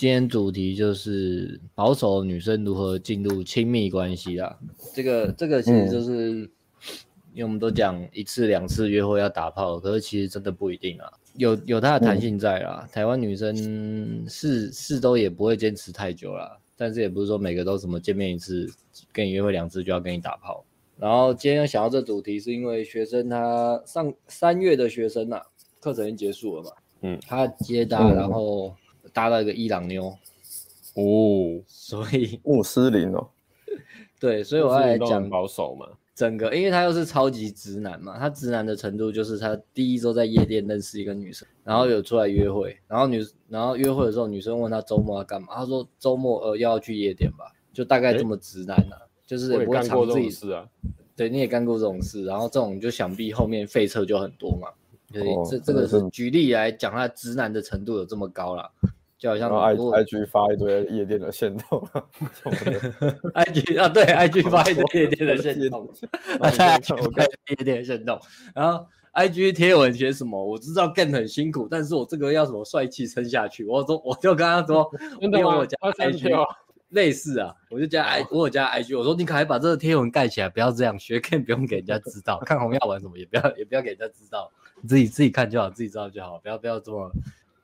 今天主题就是保守女生如何进入亲密关系啦。这个这个其实就是，嗯、因为我们都讲一次两次约会要打炮，可是其实真的不一定啊，有有它的弹性在啦。嗯、台湾女生是是都也不会坚持太久啦，但是也不是说每个都什么见面一次跟你约会两次就要跟你打炮。然后今天想到这主题，是因为学生他上三月的学生啊，课程已经结束了嘛，嗯，他接搭，嗯、然后。搭到一个伊朗妞，哦，所以 穆斯林哦，对，所以我要来讲保守嘛，整个，因为他又是超级直男嘛，他直男的程度就是他第一周在夜店认识一个女生，然后有出来约会，然后女，然后约会的时候，女生问他周末要干嘛，他说周末呃要去夜店吧，就大概这么直男啊，欸、就是也不会藏自己事啊，对，你也干过这种事，然后这种就想必后面废车就很多嘛，所以这这个是举例来讲，他直男的程度有这么高啦。就好像 I I G 发一堆夜店的限动，I G 啊对，I G 发一堆夜店的限动，啊对，我看夜店的限动，然后 I G 贴文写什么？我知道 g a n 很辛苦，但是我这个要什么帅气撑下去？我说我就跟他说，因为我加 I G 类似啊，我就加 I 我有加 I G，我说你可以把这个贴文盖起来，不要这样学 g a n 不用给人家知道，看红药丸什么也不要也不要给人家知道，你自己自己看就好，自己知道就好，不要不要这么。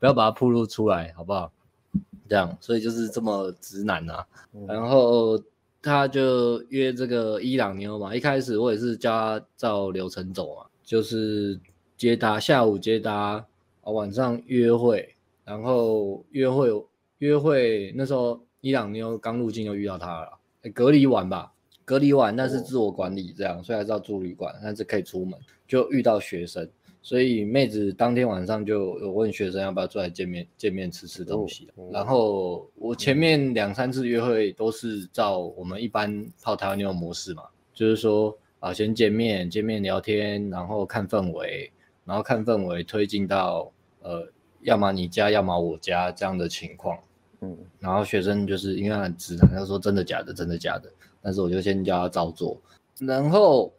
不要把它暴露出来，好不好？这样，所以就是这么直男啊。嗯、然后他就约这个伊朗妞嘛。一开始我也是叫他照流程走嘛，就是接搭，下午接搭，晚上约会，然后约会约会那时候伊朗妞刚入境就遇到他了，隔离完吧，隔离完但是自我管理这样，所以还是要住旅馆，但是可以出门，就遇到学生。所以妹子当天晚上就有问学生要不要出来见面，见面吃吃东西。然后我前面两三次约会都是照我们一般泡台湾妞模式嘛，就是说啊先见面，见面聊天，然后看氛围，然后看氛围推进到呃要么你家，要么我家这样的情况。嗯，然后学生就是因为他很直男，他说真的假的，真的假的，但是我就先叫他照做。然后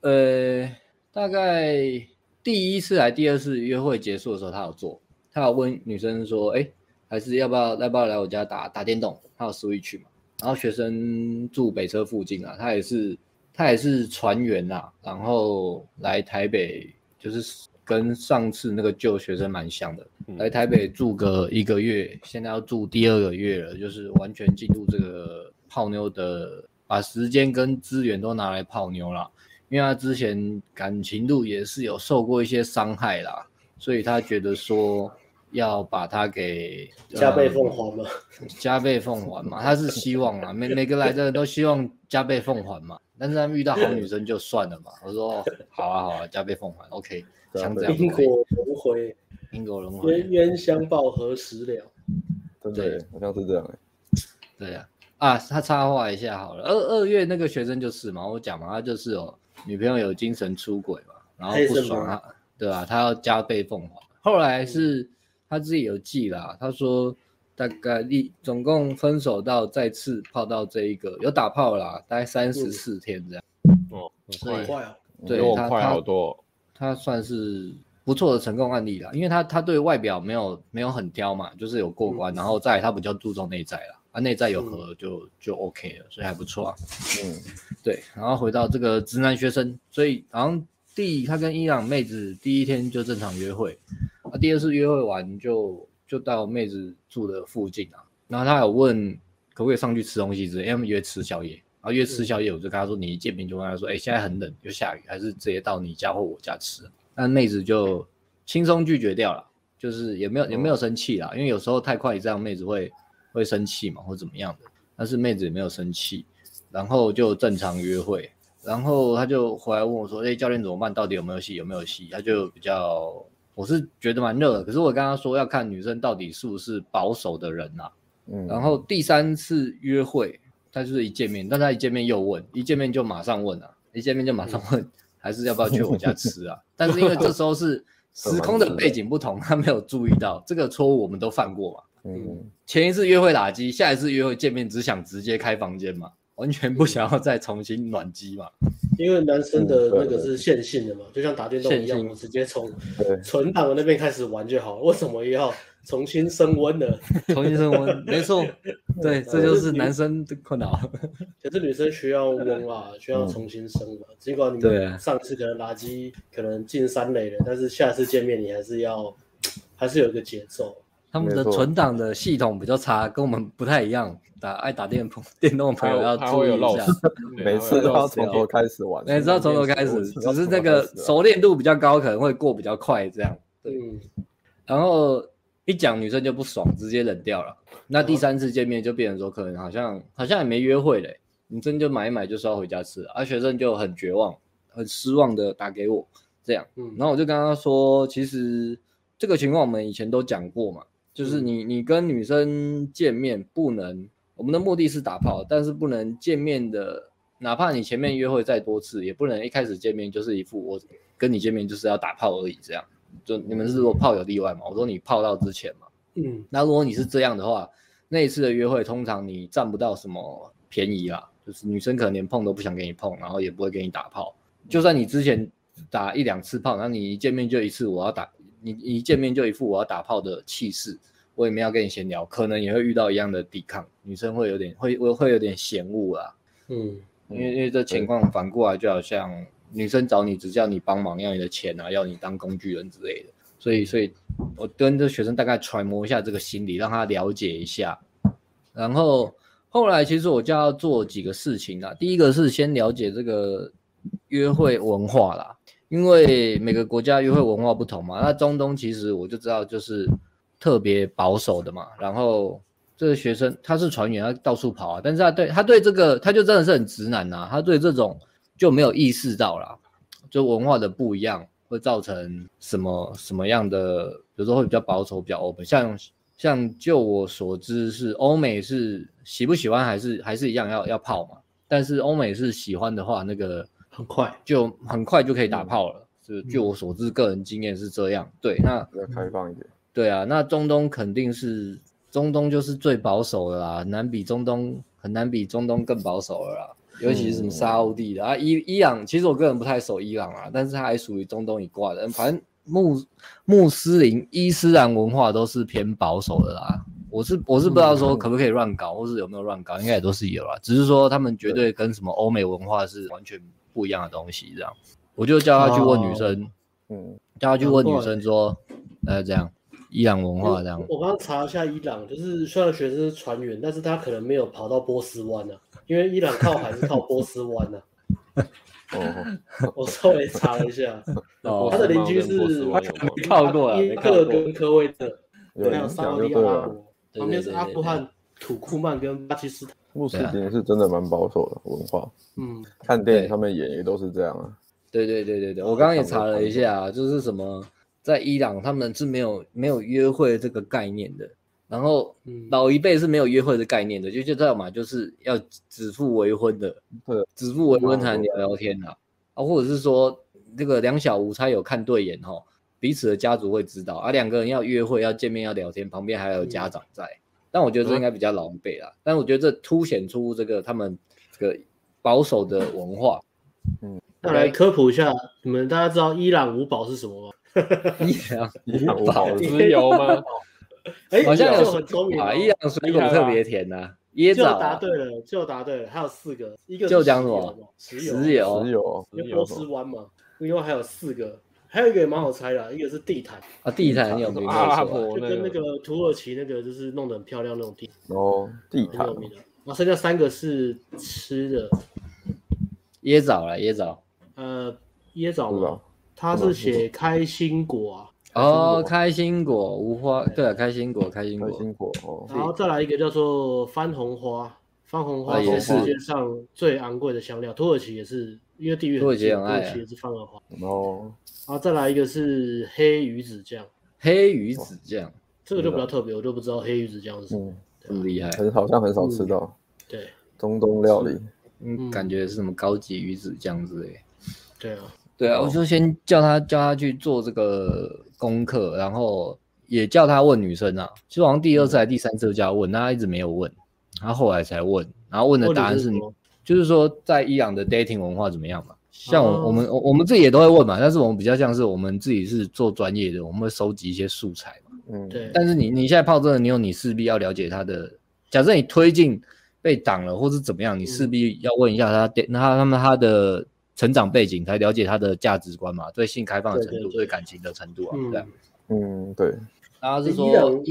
呃大概。第一次来第二次约会结束的时候，他有做，他有问女生说：“哎，还是要不要要不要来我家打打电动？”他有 Switch 嘛？然后学生住北车附近啊，他也是他也是船员呐，然后来台北就是跟上次那个旧学生蛮像的，来台北住个一个月，现在要住第二个月了，就是完全进入这个泡妞的，把时间跟资源都拿来泡妞了。因为他之前感情路也是有受过一些伤害啦，所以他觉得说要把他给加倍奉还嘛，加倍奉还嘛，他是希望嘛，每每个来的人都希望加倍奉还嘛，但是他们遇到好女生就算了嘛。我说好啊好啊，加倍奉还，OK，像这样。因果轮回，因果轮回，冤冤相报何时了？对，好像是这样。对呀，啊，他插话一下好了。二二月那个学生就是嘛，我讲嘛，他就是哦。女朋友有精神出轨嘛，然后不爽啊，对吧？他要加倍奉还。后来是他自己有记啦，他说大概一总共分手到再次泡到这一个有打炮啦，大概三十四天这样。哦，很快啊，对，他快好多。他算是不错的成功案例啦，因为他他对外表没有没有很挑嘛，就是有过关，然后再他比较注重内在啦。啊，内在有合就就 OK 了，所以还不错啊。嗯，对。然后回到这个直男学生，所以好像第他跟伊朗妹子第一天就正常约会，啊，第二次约会完就就到妹子住的附近啊。然后他有问可不可以上去吃东西之类，因为他们约吃宵夜。然后约吃宵夜，我就跟他说，你一见面就跟他说，哎，现在很冷又下雨，还是直接到你家或我家吃？那妹子就轻松拒绝掉了，就是也没有也没有生气啦，因为有时候太快这样妹子会。会生气嘛，或怎么样的？但是妹子也没有生气，然后就正常约会，然后他就回来问我说：“哎，教练怎么办？到底有没有戏？有没有戏？”他就比较，我是觉得蛮热的，可是我跟他说要看女生到底是不是保守的人呐、啊。嗯。然后第三次约会，他就是一见面，但他一见面又问，一见面就马上问啊，一见面就马上问，嗯、还是要不要去我家吃啊？但是因为这时候是时空的背景不同，他没有注意到这个错误，我们都犯过嘛。嗯，前一次约会打机，下一次约会见面只想直接开房间嘛，完全不想要再重新暖机嘛。因为男生的那个嗯是线性的嘛，就像打电动一样，直接从，存档的那边开始玩就好了。为什么要重新升温呢？重新升温，没错，对，这就是男生的困扰。可是女生需要温啊，需要重新升嘛。尽管你上次可能垃圾可能进三垒了，但是下次见面你还是要，还是有一个节奏。他们的存档的系统比较差，跟我们不太一样。打爱打电朋电动的朋友要他注意一下 每次都要从头开始玩，每次要从头开始，只是那个熟练度比较高，可能会过比较快这样。嗯，然后一讲女生就不爽，直接冷掉了。那第三次见面就变成说，可能好像好像也没约会嘞，女生就买一买就是要回家吃，而、啊、学生就很绝望、很失望的打给我这样。嗯然后我就跟他说，其实这个情况我们以前都讲过嘛，就是你你跟女生见面不能，我们的目的是打炮，但是不能见面的，哪怕你前面约会再多次，也不能一开始见面就是一副我跟你见面就是要打炮而已这样。就你们是说炮有例外嘛？我说你炮到之前嘛。嗯，那如果你是这样的话，那一次的约会通常你占不到什么便宜啦，就是女生可能连碰都不想给你碰，然后也不会给你打炮。就算你之前打一两次炮，然后你一见面就一次我要打，你你一见面就一副我要打炮的气势，我也没有跟你闲聊，可能也会遇到一样的抵抗，女生会有点会会会有点嫌恶啦。嗯，因为因为这情况反过来就好像女生找你只叫你帮忙，要你的钱啊，要你当工具人之类的，所以所以我跟这学生大概揣摩一下这个心理，让他了解一下。然后后来其实我就要做几个事情啦，第一个是先了解这个约会文化啦，因为每个国家约会文化不同嘛。那中东其实我就知道就是特别保守的嘛，然后。这个学生他是船员，他到处跑啊，但是他对他对这个他就真的是很直男呐、他对这种就没有意识到啦，就文化的不一样会造成什么什么样的，比如说会比较保守，比较欧美，像像就我所知是欧美是喜不喜欢还是还是一样要要泡嘛，但是欧美是喜欢的话，那个很快就很快就可以打炮了，就据我所知个人经验是这样，对，那比较开放一点，对啊，那中东肯定是。中东就是最保守的啦，难比中东很难比中东更保守了啦，尤其是什么沙欧地的、嗯、啊，伊伊朗，其实我个人不太熟伊朗啊，但是它还属于中东一挂的，反正穆穆斯林伊斯兰文化都是偏保守的啦。我是我是不知道说可不可以乱搞，嗯、或是有没有乱搞，应该也都是有啦，只是说他们绝对跟什么欧美文化是完全不一样的东西，这样，我就叫他去问女生，哦、嗯，叫他去问女生说，呃，这样。伊朗文化这样，我刚刚查一下伊朗，就是虽然学生是船员，但是他可能没有跑到波斯湾呢、啊，因为伊朗靠海是靠波斯湾呢、啊。哦，我稍微查了一下，哦、他的邻居是靠过了，伊拉克跟科威特，有还有沙特阿拉伯，对。旁边是阿富汗、土库曼跟巴基斯坦。穆斯林是真的蛮保守的文化，嗯，看电影他们演也都是这样啊。对对对对对，我刚刚也查了一下，就是什么。在伊朗，他们是没有没有约会这个概念的。然后老一辈是没有约会的概念的，就就知道嘛，就是要指腹为婚的，对，指腹为婚才能聊聊天啊，啊，或者是说这个两小无猜有看对眼哈，彼此的家族会知道啊，两个人要约会要见面要聊天，旁边还有家长在。但我觉得这应该比较老一辈啦，但我觉得这凸显出这个他们这个保守的文化。嗯，那来科普一下，你们大家知道伊朗五宝是什么吗？伊朗伊朗五宝 石油吗？哎，好像有很聪明啊！伊朗水果特别甜呐，椰枣。就答对了，就答对了，还有四个，一个就讲什么？石油，石油，石油，因为波斯湾嘛，另外还有四个，还有一个也蛮好猜的，一个是地毯啊，地毯很有名，阿拉伯就跟那个土耳其那个就是弄得很漂亮那种地哦，地毯很有名的。然后剩下三个是吃的，椰枣了，椰枣，呃，椰枣嘛。他是写开心果啊，哦，开心果，无花，对啊，开心果，开心果，开心果，哦，然后再来一个叫做番红花，番红花是世界上最昂贵的香料，土耳其也是，因为地域很近，土耳其也是番红花，哦，然后再来一个是黑鱼子酱，黑鱼子酱，这个就比较特别，我就不知道黑鱼子酱是什么，这么厉害，很好像很少吃到，对，中东料理，嗯，感觉是什么高级鱼子酱之类，对啊。对啊，我就先叫他叫他去做这个功课，然后也叫他问女生啊。其实好像第二次还是第三次就叫他问，他一直没有问，他后来才问，然后问的答案是，就是说在伊朗的 dating 文化怎么样嘛？像我我们我我们自己也都会问嘛，但是我们比较像是我们自己是做专业的，我们会收集一些素材嘛。嗯，对。但是你你现在泡这个，妞你势必要了解他的。假设你推进被挡了，或是怎么样，你势必要问一下他，那他他们他的成长背景，才了解他的价值观嘛，对性开放的程度，对，对，对，对感情的程度啊，嗯、对。嗯，对。然后是说伊朗，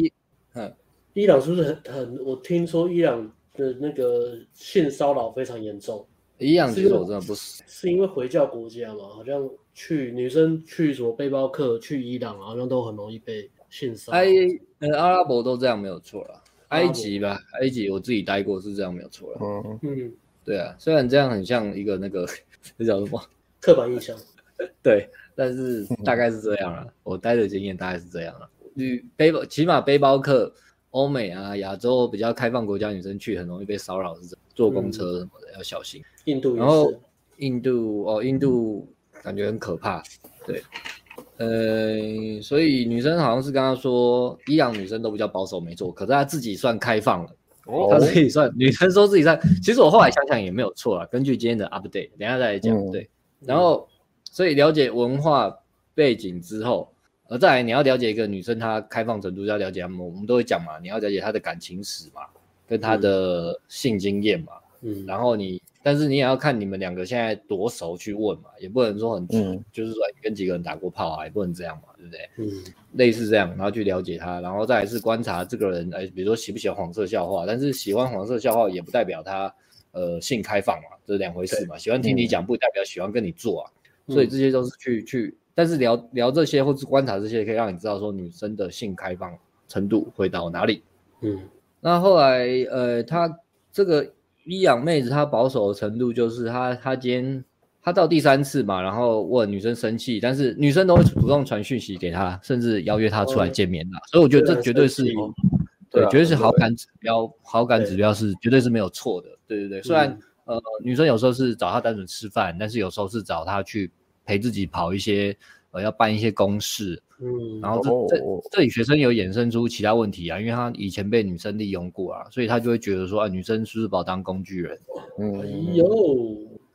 嗯，伊朗是不是很很？我听说伊朗的那个性骚扰非常严重。伊朗其实我真的不是，是因为回教国家嘛，好像去女生去什么背包客去伊朗，好像都很容易被性骚扰。埃呃阿拉伯都这样没有错了。埃及吧，埃及我自己待过，是这样没有错了。嗯嗯，对啊，虽然这样很像一个那个 那叫什么刻板印象，对，但是大概是这样了。我待的经验大概是这样了。女背包，起码背包客，欧美啊、亚洲比较开放国家女生去很容易被骚扰，是坐公车什么的要小心。印度，然后印度哦，印度感觉很可怕，对。呃，所以女生好像是刚刚说，伊朗女生都比较保守，没错。可是她自己算开放了，哦，她自己算女生说自己算。其实我后来想想也没有错啦，根据今天的 update，等下再来讲。嗯、对，然后所以了解文化背景之后，而再来你要了解一个女生她开放程度，要了解她们，我们都会讲嘛，你要了解她的感情史嘛，跟她的性经验嘛，嗯，然后你。但是你也要看你们两个现在多熟去问嘛，也不能说很，嗯，就是说跟几个人打过炮啊，也不能这样嘛，对不对？嗯，类似这样，然后去了解他，然后再来是观察这个人，哎，比如说喜不喜欢黄色笑话，但是喜欢黄色笑话也不代表他呃性开放嘛，这是两回事嘛。喜欢听你讲不代表喜欢跟你做啊，嗯、所以这些都是去去，但是聊聊这些或是观察这些，可以让你知道说女生的性开放程度会到哪里。嗯，那后来呃，他这个。伊朗妹子她保守的程度就是她她今天她到第三次嘛，然后问女生生气，但是女生都会主动传讯息给她，甚至邀约她出来见面啦。所以我觉得这绝对是，对，对，绝对是好感指标，好感指标是绝对是没有错的。对对对，虽然呃女生有时候是找她单纯吃饭，但是有时候是找她去陪自己跑一些呃要办一些公事。嗯，然后这、哦、这这里学生有衍生出其他问题啊，因为他以前被女生利用过啊，所以他就会觉得说啊，女生是不是把我当工具人？嗯，哎呦，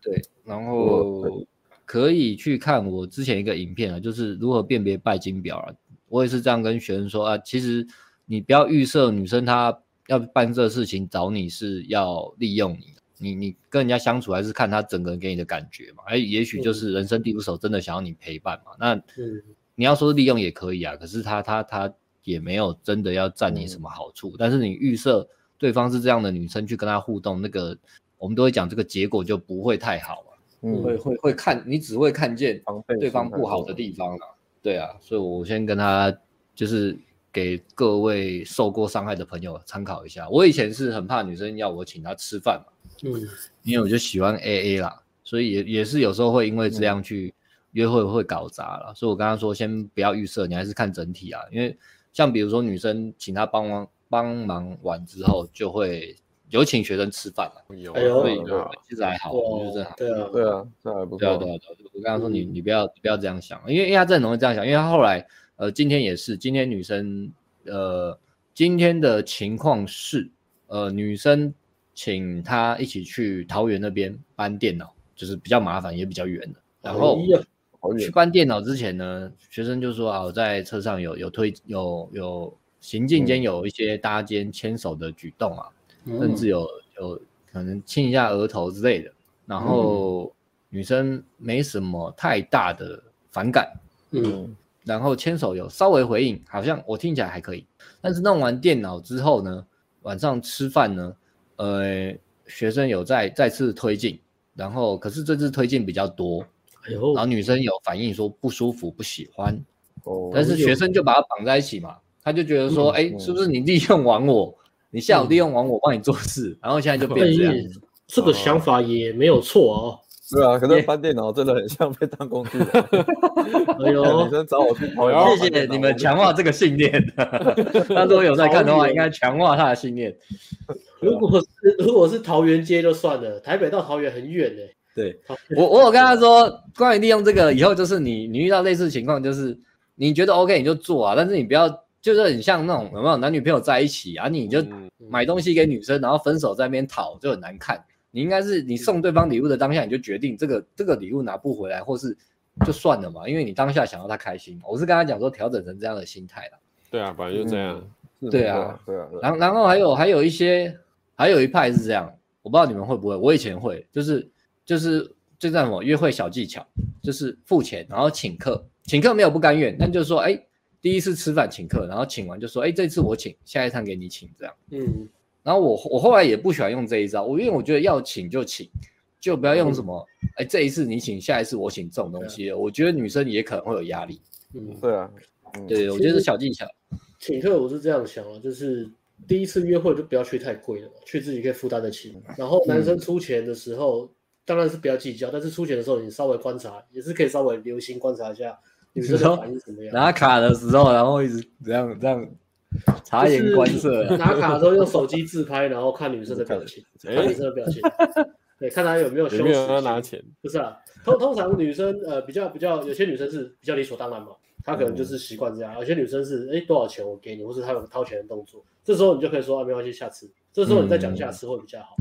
对，然后可以去看我之前一个影片啊，就是如何辨别拜金婊啊。我也是这样跟学生说啊，其实你不要预设女生她要办这事情找你是要利用你，你你跟人家相处还是看他整个人给你的感觉嘛，哎，也许就是人生地不熟，真的想要你陪伴嘛，那嗯。你要说利用也可以啊，可是他他他也没有真的要占你什么好处。嗯、但是你预设对方是这样的女生去跟他互动，那个我们都会讲这个结果就不会太好啊。嗯，会会会看你只会看见对方不好的地方了。对啊，所以我先跟他就是给各位受过伤害的朋友参考一下。我以前是很怕女生要我请她吃饭嘛，嗯，因为我就喜欢 AA 啦，所以也也是有时候会因为这样去。嗯约会会搞砸了，所以我刚刚说先不要预设，你还是看整体啊。因为像比如说女生请她帮忙帮忙完之后，就会有请学生吃饭了，哎呦，所以其实还好，就是还对啊，对啊，这还不错。对啊，对啊，我刚刚说你你不要不要这样想，因为因为他真的容易这样想，因为他后来呃今天也是，今天女生呃今天的情况是呃女生请他一起去桃园那边搬电脑，就是比较麻烦也比较远的，然后。去搬电脑之前呢，学生就说啊，我在车上有有推有有行进间有一些搭肩牵手的举动啊，嗯、甚至有有可能亲一下额头之类的，然后女生没什么太大的反感，嗯，然后牵手有稍微回应，好像我听起来还可以，但是弄完电脑之后呢，晚上吃饭呢，呃，学生有再再次推进，然后可是这次推进比较多。然后女生有反应说不舒服、不喜欢，哦，但是学生就把他绑在一起嘛，他就觉得说，哎，是不是你利用完我？你下午利用完我帮你做事，然后现在就变这样。这个想法也没有错哦。对啊，可是翻电脑真的很像被当工具人。哎呦，女生找我去跑，谢谢你们强化这个信念。他如果有在看的话，应该强化他的信念。如果是如果是桃园街就算了，台北到桃园很远呢。对我，我有跟他说，关于利用这个以后，就是你你遇到类似情况，就是你觉得 OK 你就做啊，但是你不要就是很像那种有没有男女朋友在一起啊，你就买东西给女生，然后分手在那边讨就很难看。你应该是你送对方礼物的当下，你就决定这个这个礼物拿不回来，或是就算了嘛，因为你当下想要他开心。我是跟他讲说，调整成这样的心态了。对啊，反正就这样。嗯、对啊，对啊。然后然后还有还有一些，还有一派是这样，我不知道你们会不会，我以前会，就是就是就这样什么约会小技巧，就是付钱然后请客，请客没有不甘愿，但就是说，哎，第一次吃饭请客，然后请完就说，哎，这次我请，下一餐给你请，这样。嗯。然后我我后来也不喜欢用这一招，我因为我觉得要请就请，就不要用什么，哎、嗯，这一次你请，下一次我请这种东西。我觉得女生也可能会有压力。嗯，对啊，嗯、对，我觉得是小技巧。请客我是这样想啊，就是第一次约会就不要去太贵了嘛，去自己可以负担得起。然后男生出钱的时候，嗯、当然是不要计较，但是出钱的时候你稍微观察，也是可以稍微留心观察一下女生的反应怎么样。拿卡的时候，然后一直这样这样。察言观色，拿卡的时候用手机自拍，然后看女生的表情，看女生的表情，对，看她有没有羞耻。有没有要拿钱？不是啊，通通常女生呃比较比较，有些女生是比较理所当然嘛，她可能就是习惯这样。有些女生是哎多少钱我给你，或是她有个掏钱的动作，这时候你就可以说啊没关系，下次。这时候你再讲下次会比较好。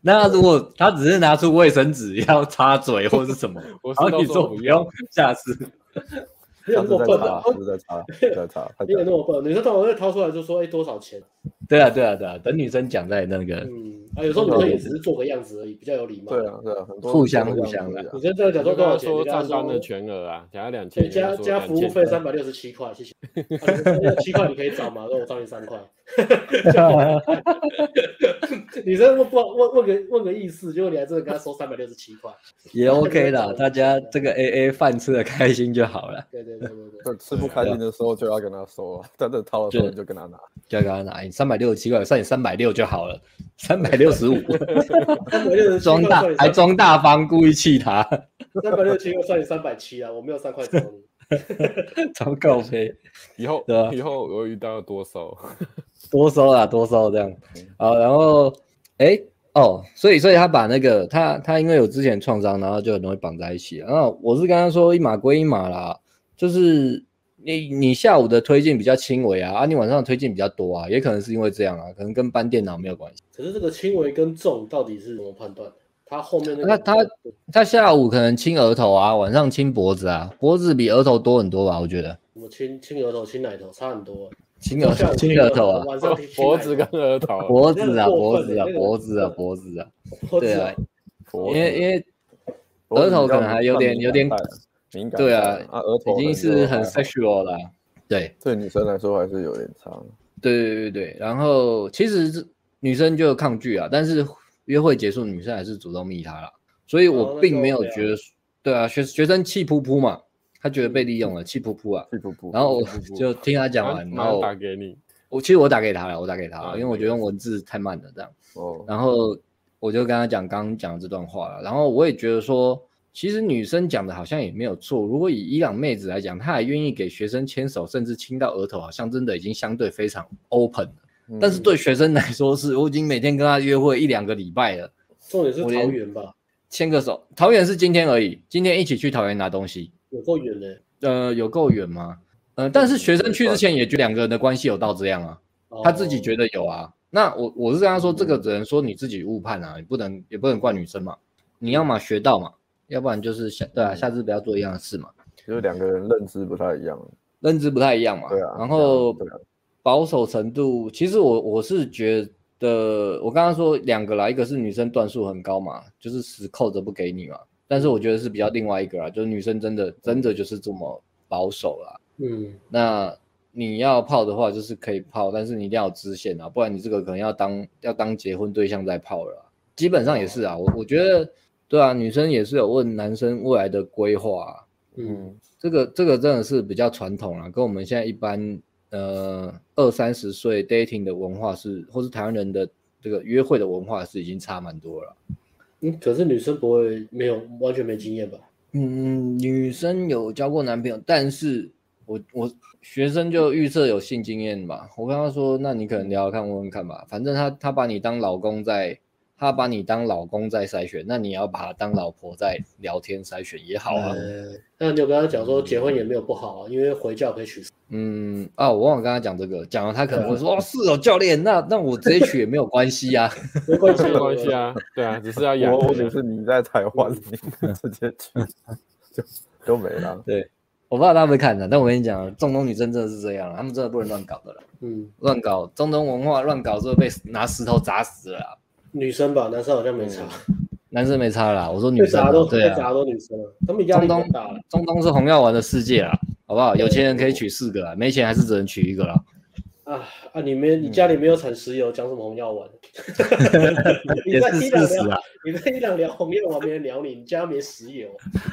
那如果她只是拿出卫生纸要擦嘴或是什么，然后你说不用，下次。没有那么笨的，是在查，在查。没有那么笨，女生通常会掏出来就说：“哎，多少钱？”对啊，对啊，对啊。等女生讲在那个，嗯，啊，有时候女生也只是做个样子而已，比较有礼貌。对啊，对啊，很多互相互相的。女生这个讲说多少钱？说账单的全额啊，加两千，加加服务费三百六十七块，谢谢。七块你可以找嘛，那我找你三块。女生问问问个问个意思，结果你还真的跟他收三百六十七块，也 OK 的，大家这个 AA 饭吃的开心就好了。对对对对对，吃不开心的时候就要跟他收，真的掏的时候你就跟他拿，就要跟他拿。你三百六十七块，算你三百六就好了，三百六十五，三百六十装大还装大方，故意气他。三百六十七又算你三百七啊，我没有三块找你，超高飞。以后以后我遇到多收。多收啦，多收这样，好，然后，哎，哦，所以，所以他把那个他他因为有之前创伤，然后就很容易绑在一起。然后我是跟他说一码归一码啦，就是你你下午的推进比较轻微啊，啊，你晚上的推进比较多啊，也可能是因为这样啊，可能跟搬电脑没有关系。可是这个轻微跟重到底是怎么判断？他后面那个他他他下午可能亲额头啊，晚上亲脖子啊，脖子比额头多很多吧？我觉得。我亲亲额头亲奶头差很多。亲额头，亲额头啊，晚上 脖子跟额头，脖子啊，脖子啊，脖子啊，脖子啊，对啊，因为因为额头可能还有点有点敏感，对啊，啊额头已经是很 sexual 了，对，对女生来说还是有点差，对对对对，然后其实女生就抗拒啊，但是约会结束，女生还是主动密他了，所以我并没有觉得，对啊，学学生气噗噗嘛。他觉得被利用了，气噗噗啊，气噗噗。然后我就听他讲完，然后打给你。我其实我打给他了，我打给他了，因为我觉得用文字太慢了，这样。哦。然后我就跟他讲刚刚讲的这段话了。然后我也觉得说，其实女生讲的好像也没有错。如果以伊朗妹子来讲，她还愿意给学生牵手，甚至亲到额头，好像真的已经相对非常 open 了。但是对学生来说，是我已经每天跟她约会一两个礼拜了。重点是桃园吧？牵个手，桃园是今天而已，今天一起去桃园拿东西。有够远的，呃，有够远吗？呃，但是学生去之前也觉得两个人的关系有到这样啊，哦、他自己觉得有啊。那我我是跟他说，这个只能说你自己误判啊，你不能也不能怪女生嘛。你要么学到嘛，要不然就是下对啊，下次不要做一样的事嘛。就是两个人认知不太一样，认知不太一样嘛。对啊。然后保守程度，其实我我是觉得，我刚刚说两个啦，一个是女生段数很高嘛，就是死扣着不给你嘛。但是我觉得是比较另外一个啦，就是女生真的真的就是这么保守啦。嗯，那你要泡的话，就是可以泡，但是你一定要有支线啊，不然你这个可能要当要当结婚对象再泡了。基本上也是啊，我我觉得对啊，女生也是有问男生未来的规划啊。嗯，这个这个真的是比较传统啊，跟我们现在一般呃二三十岁 dating 的文化是，或是台湾人的这个约会的文化是已经差蛮多了。嗯，可是女生不会没有完全没经验吧？嗯，女生有交过男朋友，但是我我学生就预设有性经验吧。我跟他说，那你可能聊聊看问问看吧，反正他他把你当老公在他把你当老公在筛选，那你要把他当老婆在聊天筛选也好啊。呃、那你有跟他讲说结婚也没有不好啊，因为回教可以娶。嗯啊，我忘了跟他讲这个，讲了他可能会说、啊、哦是哦教练，那那我直接娶也没有关系啊，没关系没关系啊，对啊，只是要养。我只是你在台湾，你直接娶就都没了。对，我不知道大家会看的，但我跟你讲，中东女生真的是这样，他们真的不能乱搞的了。嗯，乱搞中东文化乱搞之后被拿石头砸死了。女生吧，男生好像没差。男生没差啦，我说女生都对啊，砸都女生了。他们压力大了。中东是红药丸的世界啦，好不好？有钱人可以娶四个啊，没钱还是只能娶一个啦。啊啊！你没你家里没有产石油，讲什么红药丸？也是事实啊。你在伊朗聊红药丸，没人聊你。你家没石油，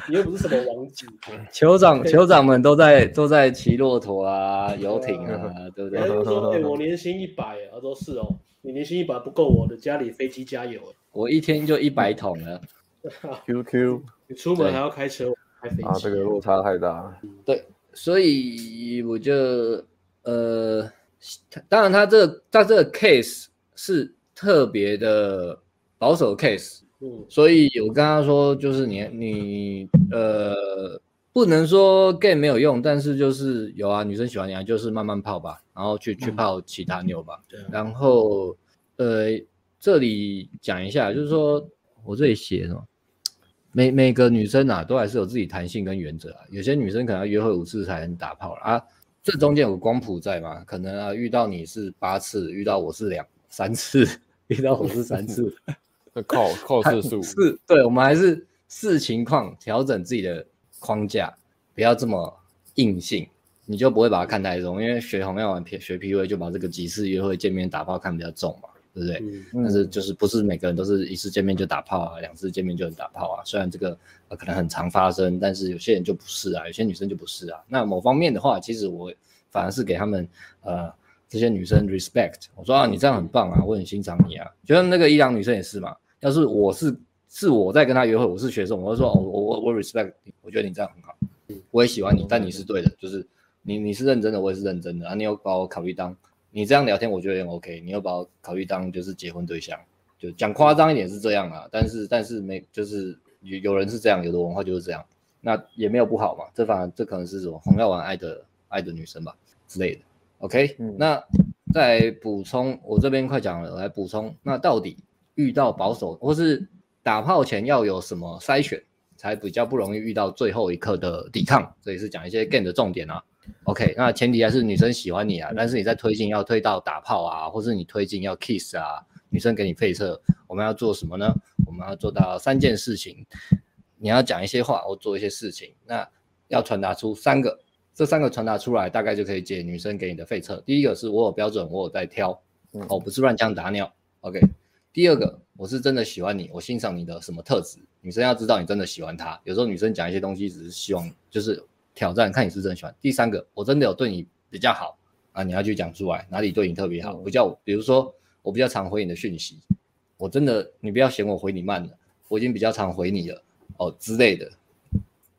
你又不是什么王子。酋长酋长们都在都在骑骆驼啊，游艇啊，对不对？他说：“哎，我年薪一百。”他说：“是哦。”你年薪一百不够我的家里飞机加油，我一天就一百桶了。QQ，你出门还要开车开飞机啊？这个落差太大。对，所以我就呃，当然他这个他这个 case 是特别的保守 case，嗯，所以我跟他说，就是你你呃。不能说 gay 没有用，但是就是有啊，女生喜欢你啊，就是慢慢泡吧，然后去去泡其他妞吧。嗯、然后呃，这里讲一下，就是说我这里写什么，每每个女生啊，都还是有自己弹性跟原则啊。有些女生可能要约会五次才能打炮啊，这中间有个光谱在嘛，可能啊遇到你是八次，遇到我是两三次，遇到我是三次，靠靠次数 是，对，我们还是视情况调整自己的。框架不要这么硬性，你就不会把它看太重。因为学红药丸、学 PUA 就把这个几次约会见面打炮看比较重嘛，对不对？嗯、但是就是不是每个人都是一次见面就打炮啊，两次见面就能打炮啊。虽然这个、呃、可能很常发生，但是有些人就不是啊，有些女生就不是啊。那某方面的话，其实我反而是给他们呃这些女生 respect。我说啊，你这样很棒啊，我很欣赏你啊。就像那个伊朗女生也是嘛，要是我是。是我在跟他约会，我是学生，我就说，我我我 respect 你，我觉得你这样很好，我也喜欢你，但你是对的，就是你你是认真的，我也是认真的啊，你有把我考虑当，你这样聊天我觉得也 OK，你有把我考虑当就是结婚对象，就讲夸张一点是这样啊，但是但是没就是有有人是这样，有的文化就是这样，那也没有不好嘛，这反而这可能是什么红药丸爱的爱的女生吧之类的，OK，、嗯、那再补充，我这边快讲了，我来补充，那到底遇到保守或是。打炮前要有什么筛选，才比较不容易遇到最后一刻的抵抗？这也是讲一些 game 的重点啊。OK，那前提还是女生喜欢你啊，但是你在推进要推到打炮啊，或是你推进要 kiss 啊，女生给你配色，我们要做什么呢？我们要做到三件事情。你要讲一些话，或做一些事情，那要传达出三个，这三个传达出来，大概就可以解女生给你的配色。第一个是我有标准，我有在挑，哦，不是乱枪打鸟。OK。第二个，我是真的喜欢你，我欣赏你的什么特质？女生要知道你真的喜欢她。有时候女生讲一些东西，只是希望就是挑战，看你是真的喜欢。第三个，我真的有对你比较好啊，你要去讲出来哪里对你特别好。比较，比如说我比较常回你的讯息，我真的你不要嫌我回你慢了，我已经比较常回你了哦之类的。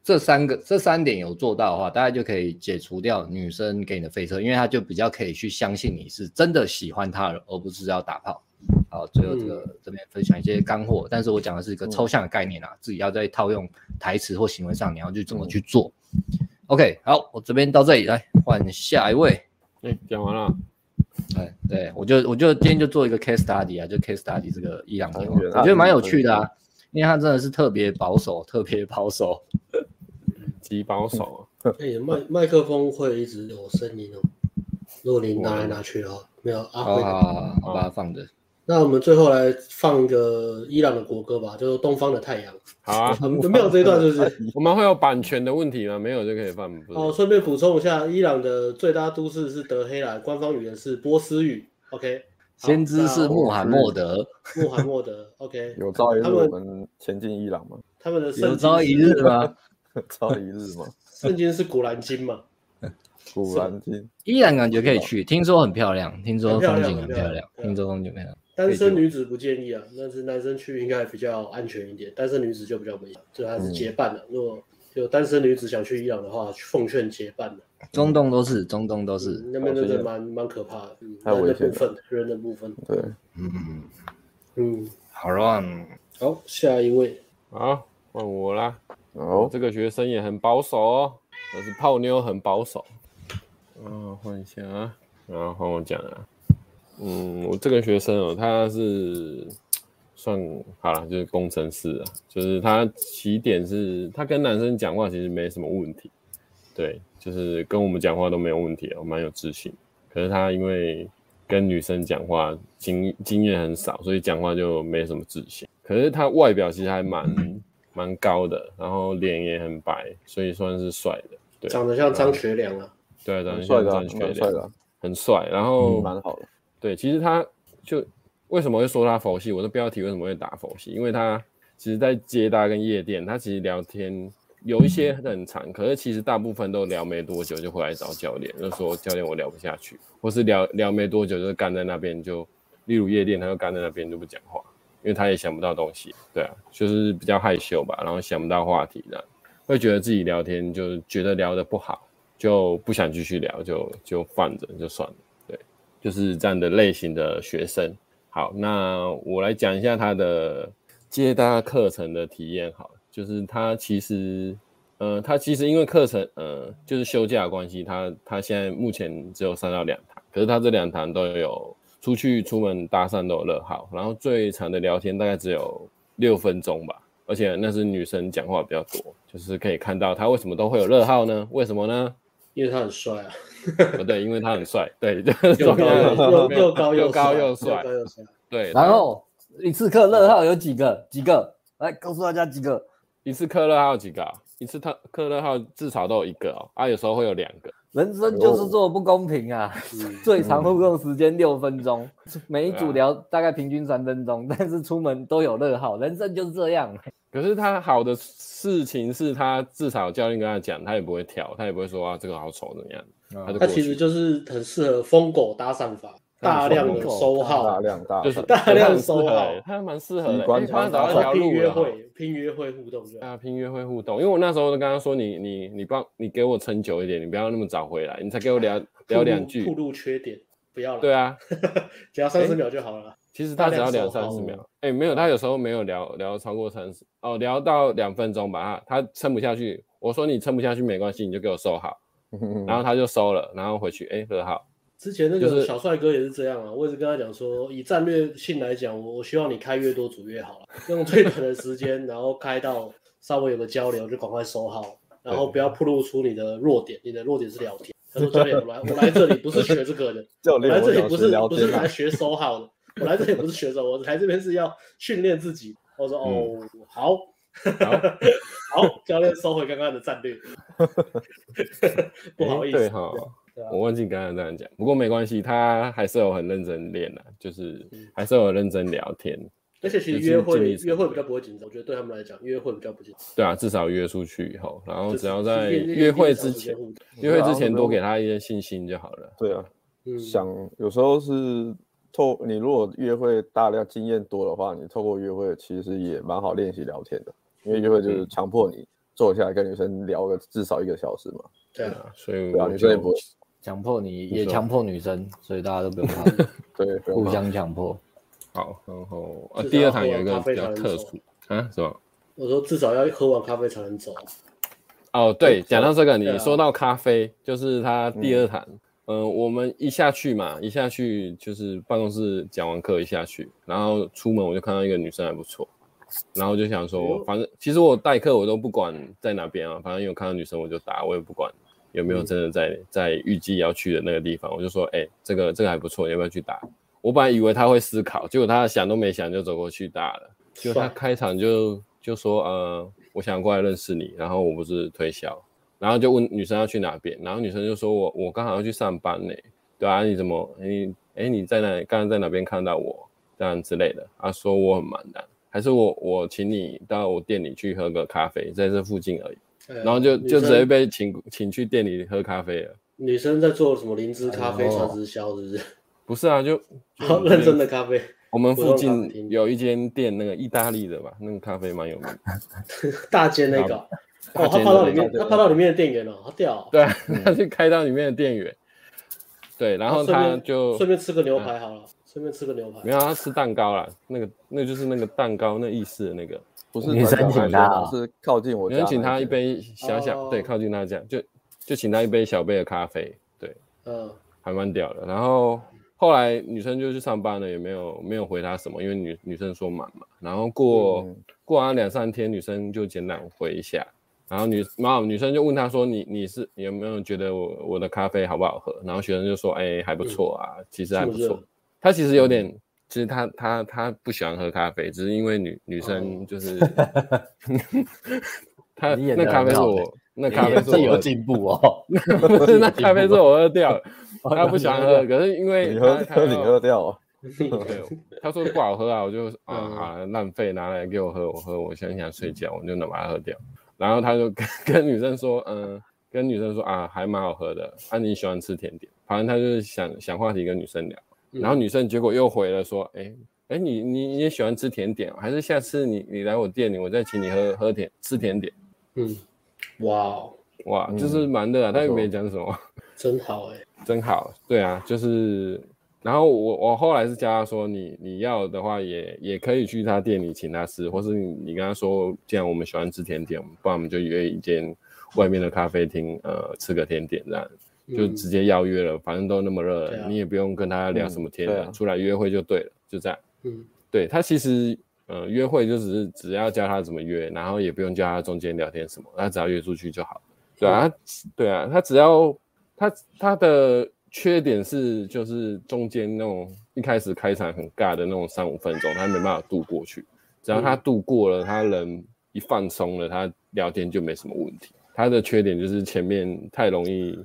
这三个这三点有做到的话，大家就可以解除掉女生给你的飞车，因为她就比较可以去相信你是真的喜欢她了，而不是要打炮。好，最后这个、嗯、这边分享一些干货，但是我讲的是一个抽象的概念啊，嗯、自己要在套用台词或行为上，你要去这么去做。嗯、OK，好，我这边到这里来换下一位。哎，讲完了。哎，对，我就我就今天就做一个 case study 啊，就 case study 这个伊朗朋友，我觉得蛮有趣的啊，因为他真的是特别保守，特别保守，极保守。哎，麦麦克风会一直有声音哦，如果你拿来拿去的话，没有啊，好好好，我把它放着。那我们最后来放一个伊朗的国歌吧，就是《东方的太阳》。好啊，我们没有这一段，是不是？我们会有版权的问题吗？没有就可以放。哦，顺便补充一下，伊朗的最大都市是德黑兰，官方语言是波斯语。OK，先知是穆罕默德。穆罕默德。OK，有朝一日我们前进伊朗吗？他们的有朝一日吗？有朝一日吗？圣经是古兰经嘛？古兰经。伊朗感觉可以去，听说很漂亮，听说风景很漂亮，听说风景漂亮。单身女子不建议啊，但是男生去应该比较安全一点。单身女子就比较危险，这还是结伴的。如果有单身女子想去伊朗的话，奉劝结伴的。中东都是，中东都是，那边真的蛮蛮可怕的。人的部分，人的部分。对，嗯嗯。好乱，好，下一位，啊，换我啦。哦，这个学生也很保守哦，但是泡妞很保守。啊，换一下啊，然后换我讲啊。嗯，我这个学生哦，他是算好了，就是工程师啊，就是他起点是他跟男生讲话其实没什么问题，对，就是跟我们讲话都没有问题哦，蛮有自信。可是他因为跟女生讲话经经验很少，所以讲话就没什么自信。可是他外表其实还蛮蛮高的，然后脸也很白，所以算是帅的。对，长得像张学良啊。对，长得像张学良，帅的，很帅。然后蛮好的。对，其实他就为什么会说他佛系？我的标题为什么会打佛系？因为他其实，在接搭跟夜店，他其实聊天有一些很长，可是其实大部分都聊没多久就回来找教练，就说教练我聊不下去，或是聊聊没多久就干在那边就，例如夜店他就干在那边就不讲话。因为他也想不到东西，对啊，就是比较害羞吧，然后想不到话题的，会觉得自己聊天就觉得聊得不好，就不想继续聊，就就放着就算了，就是这样的类型的学生。好，那我来讲一下他的接搭课程的体验。好，就是他其实，呃，他其实因为课程，呃，就是休假关系，他他现在目前只有上到两堂，可是他这两堂都有。出去出门搭讪都有乐号，然后最长的聊天大概只有六分钟吧，而且那是女生讲话比较多，就是可以看到他为什么都会有乐号呢？为什么呢？因为他很帅啊。不 对，因为他很帅。对，又高又高又高又帅。对，然后一次克勒号有几个？几个？来告诉大家几个？一次克勒号有几个？一次特克勒号至少都有一个哦，啊，有时候会有两个。人生就是这么不公平啊！哦、最长互动时间六分钟，嗯、每一组聊大概平均三分钟，啊、但是出门都有乐号，人生就是这样。可是他好的事情是他至少教练跟他讲，他也不会跳，他也不会说啊这个好丑怎么样。他，他其实就是很适合疯狗搭讪法。大量的收号，大量大就是大量收号，他蛮适合的。观察找一条路，拼约会，拼约会互动啊，拼约会互动。因为我那时候跟他说，你你你帮你给我撑久一点，你不要那么早回来，你才给我聊 聊两句。暴露缺点，不要了。对啊，只要三十秒就好了。其实他只要聊三十秒。哎，没有，他有时候没有聊聊超过三十，哦，聊到两分钟吧，他撑不下去。我说你撑不下去没关系，你就给我收好。然后他就收了，然后回去，哎，很好。之前那个小帅哥也是这样啊，我一直跟他讲说，以战略性来讲，我我希望你开越多组越好了，用最短的时间，然后开到稍微有个交流就赶快收号，然后不要暴露出你的弱点，你的弱点是聊天。他说教练，我来我来这里不是学这个的，我来这里不是不是来学收号的，我来这里不是学收，我来这边是要训练自己。我说哦，好，好，教练收回刚刚的战略，不好意思。我忘记刚刚这样讲，不过没关系，他还是有很认真练的，就是还是有认真聊天。而且其实约会约会比较不会紧张，我觉得对他们来讲约会比较不紧张。对啊，至少约出去以后，然后只要在约会之前，约会之前多给他一些信心就好了。对啊，想有时候是透你如果约会大量经验多的话，你透过约会其实也蛮好练习聊天的，因为约会就是强迫你坐下来跟女生聊个至少一个小时嘛。对啊，所以女生也不会。强迫你也强迫女生，所以大家都不用怕。对，互相强迫。好，然后啊，第二堂有一个比较特殊啊，是吧？我说至少要喝完咖啡才能走。哦，对，讲到这个，你说到咖啡，就是他第二堂，嗯，我们一下去嘛，一下去就是办公室讲完课一下去，然后出门我就看到一个女生还不错，然后就想说，反正其实我代课我都不管在哪边啊，反正有看到女生我就打，我也不管。有没有真的在在预计要去的那个地方？我就说，哎、欸，这个这个还不错，要不要去打？我本来以为他会思考，结果他想都没想就走过去打了。就他开场就就说，呃，我想过来认识你，然后我不是推销，然后就问女生要去哪边，然后女生就说我我刚好要去上班呢，对啊，你怎么你哎你在哪？刚刚在哪边看到我这样之类的？他说我很忙的，还是我我请你到我店里去喝个咖啡，在这附近而已。然后就就直接被请请去店里喝咖啡了。女生在做什么灵芝咖啡传直销，是不是？不是啊，就 好认真的咖啡。我们附近有一间店，那个意大利的吧，那个咖啡蛮有名。大间那个，哦，他泡到里面，他泡到里面的店员了，好屌。对啊，他去开到里面的店员。对，然后他就顺便吃个牛排好了。顺便吃个牛排。没有，他吃蛋糕啦，那个那就是那个蛋糕那意思的那个，不是女生请他，是靠近我家，女生请他一杯小小，哦、对，靠近他这样，就就请他一杯小杯的咖啡，对，嗯，还蛮屌的。然后后来女生就去上班了，也没有没有回他什么，因为女女生说忙嘛。然后过、嗯、过完两三天，女生就简单回一下。然后女，然后女生就问他说：“你你是你有没有觉得我我的咖啡好不好喝？”然后学生就说：“哎，还不错啊，嗯、其实还不错。是是”他其实有点，其实他他他不喜欢喝咖啡，只是因为女女生就是 哦、他那咖啡是我那咖啡是我有进步哦，不是那咖啡是我喝掉了，他不喜欢喝，可是因为你喝喝你喝掉啊。对，他说不好喝啊，我就啊啊浪费，拿来给我喝，我喝我想想睡觉，我就能把它喝掉。然后他就跟跟女生说，嗯，跟女生说啊，还蛮好喝的。啊，你喜欢吃甜点？反正他就是想想话题跟女生聊。然后女生结果又回了说，哎哎，你你你也喜欢吃甜点？还是下次你你来我店里，我再请你喝喝甜吃甜点。嗯，哇哇，就是蛮的啊，他又没讲什么，真好哎，真好。对啊，就是。然后我我后来是教他说，你你要的话也也可以去他店里请他吃，或是你你跟他说，既然我们喜欢吃甜点，不然我们就约一间外面的咖啡厅，呃，吃个甜点这样，就直接邀约了。嗯、反正都那么热，啊、你也不用跟他聊什么天的，嗯啊、出来约会就对了，就这样。嗯，对他其实呃约会就只是只要教他怎么约，然后也不用教他中间聊天什么，他只要约出去就好。对啊，嗯、对啊，他只要他他的。缺点是，就是中间那种一开始开场很尬的那种三五分钟，他没办法度过去。只要他度过了，他人一放松了，他聊天就没什么问题。他的缺点就是前面太容易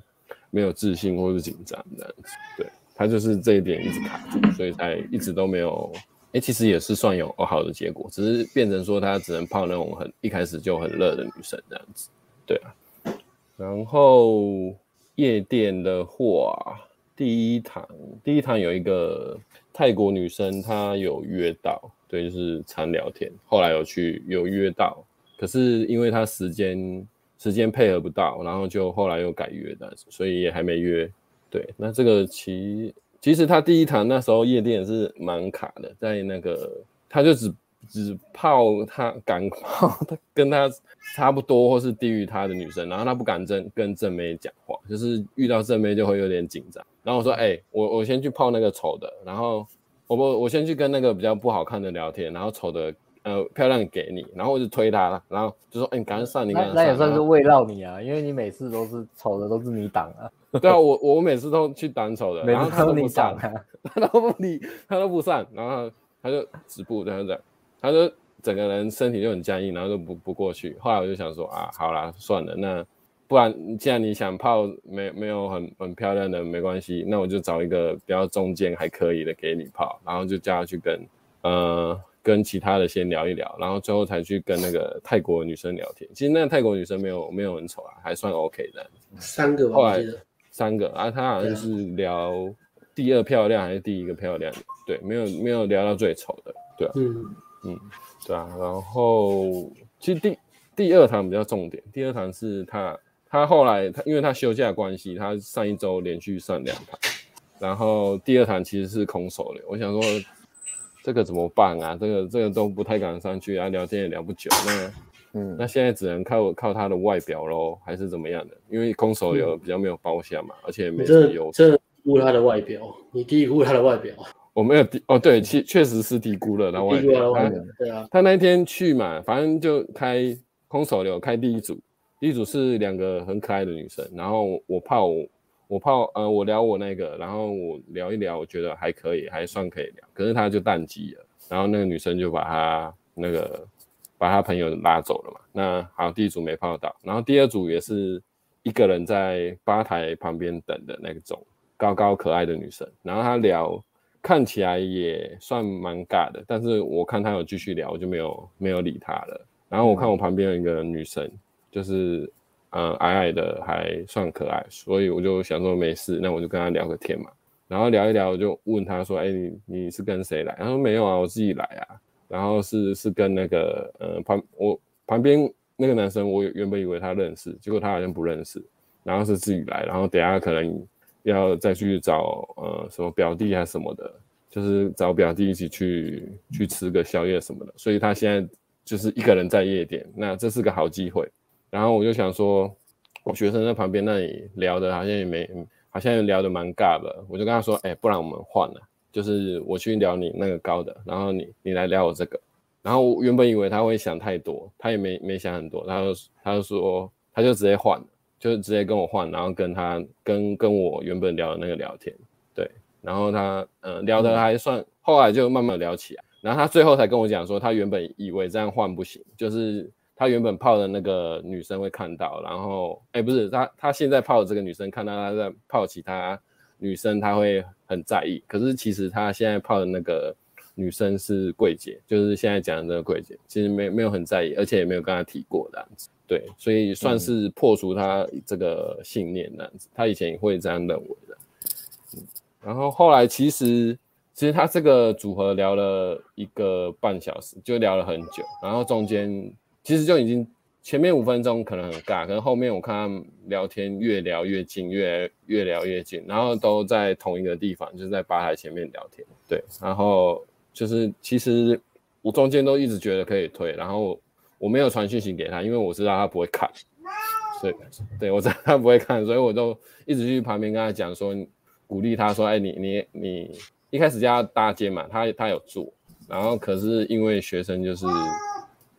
没有自信或是紧张这样子。对，他就是这一点一直卡住，所以才一直都没有。哎、其实也是算有好的结果，只是变成说他只能泡那种很一开始就很热的女生这样子。对啊，然后。夜店的话，第一堂第一堂有一个泰国女生，她有约到，对，就是常聊天。后来有去有约到，可是因为她时间时间配合不到，然后就后来又改约的，所以也还没约。对，那这个其其实他第一堂那时候夜店是蛮卡的，在那个他就只。只泡他敢泡他跟他差不多或是低于他的女生，然后他不敢正跟正妹讲话，就是遇到正妹就会有点紧张。然后我说：“哎、我我先去泡那个丑的，然后我不我先去跟那个比较不好看的聊天，然后丑的呃漂亮给你，然后我就推他了，然后就说：哎、欸，你赶紧上，你赶紧上。那也算是慰劳你啊，因为你每次都是丑的都是你挡啊。对啊，我我每次都去挡丑的，然后他都不上，啊、他都不理，他都不上，然后他就止步，这样子。他就整个人身体就很僵硬，然后就不不过去。后来我就想说啊，好啦，算了，那不然既然你想泡没没有很很漂亮的没关系，那我就找一个比较中间还可以的给你泡，然后就叫他去跟呃跟其他的先聊一聊，然后最后才去跟那个泰国女生聊天。其实那个泰国女生没有没有很丑啊，还算 OK 的。三个吧，后来三个啊，她好像是聊第二漂亮还是第一个漂亮的？对，没有没有聊到最丑的，对啊。嗯嗯，对啊，然后其实第第二堂比较重点，第二堂是他他后来他因为他休假关系，他上一周连续上两堂，然后第二堂其实是空手的，我想说这个怎么办啊？这个这个都不太敢上去啊，聊天也聊不久，那嗯，那现在只能靠靠他的外表喽，还是怎么样的？因为空手有比较没有包厢嘛，嗯、而且没什么优势。这估他的外表，你低估他的外表。我没有低哦，对，确确实是低估了他外表。他对啊，他那天去嘛，反正就开空手流，开第一组，第一组是两个很可爱的女生，然后我怕我，我泡呃，我聊我那个，然后我聊一聊，我觉得还可以，还算可以聊，可是他就淡季了，然后那个女生就把他那个把他朋友拉走了嘛，那好，第一组没泡到，然后第二组也是一个人在吧台旁边等的那种高高可爱的女生，然后他聊。看起来也算蛮尬的，但是我看他有继续聊，我就没有没有理他了。然后我看我旁边有一个女生，就是呃矮矮的，还算可爱，所以我就想说没事，那我就跟他聊个天嘛。然后聊一聊，我就问他说：“哎、你你是跟谁来？”他说：“没有啊，我自己来啊。”然后是是跟那个呃旁我旁边那个男生，我原本以为他认识，结果他好像不认识。然后是自己来，然后等下可能。要再去找呃什么表弟还是什么的，就是找表弟一起去去吃个宵夜什么的，所以他现在就是一个人在夜店，那这是个好机会。然后我就想说，我学生在旁边那里聊的好像也没，好像也聊得蛮尬的，我就跟他说，哎，不然我们换了，就是我去聊你那个高的，然后你你来聊我这个。然后我原本以为他会想太多，他也没没想很多，他就他就说他就直接换了，就直接跟我换，然后跟他跟跟我原本聊的那个聊天，对，然后他嗯、聊得还算，后来就慢慢聊起来，然后他最后才跟我讲说，他原本以为这样换不行，就是他原本泡的那个女生会看到，然后哎不是他他现在泡的这个女生看到他在泡其他女生，他会很在意，可是其实他现在泡的那个。女生是柜姐，就是现在讲的这个柜姐，其实没没有很在意，而且也没有跟他提过这样子，对，所以算是破除他这个信念这样子，他以前也会这样认为的。嗯，然后后来其实其实他这个组合聊了一个半小时，就聊了很久，然后中间其实就已经前面五分钟可能很尬，可是后面我看他们聊天越聊越近，越越聊越近，然后都在同一个地方，就是在吧台前面聊天，对，然后。就是其实我中间都一直觉得可以退，然后我没有传讯息给他，因为我知道他不会看，所以对我知道他不会看，所以我都一直去旁边跟他讲说，鼓励他说，哎，你你你一开始叫他搭肩嘛，他他有做，然后可是因为学生就是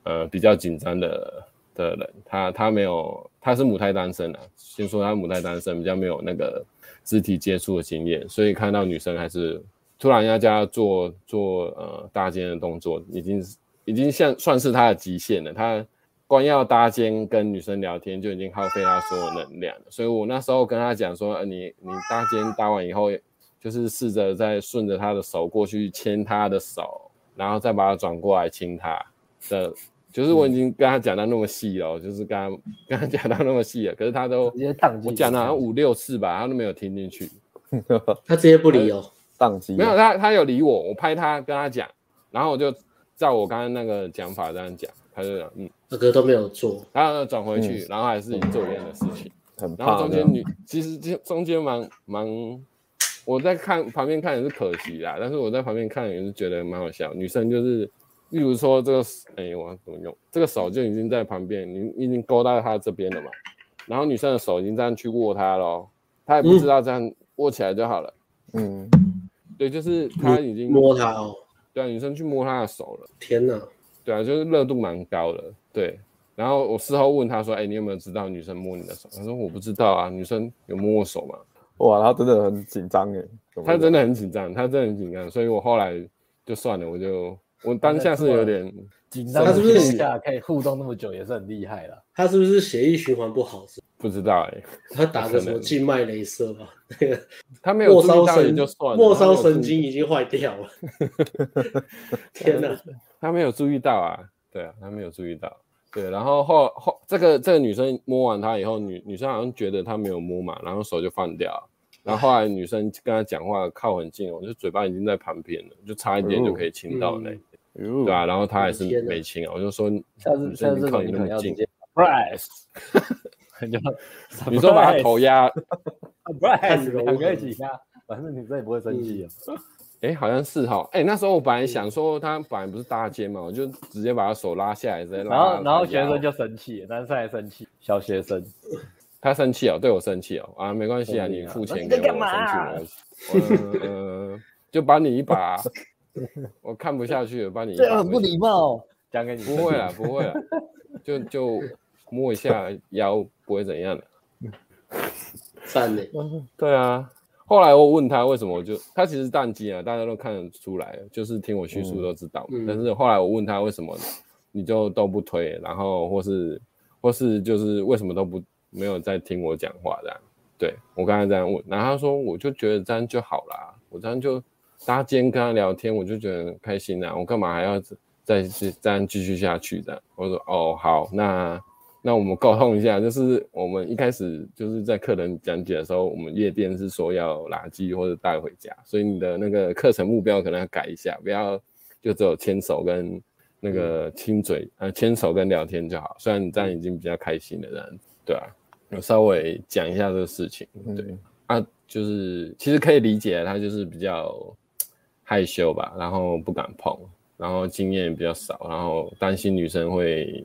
呃比较紧张的的人，他他没有，他是母胎单身啊，先说他母胎单身，比较没有那个肢体接触的经验，所以看到女生还是。突然要叫他做做呃搭肩的动作，已经已经像算是他的极限了。他光要搭肩跟女生聊天就已经耗费他所有能量了。所以我那时候跟他讲说，你你搭肩搭完以后，就是试着再顺着他的手过去牵他的手，然后再把他转过来亲他的。就是我已经跟他讲到那么细了，就是跟他跟他讲到那么细了，可是他都直接宕机，我讲了五六次吧，他都没有听进去，他直接不理哦。宕机没有他，他有理我，我拍他跟他讲，然后我就照我刚刚那个讲法这样讲，他就讲嗯，大哥都没有做，然后转回去，嗯、然后还是你做一样的事情，很然后中间女其实这中间蛮蛮，我在看旁边看也是可惜啦，但是我在旁边看也是觉得蛮好笑，女生就是例如说这个哎我要怎么用这个手就已经在旁边，你已经勾到他这边了嘛，然后女生的手已经这样去握他咯，他也不知道这样握起来就好了，嗯。对，就是他已经摸他哦，对啊，女生去摸他的手了。天哪，对啊，就是热度蛮高的。对，然后我事后问他说：“哎，你有没有知道女生摸你的手？”他说：“我不知道啊，女生有摸我手吗？”哇，他真的很紧张哎，他真的很紧张，他真的很紧张，所以我后来就算了，我就我当下是有点紧张。他是不是下可以互动那么久，也是很厉害了？他是不是血液循环不好是？不知道哎，他打个什么静脉雷射吧？那个 他没有末梢神就算了，末梢神经已经坏掉了。天哪，他没有注意到啊，对啊，他没有注意到。对，然后后后这个这个女生摸完他以后，女女生好像觉得他没有摸嘛，然后手就放掉。然后后来女生跟他讲话靠很近，我就嘴巴已经在旁边了，就差一点就可以亲到那，对啊，然后他还是没亲啊，我就说下次下次靠你那么近。就 你说把他头压，不是两个一起压，反正女生也不会生气啊。哎，好像是哈。哎，那时候我本来想说他本来不是搭肩嘛，我就直接把他手拉下来，直接拉。然后然后学生就生气，男生还生气，小学生他生气哦，对我生气哦啊，没关系啊，你付钱给我，生气没关系。嗯，就把你一把，我看不下去了，把你这样。很不礼貌，讲给你。不会啊，不会啊，就就。摸一下腰不会怎样的，赞呢？对啊，后来我问他为什么，我就他其实淡季啊，大家都看得出来，就是听我叙述都知道。嗯、但是后来我问他为什么你就都不推，然后或是或是就是为什么都不没有在听我讲话这样？对，我刚才这样问，然后他说我就觉得这样就好啦，我这样就搭肩跟他聊天，我就觉得很开心啊，我干嘛还要再这样继续下去的？我说哦好，那。那我们沟通一下，就是我们一开始就是在客人讲解的时候，我们夜店是说要垃圾或者带回家，所以你的那个课程目标可能要改一下，不要就只有牵手跟那个亲嘴，呃，牵手跟聊天就好。虽然你这样已经比较开心了，这样对啊，我稍微讲一下这个事情，对、嗯、啊，就是其实可以理解，他就是比较害羞吧，然后不敢碰，然后经验比较少，然后担心女生会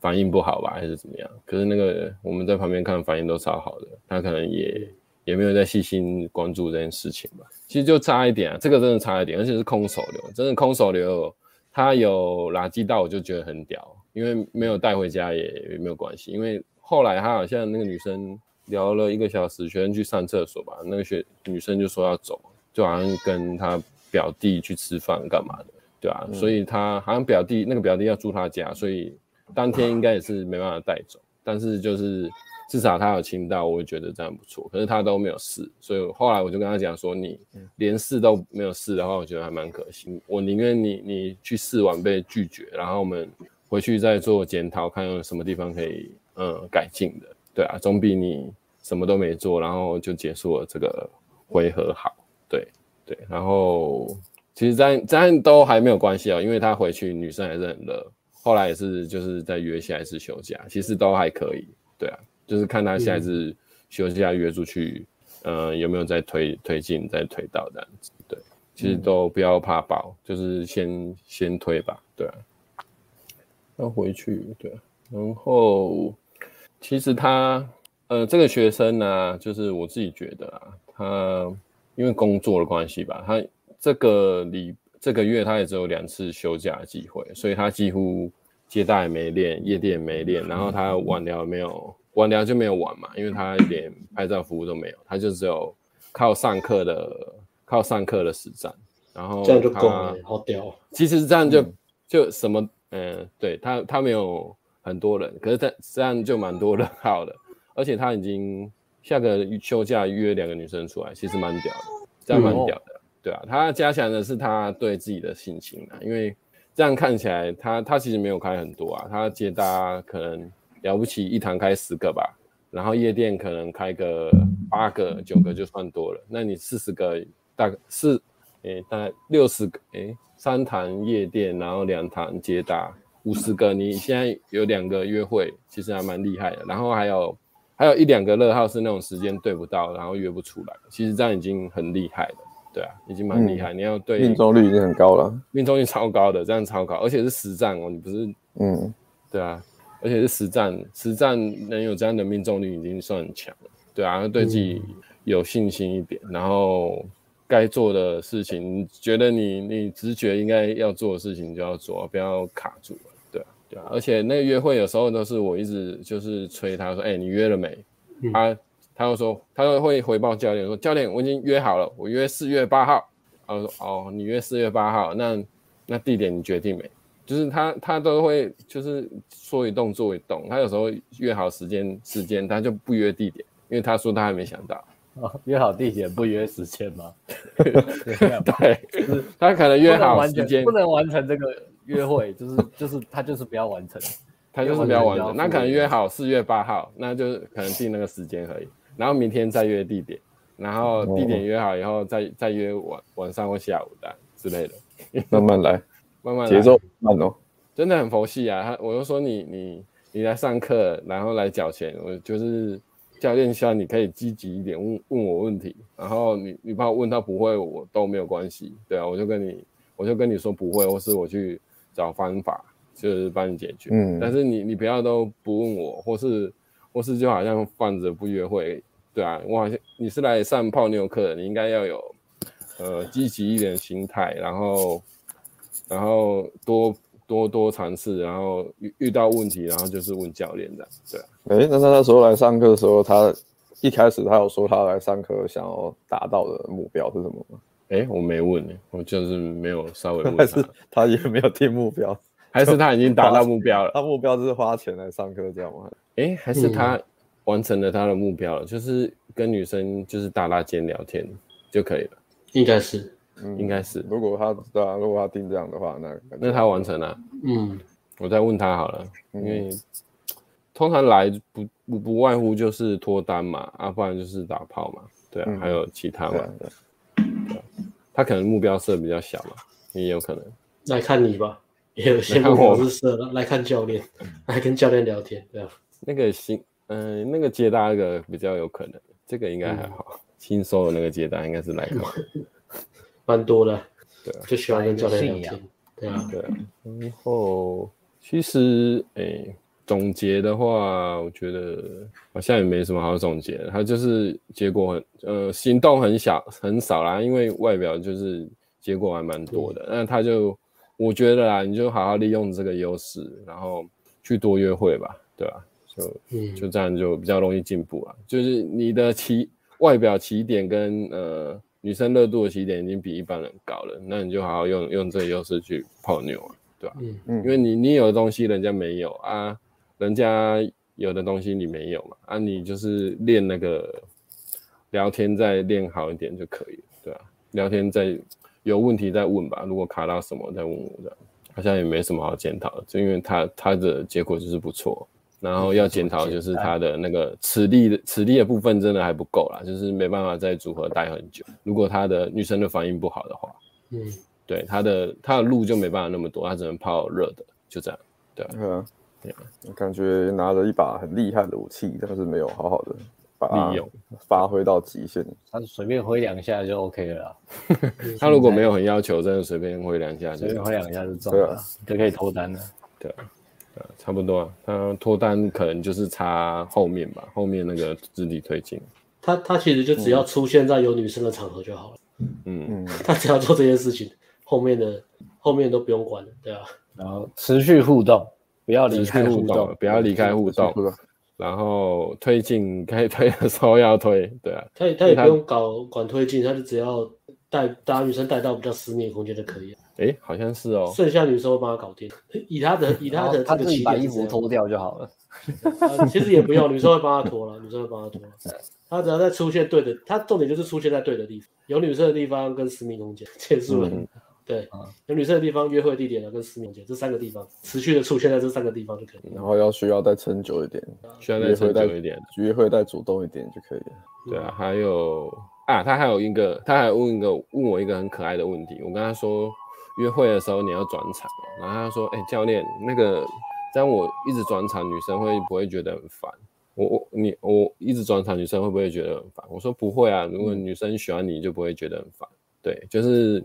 反应不好吧，还是怎么样？可是那个我们在旁边看反应都超好的，他可能也也没有在细心关注这件事情吧。其实就差一点啊，这个真的差一点，而且是空手流，真的空手流，他有垃圾到我就觉得很屌，因为没有带回家也，也没有关系，因为后来他好像那个女生。聊了一个小时，学生去上厕所吧，那个学女生就说要走，就好像跟他表弟去吃饭干嘛的，对啊，嗯、所以他好像表弟那个表弟要住他家，所以当天应该也是没办法带走，但是就是至少他有亲到，我会觉得这样不错。可是他都没有试，所以后来我就跟他讲说，你连试都没有试的话，我觉得还蛮可惜。我宁愿你你去试完被拒绝，然后我们回去再做检讨，看有什么地方可以嗯改进的，对啊，总比你。什么都没做，然后就结束了这个回合。好，对对，然后其实这样这样都还没有关系啊，因为他回去女生还是很热，后来也是就是在约下一次休假，其实都还可以。对啊，就是看他下一次休假约出去，嗯、呃，有没有再推推进再推到这样子。对，其实都不要怕爆，就是先先推吧。对啊，要回去对，然后其实他。呃，这个学生呢、啊，就是我自己觉得啊，他因为工作的关系吧，他这个礼这个月他也只有两次休假的机会，所以他几乎接待也没练，夜店也没练，然后他晚聊没有，晚聊就没有玩嘛，因为他连拍照服务都没有，他就只有靠上课的靠上课的实战，然后这样就够了，好屌。其实这样就、嗯、就什么，嗯、呃，对他他没有很多人，可是他这样就蛮多人号的。而且他已经下个休假约两个女生出来，其实蛮屌的，这样蛮屌的，嗯哦、对啊。他加强的是他对自己的信心啊，因为这样看起来他他其实没有开很多啊，他接搭可能了不起一堂开十个吧，然后夜店可能开个八个九个就算多了。那你四十个大概是诶大概六十个诶三堂夜店，然后两堂接搭五十个，你现在有两个约会，其实还蛮厉害的。然后还有。还有一两个乐号是那种时间对不到，然后约不出来。其实这样已经很厉害了，对啊，已经蛮厉害。嗯、你要对命中率已经很高了，命中率超高的，这样超高，而且是实战哦，你不是，嗯，对啊，而且是实战，实战能有这样的命中率已经算很强了，对啊，对自己有信心一点，嗯、然后该做的事情，觉得你你直觉应该要做的事情就要做，不要卡住了。对啊，而且那个约会有时候都是我一直就是催他说，哎、欸，你约了没？嗯、他他又说，他又会回报教练说，教练，我已经约好了，我约四月八号。他说，哦，你约四月八号，那那地点你决定没？就是他他都会就是说一动做一动，他有时候约好时间时间，他就不约地点，因为他说他还没想到。哦，约好地点不约时间吗？对，就是他可能约好时间不能完成这个。约会就是就是他就是不要完成，他就是不要完成。那可能约好四月八号，那就是可能定那个时间而已。然后明天再约地点，然后地点约好以后再再约晚晚上或下午的之类的。慢慢来，慢慢节奏慢哦，真的很佛系啊。他我就说你你你来上课，然后来缴钱，我就是教练希望你可以积极一点问问我问题，然后你你怕我问他不会我都没有关系，对啊，我就跟你我就跟你说不会，或是我去。找方法就是帮你解决，嗯，但是你你不要都不问我，或是或是就好像放着不约会，对啊，我好像你是来上泡妞课的，你应该要有呃积极一点的心态，然后然后多多多尝试，然后遇遇到问题，然后就是问教练的，对啊，哎、欸，那他那时候来上课的时候，他一开始他有说他来上课想要达到的目标是什么吗？哎，我没问呢，我就是没有稍微问他，还是他也没有定目标，还是他已经达到目标了？他目标就是花钱来上课这样吗？哎，还是他完成了他的目标了，就是跟女生就是搭搭肩聊天就可以了？应该是，应该是。如果他对啊，如果他定这样的话，那那他完成了。嗯，我再问他好了，因为通常来不不不外乎就是脱单嘛，啊，不然就是打炮嘛，对啊，还有其他嘛。他可能目标设比较小嘛，也有可能来看你吧，也有些目标是设了来看教练，来跟教练聊天，对啊。那个新，嗯、呃，那个接单那个比较有可能，这个应该还好。新收的那个接单应该是来看，蛮多的。对啊，就喜欢跟教练聊天，对啊，对啊。然后其实，哎，总结的话，我觉得好像也没什么好总结的，他就是结果很，呃，行动很小很少啦，因为外表就是结果还蛮多的。那他就，我觉得啦，你就好好利用这个优势，然后去多约会吧，对吧？就就这样就比较容易进步了。就是你的起外表起点跟呃。女生热度的起点已经比一般人高了，那你就好好用用这个优势去泡妞啊，对吧？嗯嗯，因为你你有的东西人家没有啊，人家有的东西你没有嘛，啊，你就是练那个聊天再练好一点就可以了，对啊？聊天再有问题再问吧，如果卡到什么再问我这样，好像也没什么好检讨的，就因为他他的结果就是不错。然后要检讨就是他的那个磁力的磁力的部分真的还不够啦，就是没办法在组合待很久。如果他的女生的反应不好的话，嗯，对，他的他的路就没办法那么多，他只能泡热的，就这样。对啊，对啊，对啊，感觉拿着一把很厉害的武器，但是没有好好的把它利用发挥到极限。他随便挥两下就 OK 了啦。他如果没有很要求，真的随便挥两下，随便挥两下就中了，就可以脱单了。对啊。差不多啊，他脱单可能就是差后面吧，后面那个肢体推进。他他其实就只要出现在有女生的场合就好了。嗯嗯，他只要做这件事情，后面的后面都不用管了，对吧？然后持续互动，不要离开互动，不要离开互动。然后推进该推的时候要推，对啊。他他也不用搞管推进，他就只要带把女生带到比较私密的空间就可以了。哎，好像是哦。剩下女生会帮他搞定，以他的 以他的这个起点，把衣服脱掉就好了。其实也不用，女生会帮他脱了，女生会帮他脱。他只要在出现对的，他重点就是出现在对的地方，有女生的地方跟私密空间结束了。对，有女生的地方、约会地点呢跟私密空间这三个地方，持续的出现在这三个地方就可以。然后要需要再撑久一点，需要再撑久一点，约会再主动一点就可以了。对啊，还有啊，他还有一个，他还问一个问我一个很可爱的问题，我跟他说。约会的时候你要转场，然后他说：“哎、欸，教练，那个这样我一直转场，女生会不会觉得很烦？我我你我一直转场，女生会不会觉得很烦？”我说：“不会啊，如果女生喜欢你就不会觉得很烦。”对，就是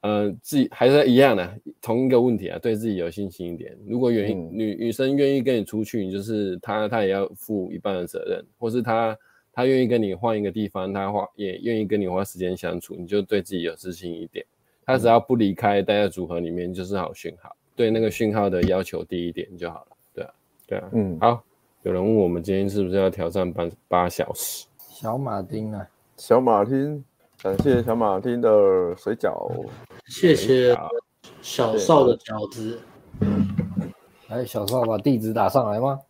呃自己还是一样的，同一个问题啊，对自己有信心一点。如果愿意、嗯、女女生愿意跟你出去，你就是她她也要负一半的责任，或是她她愿意跟你换一个地方，她花也愿意跟你花时间相处，你就对自己有自信一点。她只要不离开，待在组合里面就是好讯号。对那个讯号的要求低一点就好了。对啊，对啊，嗯，好。有人问我们今天是不是要挑战八八小时？小马丁啊，小马丁，感谢小马丁的水饺，谢谢小少的饺子。哎，小少把地址打上来吗？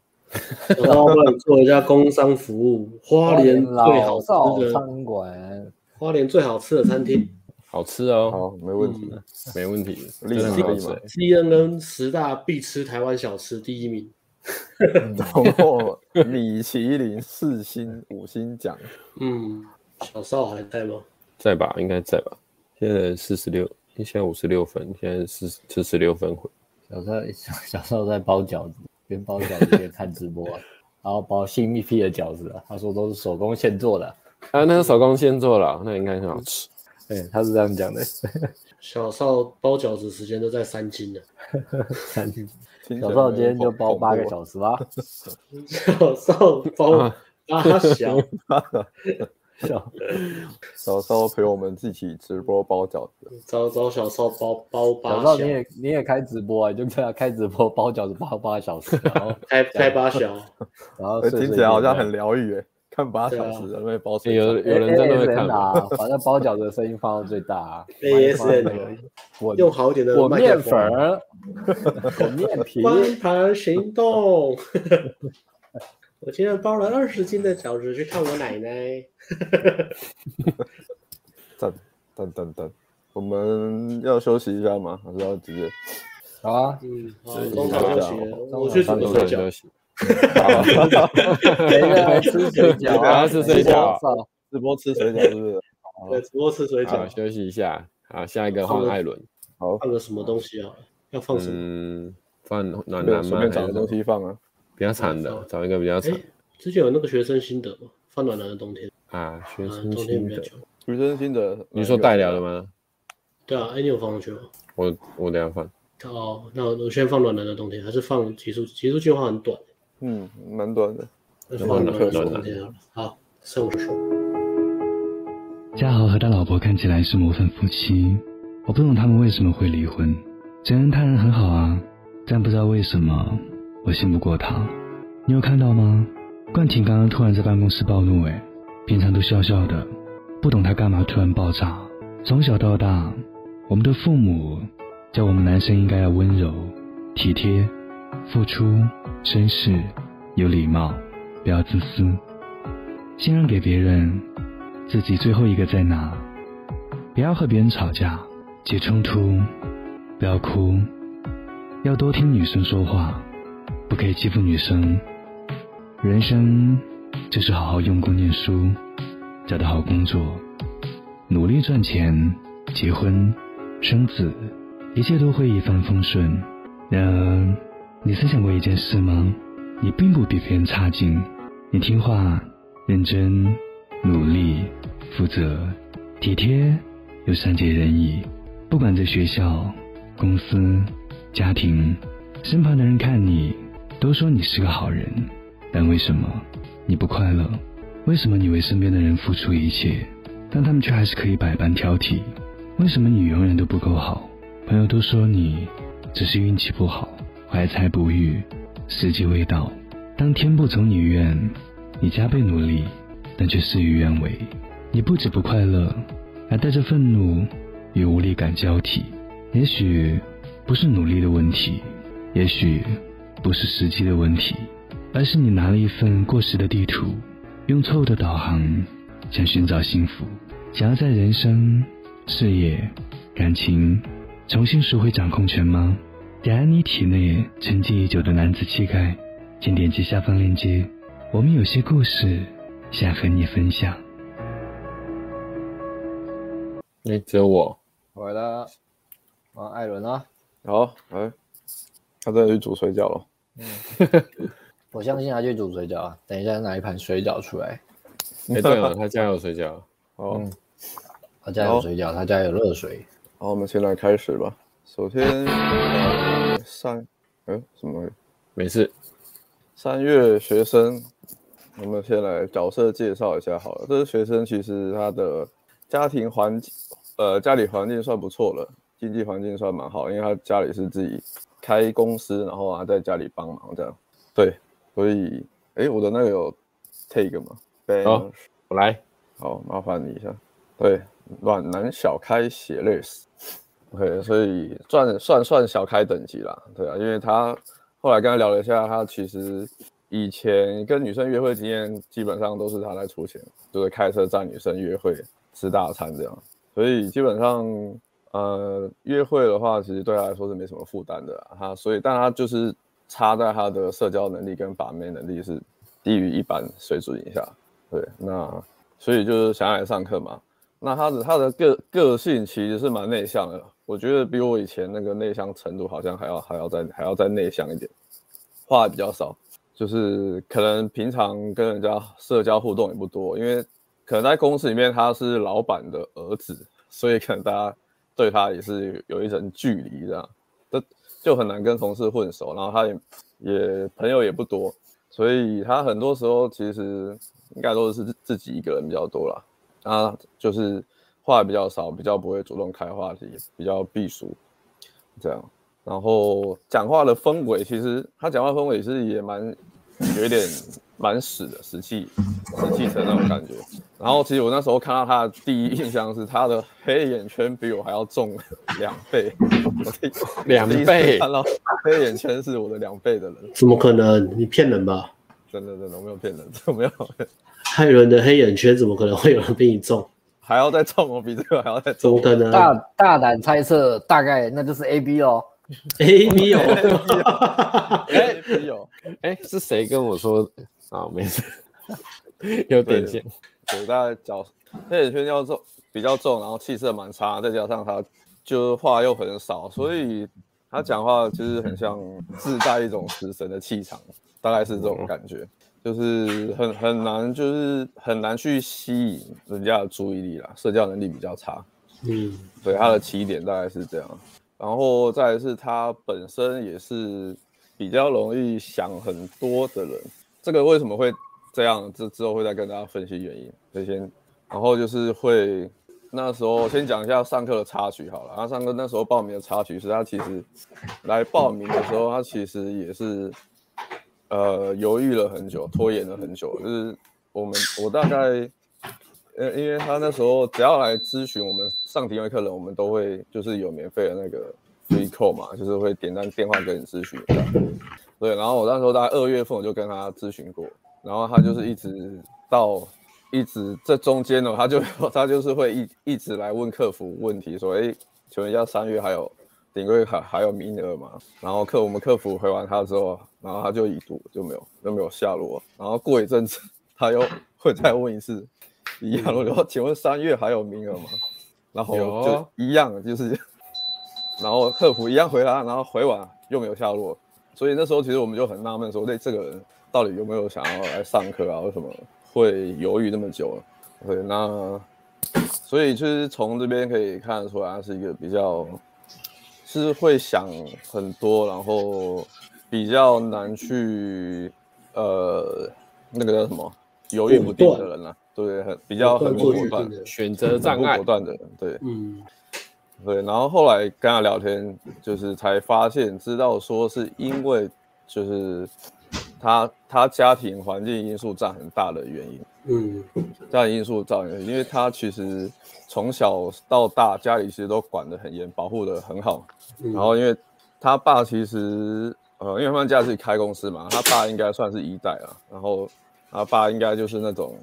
然后帮你做一下工商服务，花莲最好吃的餐馆，花莲最好吃的餐厅。好吃哦，好，没问题，没问题，真的可以吗？CNN 十大必吃台湾小吃第一名，然后米其林四星五星奖。嗯，小少还在吗？在吧，应该在吧。现在四十六，现在五十六分，现在四四十六分回。小时候 小小少在包饺子，边包饺子边看直播，然后包新一批的饺子，他说都是手工现做的。啊，那是手工现做了，那应该很好吃。对，他是这样讲的。小少包饺子时间都在三斤的。三斤。小少今天就包八个小时吧。小少包八小。小时候陪我们一起直播包饺子。找找小少包包八小。小少你也你也开直播啊？就这样开直播包饺子包八小时，然后 开开八小，然后听起来好像很疗愈哎。看八小时，因为包水，有有人真的会看啊，把那包饺子的声音放到最大。ASMR，我用好一点的。我面粉，我面皮。关盘行动。我今天包了二十斤的饺子去看我奶奶。等等等等，我们要休息一下吗？还是要直接？好啊，嗯，中场休息，我去准备休息。哈哈哈吃水饺，然后吃水饺，直播吃水饺是不是？对，直播吃水饺。休息一下，好，下一个换艾伦。好，放个什么东西啊？要放什么？嗯，放暖男吗？随便找个东西放啊。比较惨的，找一个比较惨。之前有那个学生心得吗？放暖男的冬天啊，学生心得。学生心得，你说带聊的吗？对啊，哎，你有放上去吗？我我等下放。哦，那我先放暖男的冬天，还是放极速极速进化很短？嗯，蛮短的。那就放暖男的冬天好了。好，三五十首。嘉豪和他老婆看起来是模范夫妻，我不懂他们为什么会离婚。真恩他人很好啊，但不知道为什么我信不过他。你有看到吗？冠廷刚刚突然在办公室暴怒，哎，平常都笑笑的，不懂他干嘛突然爆炸。从小到大，我们的父母教我们男生应该要温柔、体贴、付出、绅士、有礼貌，不要自私，先让给别人。自己最后一个再拿，不要和别人吵架，起冲突，不要哭，要多听女生说话，不可以欺负女生。人生就是好好用功念书，找到好工作，努力赚钱，结婚，生子，一切都会一帆风顺。然而，你曾想过一件事吗？你并不比别人差劲，你听话，认真。努力、负责、体贴又善解人意，不管在学校、公司、家庭，身旁的人看你都说你是个好人，但为什么你不快乐？为什么你为身边的人付出一切，但他们却还是可以百般挑剔？为什么你永远都不够好？朋友都说你只是运气不好，怀才不遇，时机未到。当天不从你愿，你加倍努力。但却事与愿违，你不止不快乐，还带着愤怒与无力感交替。也许不是努力的问题，也许不是时机的问题，而是你拿了一份过时的地图，用错误的导航，想寻找幸福，想要在人生、事业、感情重新赎回掌控权吗？点燃你体内沉寂已久的男子气概，请点击下方链接，我们有些故事。想和你分享。那，只有我回来了。啊，艾伦啊，好，哎，他真的去煮水饺了。嗯，我相信他去煮水饺啊。等一下拿一盘水饺出来。哎，对了，他家有水饺。哦、嗯，他家有水饺，他家有热水。好，我们先来开始吧。首先，呃、三，哎，什么？没事。三月学生。我们先来角色介绍一下好了。这个学生其实他的家庭环境，呃，家里环境算不错了，经济环境算蛮好，因为他家里是自己开公司，然后还在家里帮忙这样。对，所以，哎，我的那个有 take 吗？好，我来。好，麻烦你一下。对，暖男小开血泪史。OK，所以算算算小开等级啦。对啊，因为他后来跟他聊了一下，他其实。以前跟女生约会经验基本上都是他在出钱，就是开车载女生约会吃大餐这样，所以基本上呃约会的话，其实对他来说是没什么负担的。他所以，但他就是差在他的社交能力跟把妹能力是低于一般水准以下。对，那所以就是想要来上课嘛。那他的他的个个性其实是蛮内向的，我觉得比我以前那个内向程度好像还要还要再还要再内向一点，话比较少。就是可能平常跟人家社交互动也不多，因为可能在公司里面他是老板的儿子，所以可能大家对他也是有一层距离这样，这就很难跟同事混熟。然后他也也朋友也不多，所以他很多时候其实应该都是自己一个人比较多啦。他就是话比较少，比较不会主动开话题，比较避俗这样。然后讲话的氛围，其实他讲话氛围是也蛮有一点蛮死的，死气死气沉那种感觉。然后其实我那时候看到他的第一印象是他的黑眼圈比我还要重两倍，两倍看到黑眼圈是我的两倍的人，怎么可能？你骗人吧？真的真的我没有骗人，我没有。害人的黑眼圈怎么可能会有人比你重？还要再重我比这个还要再重？怎么可能？大大胆猜测，大概那就是 A B 哦。A B 有？哎，你有？哎，是谁跟我说啊？没事，有点像。对，大概脚黑眼圈要重，比较重，然后气色蛮差，再加上他就话又很少，所以他讲话就是很像自带一种食神的气场，大概是这种感觉，就是很很难，就是很难去吸引人家的注意力啦，社交能力比较差。嗯，对，他的起点大概是这样，然后再来是他本身也是比较容易想很多的人。这个为什么会这样？这之后会再跟大家分析原因。所以先，然后就是会那时候先讲一下上课的插曲好了。他上课那时候报名的插曲是他其实来报名的时候，他其实也是呃犹豫了很久，拖延了很久。就是我们我大概。呃，因为他那时候只要来咨询我们上体位课人，我们都会就是有免费的那个 free call 嘛，就是会点单电话跟你咨询。对，然后我那时候大概二月份我就跟他咨询过，然后他就是一直到一直这中间呢，他就他就是会一一直来问客服问题，说，哎，请问一下三月还有顶柜还还有名额吗？然后客我们客服回完他之后，然后他就已读就没有就没有下落，然后过一阵子他又会再问一次。一样，然后请问三月还有名额吗？然后就一样，就是，然后客服一样回答，然后回完又没有下落，所以那时候其实我们就很纳闷，说，对这个人到底有没有想要来上课啊？为什么会犹豫那么久？对，那所以就是从这边可以看得出来，他是一个比较是会想很多，然后比较难去呃那个叫什么犹豫不定的人啊。对，很比较很果断，选择障碍果断的人，对，嗯，对。然后后来跟他聊天，就是才发现，知道说是因为就是他他家庭环境因素占很大的原因，嗯，家庭因素造成，因为他其实从小到大家里其实都管得很严，保护得很好。然后因为他爸其实呃，因为他们家是开公司嘛，他爸应该算是一代了，然后他爸应该就是那种。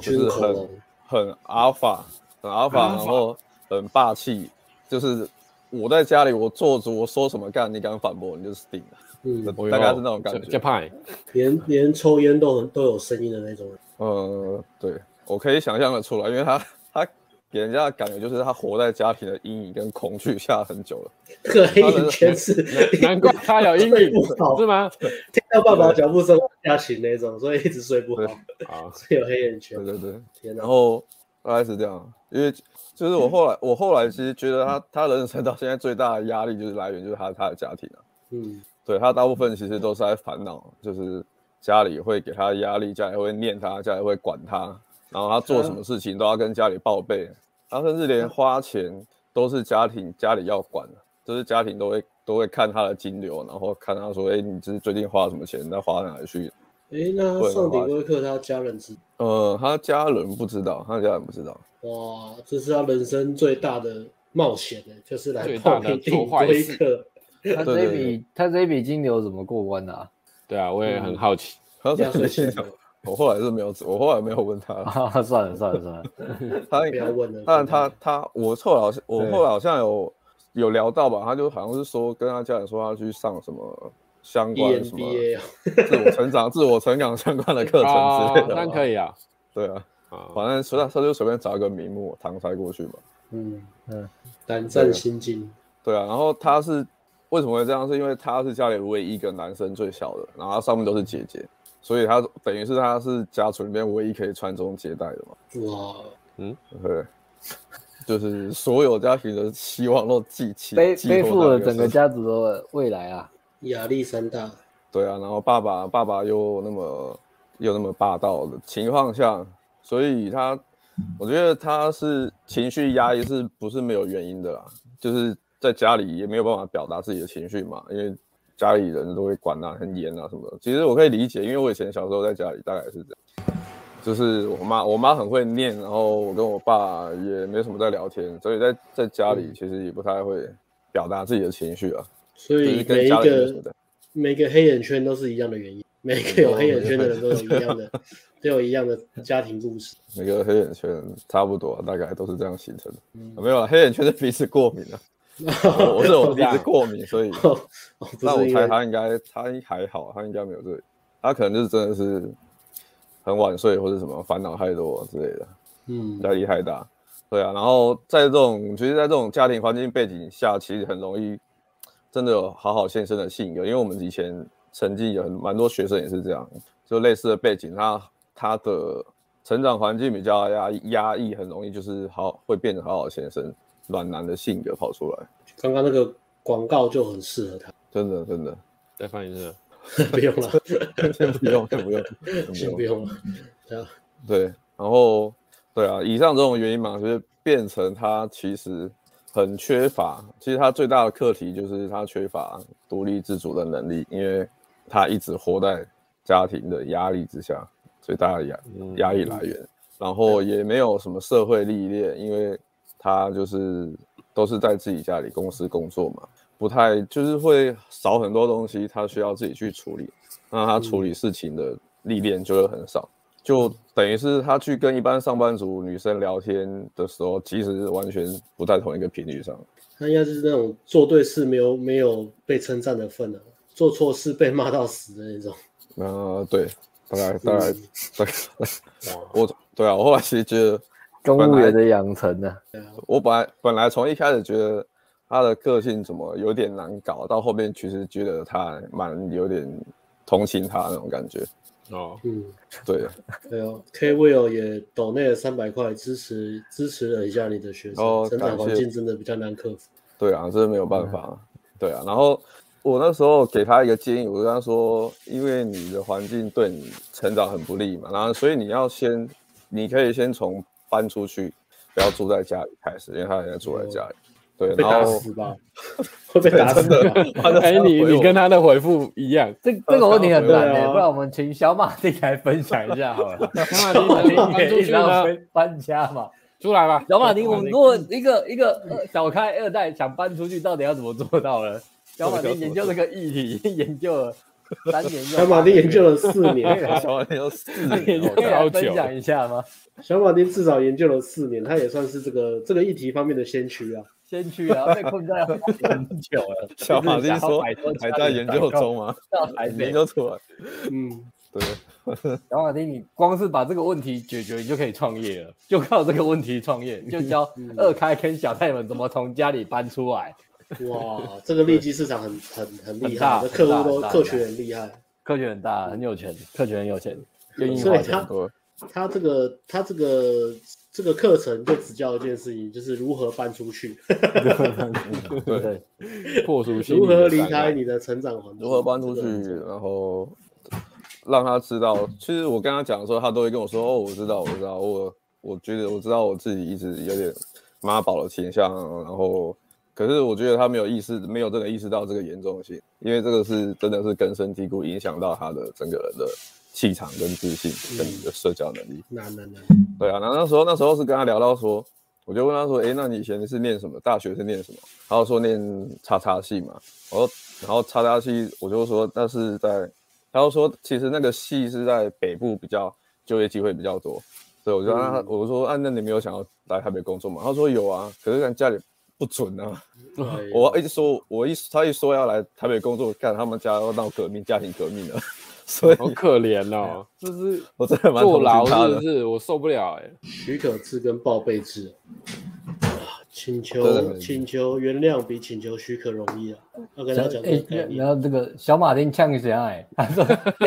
就是很很阿尔法，很阿尔法，然后很霸气。就是我在家里，我做主，我说什么干，你敢反驳，你就死定了。嗯，大概是那种感觉。连连抽烟都很都有声音的那种。呃，对，我可以想象的出来，因为他他给人家的感觉就是他活在家庭的阴影跟恐惧下很久了。这个黑眼圈是 难怪他有阴影，是吗？听到爸爸脚步声吓醒那种，所以一直睡不好。啊，是有黑眼圈。对对对！然后大概是这样，因为就是我后来，我后来其实觉得他他人生到现在最大的压力就是来源就是他他的家庭啊。嗯，对他大部分其实都是在烦恼，就是家里会给他压力，家里会念他，家里会管他，然后他做什么事情都要跟家里报备，他甚至连花钱都是家庭家里要管的，就是家庭都会都会看他的金流，然后看他说，哎，你这是最近花了什么钱，那花到哪里去？哎，那他上顶规课，他家人知？呃，他家人不知道，他家人不知道。哇，这是他人生最大的冒险呢，就是来报名顶规课。他这笔，他这笔金牛怎么过关的啊？对啊，我也很好奇。他压岁钱，我后来是没有，我后来没有问他。算了算了算了，他不要问了。但他他，我后来我后来好像有有聊到吧，他就好像是说跟他家人说他去上什么。相关什么自我成长、自我成长相关的课程之类的，那可以啊。对啊，反正随他他就随便找一个名目搪塞过去嘛。嗯嗯，胆战心惊。对啊，然后他是为什么会这样？是因为他是家里唯一一个男生最小的，然后他上面都是姐姐，所以他等于是他是家族里面唯一可以传宗接代的嘛。哇，嗯，对，就是所有家庭的希望都寄起背背负了整个家族的未来啊。压力山大，对啊，然后爸爸爸爸又那么又那么霸道的情况下，所以他，我觉得他是情绪压抑是不是没有原因的啦？就是在家里也没有办法表达自己的情绪嘛，因为家里人都会管啊，很严啊什么的。其实我可以理解，因为我以前小时候在家里大概是这样，就是我妈我妈很会念，然后我跟我爸也没什么在聊天，所以在在家里其实也不太会表达自己的情绪啊。所以每一个每个黑眼圈都是一样的原因，每个有黑眼圈的人都有一样的，都有一样的家庭故事。每个黑眼圈差不多，大概都是这样形成的。嗯、没有，黑眼圈是鼻子过敏啊。我是我鼻子过敏，所以 那我猜他应该他还好，他应该没有这个，他可能就是真的是很晚睡或者什么烦恼太多之类的，嗯，压力太大。对啊，然后在这种其实，在这种家庭环境背景下，其实很容易。真的有好好先生的性格，因为我们以前曾经有蛮多学生也是这样，就类似的背景，他他的成长环境比较压压抑，很容易就是好会变成好好先生，暖男的性格跑出来。刚刚那个广告就很适合他，真的真的。再放一次，不用了，先不用，先不用，先不用了。对啊，对，然后对啊，以上这种原因嘛，就是变成他其实很缺乏。其实他最大的课题就是他缺乏独立自主的能力，因为他一直活在家庭的压力之下，最大的压压力来源。嗯、然后也没有什么社会历练，因为他就是都是在自己家里公司工作嘛。不太就是会少很多东西，他需要自己去处理，那他处理事情的历练就会很少，就等于是他去跟一般上班族女生聊天的时候，其实完全不在同一个频率上。他应该是那种做对事没有没有被称赞的份啊，做错事被骂到死的那种。呃，对，大概大概大概，我对啊，我后来其实觉得公务员的养成呢，我本来本来从一开始觉得。他的个性怎么有点难搞，到后面其实觉得他蛮有点同情他那种感觉。哦，嗯，对，对哦，K Will 也抖内了三百块支持支持了一下你的学生，哦、成长环境真的比较难克服。对啊，真的没有办法。嗯、对啊，然后我那时候给他一个建议，我跟他说，因为你的环境对你成长很不利嘛，然后所以你要先，你可以先从搬出去，不要住在家里开始，因为他现在住在家里。哦对，被打死吧？会被打死的。哎，你你跟他的回复一样，这这个问题很难诶，不然我们请小马丁来分享一下好了。小马丁也一直要搬家嘛，出来吧。小马丁，我们如果一个一个小开二代想搬出去，到底要怎么做到呢？小马丁研究这个议题研究了 三年，小马丁研究了四年，小马丁有四年，可以分享一下吗？小马丁至少研究了四年，他也算是这个这个议题方面的先驱啊。先驱啊，被困在很久了。小马丁说还在研究中吗？研究出来。嗯，对。小马丁，你光是把这个问题解决，你就可以创业了。就靠这个问题创业，就教二开跟小太们怎么从家里搬出来。哇，这个利基市场很很很厉害，客户都客群很厉害，客群很大，很有钱，客群很有钱，愿意花钱多。他这个，他这个。这个课程就只教一件事情，就是如何搬出去。对，破除如何离开你的成长环境，如何搬出去，然后让他知道。其实我跟他讲的时候，他都会跟我说：“哦，我知道，我知道，我我觉得我知道我自己一直有点妈宝的倾向。”然后，可是我觉得他没有意识，没有真的意识到这个严重性，因为这个是真的是根深蒂固，影响到他的整个人的。气场跟自信，跟你的社交能力，难难难。对啊，那那时候那时候是跟他聊到说，我就问他说，哎、欸，那你以前是念什么？大学是念什么？他就说念叉叉系嘛。我说，然后叉叉系，我就说那是在，他就说其实那个系是在北部比较就业机会比较多。所以我就让他，嗯、我说，啊，那你没有想要来台北工作吗？他说有啊，可是看家里不准啊。我一直说，我一他一说要来台北工作，看他们家要闹革命，家庭革命了。所以好可怜哦，就是我真的蛮坐牢，是不是？我受不了哎。许可制跟报备制，请求请求原谅比请求许可容易啊。要跟他讲，然后这个小马丁呛一下哎，他说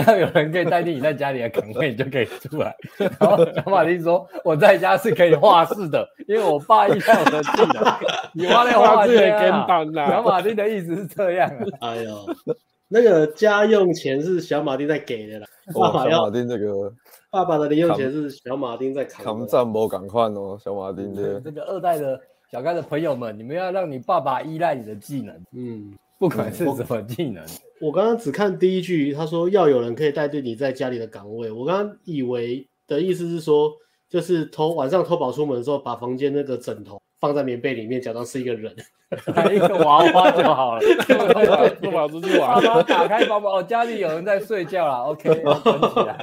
要有人可以代替你在家里的岗位，你就可以出来。然后小马丁说我在家是可以画室的，因为我爸依赖我的技能。你画那画室也跟班呐。小马丁的意思是这样啊。哎呦。那个家用钱是小马丁在给的啦，爸爸要小马丁这个爸爸的零用钱是小马丁在扛。扛战谋赶快哦，小马丁的。这个二代的小刚的朋友们，你们要让你爸爸依赖你的技能，嗯，不管是什么技能。我刚刚只看第一句，他说要有人可以带队你在家里的岗位，我刚刚以为的意思是说，就是偷晚上偷跑出门的时候，把房间那个枕头。放在棉被里面，假装是一个人，一个娃娃就好了。不跑出去玩。爸爸打开包包，哦，家里有人在睡觉啦。OK，关起来。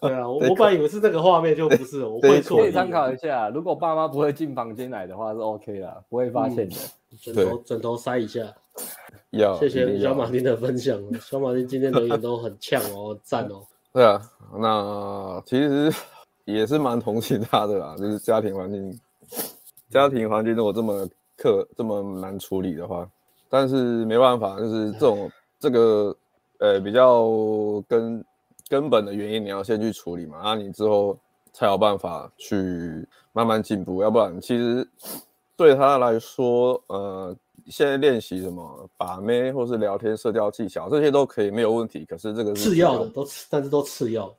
对啊，我我本来以为是这个画面，就不是。我会错。可以参考一下，如果爸妈不会进房间来的话，是 OK 的，不会发现的。枕头枕头塞一下。要。谢谢小马丁的分享。小马丁今天留言都很呛哦，赞哦。对啊，那其实也是蛮同情他的啦，就是家庭环境。家庭环境如果这么克这么难处理的话，但是没办法，就是这种这个呃比较根根本的原因，你要先去处理嘛。啊，你之后才有办法去慢慢进步，要不然其实对他来说，呃，现在练习什么把妹或是聊天社交技巧这些都可以没有问题，可是这个是次要的，都次，但是都次要。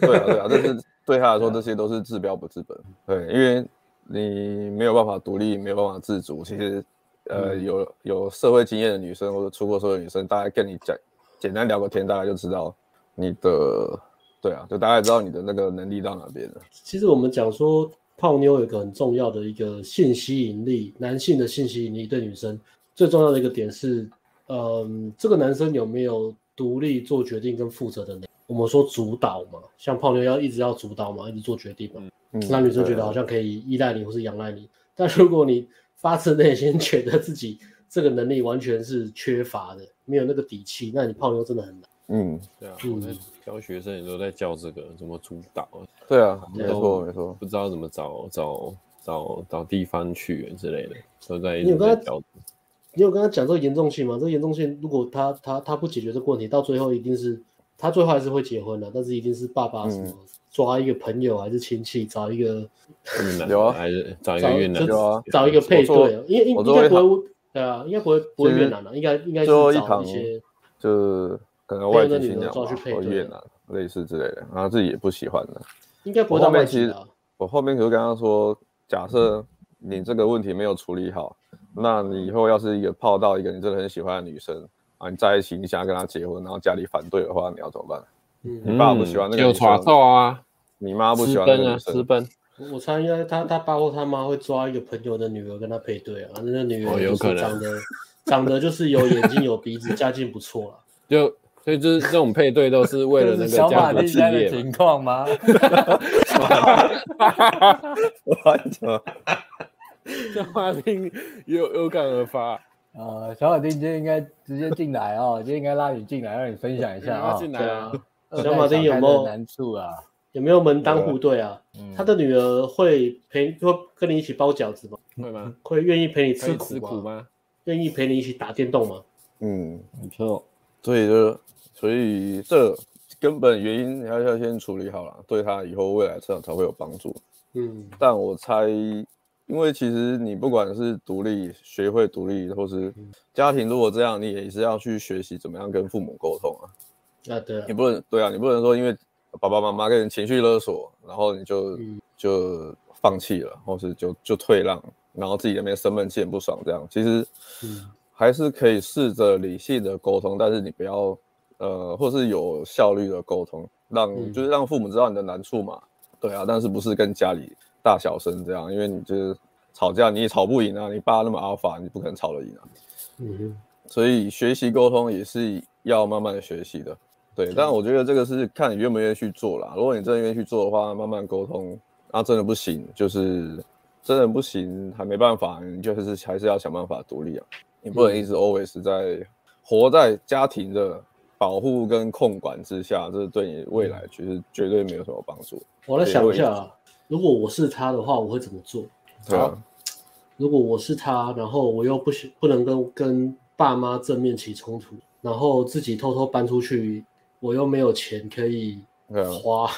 对啊，对啊，但是 对他来说，这些都是治标不治本。对，因为你没有办法独立，没有办法自主。其实，呃，有有社会经验的女生或者出过社会的女生，大概跟你讲，简单聊个天，大概就知道你的。对啊，就大概知道你的那个能力到哪边了。其实我们讲说泡妞有一个很重要的一个性吸引力，男性的性吸引力对女生最重要的一个点是，嗯，这个男生有没有独立做决定跟负责的能力？我们说主导嘛，像泡妞要一直要主导嘛，一直做决定嘛，嗯，让女生觉得好像可以依赖你或是仰赖你。但如果你发自内心觉得自己这个能力完全是缺乏的，没有那个底气，那你泡妞真的很难。嗯，对啊，我在教学生也都在教这个怎么主导。对啊，没错没错，不知道怎么找找找找地方去之类的，都在你有跟他教，你有跟他讲这个严重性吗？这个严重性，如果他他他不解决这个问题，到最后一定是他最后还是会结婚的，但是一定是爸爸什么抓一个朋友还是亲戚找一个越南有啊，还是找一个 越南有啊，找一个配对，应应应该不会对啊，应该不会不会越南了，应该应该是找一些就。可能外籍新娘或越南类似之类的，然后自己也不喜欢的，应该不会到外籍。我后面可是跟他说，假设你这个问题没有处理好，那你以后要是一个泡到一个你真的很喜欢的女生啊，你在一起，你想要跟他结婚，然后家里反对的话，你要怎么办？嗯，你爸不喜欢那个女生啊，你妈不喜欢那个女生，私奔。我猜应该他他爸或他妈会抓一个朋友的女儿跟他配对啊，那个女儿有可能长得长得就是有眼睛有鼻子，家境不错了，就。所以就是这种配对都是为了那个家族企业。小马丁现在的情况吗？完全。小马丁 有有感而发。啊，小马丁今天应该直接进来哦，今天应该拉你进来，让你分享一下 啊。进来啊。小马丁有没有难处啊？有没有门当户对啊？他的女儿会陪，会跟你一起包饺子吗？会吗？会愿意陪你吃苦吗？愿意陪你一起打电动吗？嗯，没错。所以就。所以这根本原因要要先处理好了，对他以后未来成长才会有帮助。嗯，但我猜，因为其实你不管是独立学会独立，或是家庭如果这样，你也是要去学习怎么样跟父母沟通啊。啊，对啊，你不能对啊，你不能说因为爸爸妈妈跟你情绪勒索，然后你就、嗯、就放弃了，或是就就退让，然后自己那边生闷气不爽这样。其实，还是可以试着理性的沟通，但是你不要。呃，或是有效率的沟通，让、嗯、就是让父母知道你的难处嘛，对啊，但是不是跟家里大小声这样，因为你就是吵架你也吵不赢啊，你爸那么阿法，你不可能吵得赢啊。嗯哼，所以学习沟通也是要慢慢学习的，对。嗯、但我觉得这个是看你愿不愿意去做啦。如果你真的愿意去做的话，慢慢沟通，那、啊、真的不行，就是真的不行，还没办法，你就是还是要想办法独立啊。你不能一直 always 在活在家庭的。保护跟控管之下，这是对你未来其实绝对没有什么帮助。我来想一下啊，如果我是他的话，我会怎么做？对啊，如果我是他，然后我又不不能跟跟爸妈正面起冲突，然后自己偷偷搬出去，我又没有钱可以花，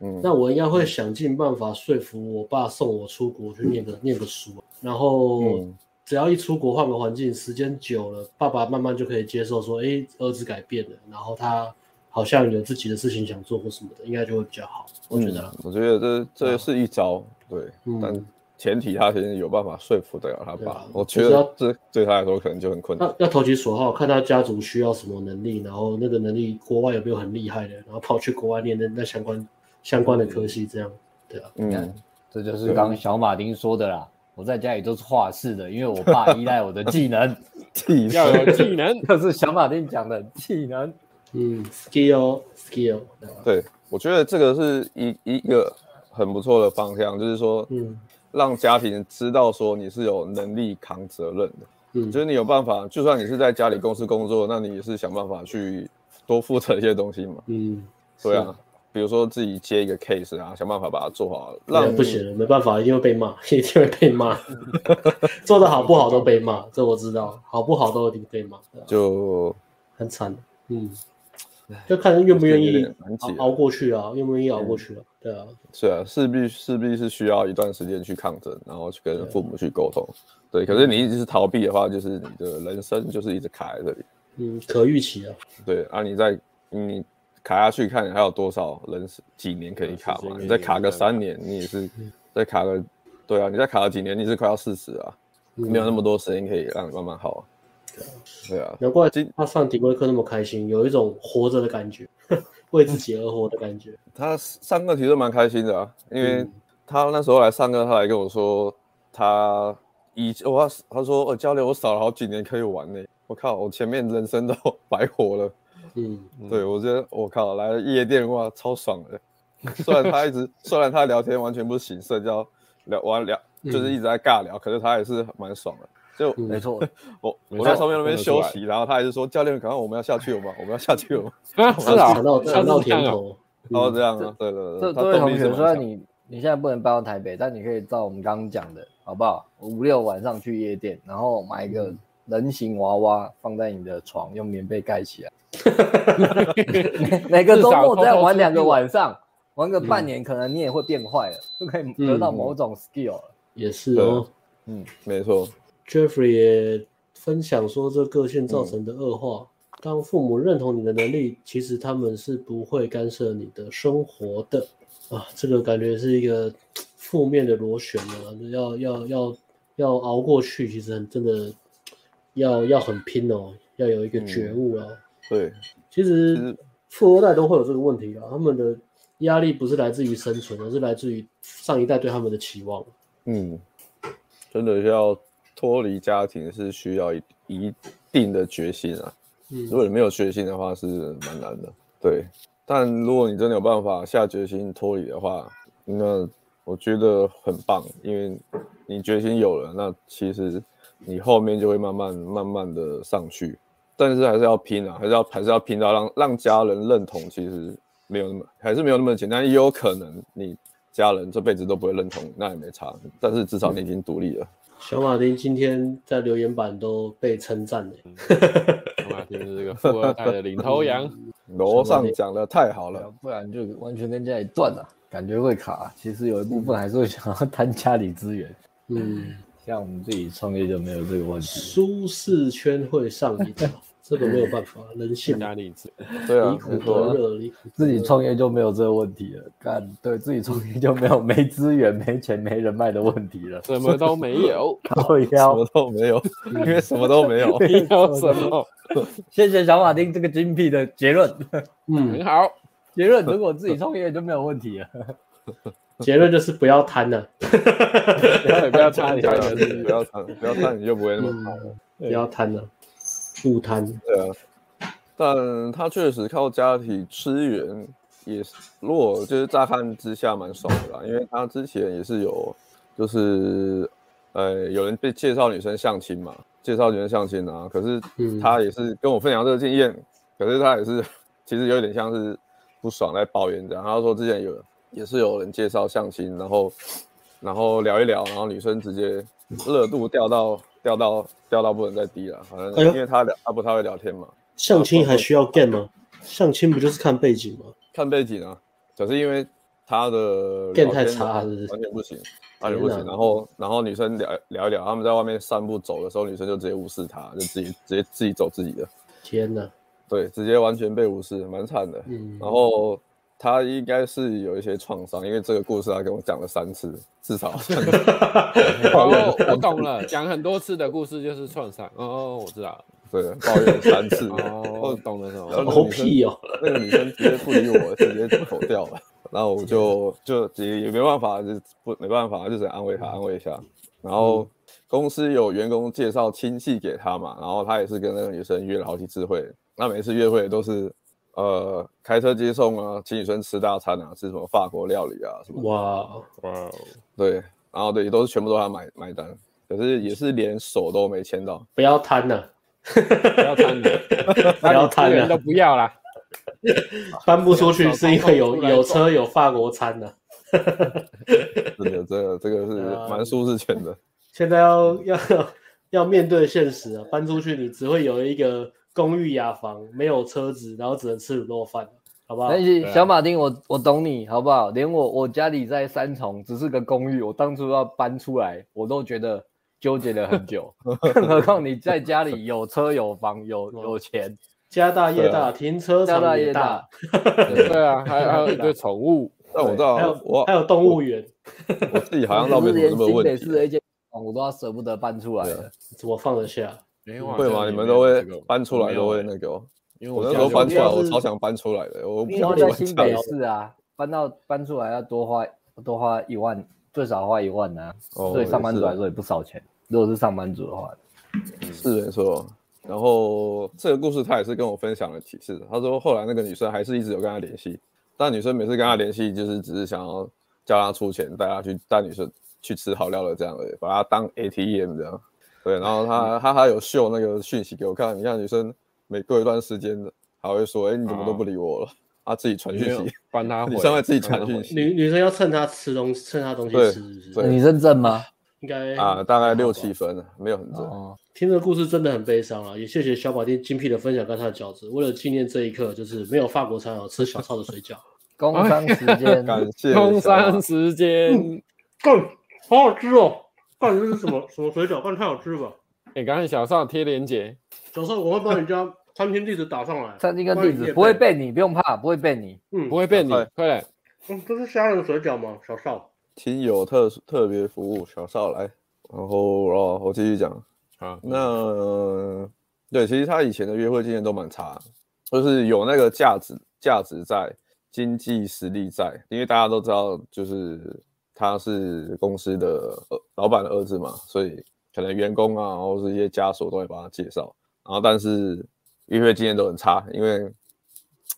嗯，那我应该会想尽办法说服我爸送我出国去念个、嗯、念个书，然后。嗯只要一出国换个环境，时间久了，爸爸慢慢就可以接受说，哎，儿子改变了，然后他好像有自己的事情想做或什么的，应该就会比较好。我觉得、嗯，我觉得这这是一招，对，嗯、但前提他先有办法说服得了他爸。啊、我觉得这对他来说可能就很困难。要要投其所好，看他家族需要什么能力，然后那个能力国外有没有很厉害的，然后跑去国外念那那相关相关的科系，这样，对啊，嗯，嗯这就是刚刚小马丁说的啦。我在家里都是画室的，因为我爸依赖我的技能，要有技能，这是小马丁讲的技能，嗯，skill skill，对，我觉得这个是一一个很不错的方向，就是说，嗯，让家庭知道说你是有能力扛责任的，嗯，就是你有办法，就算你是在家里公司工作，那你也是想办法去多负责一些东西嘛，嗯，对啊。比如说自己接一个 case 啊，想办法把它做好。那不行了，没办法，一定会被骂，一定会被骂。做的好不好都被骂，这我知道，好不好都一定被骂。就很惨，嗯。就看愿不愿意熬过去啊，愿不愿意熬过去啊？对啊，是啊，势必势必是需要一段时间去抗争，然后去跟父母去沟通。对，可是你一直是逃避的话，就是你的人生就是一直卡在这里。嗯，可预期啊。对啊，你在你卡下去，看你还有多少人几年可以卡嘛？你再卡个三年，你也是再卡个，对啊，你再卡了几年，你是快要四十啊，没有那么多时间可以让你慢慢好。对啊，难怪他上体规课那么开心，有一种活着的感觉，为自己而活的感觉。他上课其实蛮开心的啊，因为他那时候来上课，他来跟我说，他以我他说，哦，教练，我少了好几年可以玩呢。我靠，我前面人生都白活了。嗯，对，我觉得我靠，来了夜店哇，超爽的。虽然他一直，虽然他聊天完全不是行，社交聊完聊就是一直在尬聊，可是他也是蛮爽的。就没错，我我在上面那边休息，然后他还是说教练，赶快我们要下去了吗？我们要下去了吗？是啊，尝到尝到甜头，哦这样啊，对对对。这位同学，虽然你你现在不能搬到台北，但你可以照我们刚刚讲的，好不好？五六晚上去夜店，然后买一个人形娃娃放在你的床，用棉被盖起来。每个周末这样玩两个晚上，玩个半年，可能你也会变坏了，就可以得到某种 skill 了。也是哦，嗯，没错。Jeffrey 也分享说，这个性造成的恶化，当父母认同你的能力，其实他们是不会干涉你的生活的啊。这个感觉是一个负面的螺旋啊，要要要要熬过去，其实很真的要要很拼哦，要有一个觉悟啊。嗯、对，其实富二代都会有这个问题啊，他们的压力不是来自于生存，而是来自于上一代对他们的期望。嗯，真的要。脱离家庭是需要一一定的决心啊，如果你没有决心的话是蛮难的，对。但如果你真的有办法下决心脱离的话，那我觉得很棒，因为你决心有了，那其实你后面就会慢慢慢慢的上去。但是还是要拼啊，还是要还是要拼到让让家人认同，其实没有那么还是没有那么简单，也有可能你家人这辈子都不会认同，那也没差。但是至少你已经独立了。小马丁今天在留言板都被称赞了。小马丁是这个富二代的领头羊，楼上讲的太好了，不然就完全跟家里断了，感觉会卡。其实有一部分还是会想要贪家里资源。嗯，像我们自己创业就没有这个问题，舒适圈会上瘾。这个没有办法，人性压力值，对啊，离苦得乐，离苦自己创业就没有这个问题了，干，对自己创业就没有没资源、没钱、没人脉的问题了，什么都没有，什么都没有，因为什么都没有，没有什么。谢谢小马丁这个精辟的结论，嗯，很好。结论，如果自己创业就没有问题了。结论就是不要贪了，不要不要贪，不要贪，不要贪，不要贪，你就不会那么好了。不要贪了。不贪，对啊，但他确实靠家庭支援，也是如果就是乍看之下蛮爽的啦，因为他之前也是有，就是呃有人被介绍女生相亲嘛，介绍女生相亲啊，可是他也是跟我分享这个经验，可是他也是 其实有点像是不爽来抱怨这样，他说之前有也是有人介绍相亲，然后然后聊一聊，然后女生直接热度掉到。掉到掉到不能再低了，反正因为他聊、哎、他不太会聊天嘛。相亲还需要 game 吗？相亲不就是看背景吗？看背景啊，可是因为他的 game 太差是是，完全不行，完全不行。然后然后女生聊聊一聊，他们在外面散步走的时候，女生就直接无视他，就自己直接自己走自己的。天哪，对，直接完全被无视，蛮惨的。嗯，然后。他应该是有一些创伤，因为这个故事他跟我讲了三次，至少。哦，我懂了，讲很多次的故事就是创伤。哦，我知道了，对，抱怨三次。哦，懂了，懂了。好屁哦！那个女生直接不理我，直接走掉了。然后我就就也也没办法，就不没办法，就只能安慰她，安慰一下。然后公司有员工介绍亲戚给她嘛，然后她也是跟那个女生约了好几次会，那每次约会都是。呃，开车接送啊，请女生吃大餐啊，吃什么法国料理啊，什么？哇哇，对，然后对，都是全部都他买买单，可是也是连手都没牵到。不要贪了，不要贪了，不要贪了，都不要啦。搬不出去是因为有 有车有法国餐的。真的，这个这个是蛮舒适圈的。现在要要要面对现实啊，搬出去你只会有一个。公寓雅房，没有车子，然后只能吃卤肉饭，好不好？小马丁，我我懂你，好不好？连我我家里在三重，只是个公寓，我当初要搬出来，我都觉得纠结了很久。更何况你在家里有车有房有 有钱，家大业大，停车场也大，对啊，还还有一堆宠物。但我知道，还有我还有动物园，我自己好像倒没什么问题。我都要舍不得搬出来了，怎么放得下？会吗？你们都会搬出来，都会那个？因为我那时候搬出来，我超想搬出来的。我因为在新北市啊，搬到搬出来要多花多花一万，最少花一万呢。对上班族来说也不少钱。如果是上班族的话，是没错。然后这个故事他也是跟我分享了几次。他说后来那个女生还是一直有跟他联系，但女生每次跟他联系，就是只是想要叫他出钱带他去带女生。去吃好料的这样而已，把他当 ATM 这样，对，然后他他还有秀那个讯息给我看，你看女生每过一段时间的，还会说，哎，你怎么都不理我了？他自己传讯息，帮他，女生会自己传讯息，女女生要趁他吃东西，趁他东西吃，是不是？女生正吗？应该啊，大概六七分，没有很正。听这个故事真的很悲伤啊，也谢谢小马丁精辟的分享跟他的饺子，为了纪念这一刻，就是没有法国餐哦，吃小超的水饺。工商时间，感谢工商时间，好好吃哦！看这是什么什么水饺？看太好吃了吧！你刚才小少贴链接，小少我会把你家 餐厅地址打上来。餐厅跟地址不会被你，不用怕，不会被你，嗯，不会被你。快点，嗯，这是虾仁水饺吗？小少，亲友特特别服务，小少来。然后哦，我继续讲。啊，那、呃、对，其实他以前的约会经验都蛮差，就是有那个价值，价值在，经济实力在，因为大家都知道，就是。他是公司的老板的儿子嘛，所以可能员工啊，然后是一些家属都会帮他介绍。然后，但是约会经验都很差，因为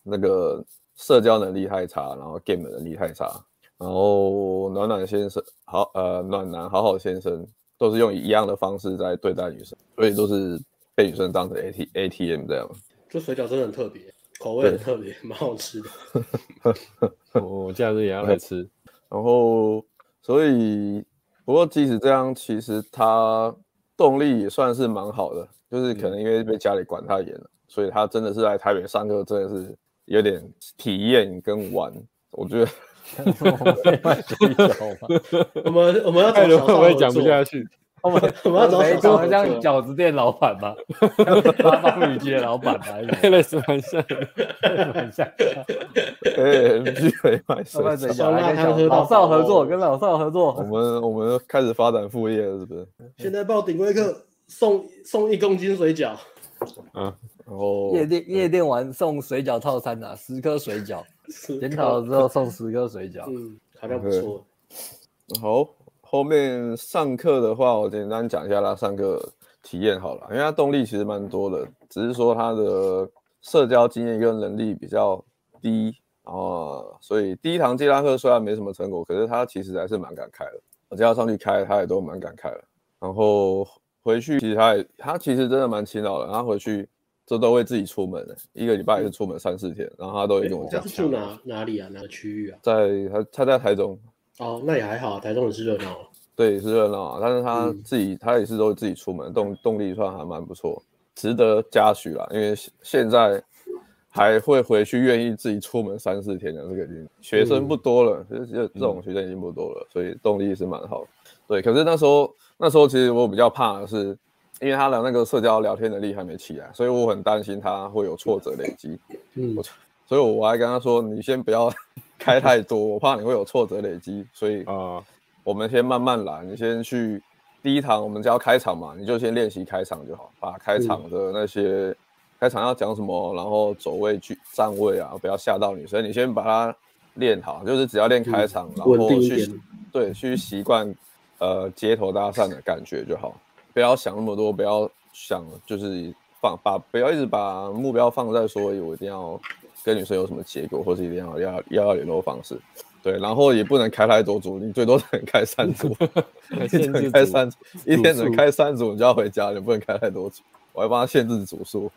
那个社交能力太差，然后 game 的能力太差。然后暖暖先生好，呃，暖男好好先生都是用一样的方式在对待女生，所以都是被女生当成 A T A T M 这样。这水饺真的很特别，口味很特别，蛮好吃的。我假日也要来吃。然后，所以，不过即使这样，其实他动力也算是蛮好的，就是可能因为被家里管太严了，所以他真的是来台北上课，真的是有点体验跟玩。我觉得，我们我们要找小少，我也讲不下去。我们我们要找小少，像饺子店老板吗？八方雨街老板吗？类似蛮像，蛮像。哎，MG 可以买水饺。老少合作，跟老少合作。我们我们开始发展副业了，是不是？现在报顶规课，送送一公斤水饺。嗯，然后夜店夜店玩送水饺套餐啊，十颗水饺，检讨之后送十颗水饺。嗯，好像不错。好。后面上课的话，我简单讲一下他上课体验好了，因为他动力其实蛮多的，只是说他的社交经验跟能力比较低啊，所以第一堂接他课虽然没什么成果，可是他其实还是蛮敢开的。我叫他上去开，他也都蛮敢开的。然后回去其实他也他其实真的蛮勤劳的，他回去这都会自己出门的，一个礼拜也是出门三四天，然后他都会跟我讲。他是住哪哪里啊？哪个区域啊？在他他在台中。哦，那也还好，台中也是热闹，对，是热闹啊。但是他自己，嗯、他也是都自己出门，动动力算还蛮不错，值得嘉许啦。因为现在还会回去愿意自己出门三四天的这个学生不多了，其实、嗯、这种学生已经不多了，所以动力是蛮好。对，可是那时候那时候其实我比较怕的是，因为他的那个社交聊天能力还没起来，所以我很担心他会有挫折累积。嗯，所以我还跟他说，你先不要。开太多，我怕你会有挫折累积，所以啊，我们先慢慢来。你先去第一堂，我们只要开场嘛，你就先练习开场就好，把开场的那些开场要讲什么，然后走位、去站位啊，不要吓到女生。你先把它练好，就是只要练开场，然后去对去习惯呃街头搭讪的感觉就好，不要想那么多，不要想就是放把不要一直把目标放在说我一定要。跟女生有什么结果，或是一定要要要要联络方式，对，然后也不能开太多组，你最多只能开三组，一天只能开三组，一天只能开三组，你就要回家，你不能开太多组，我还帮他限制组数，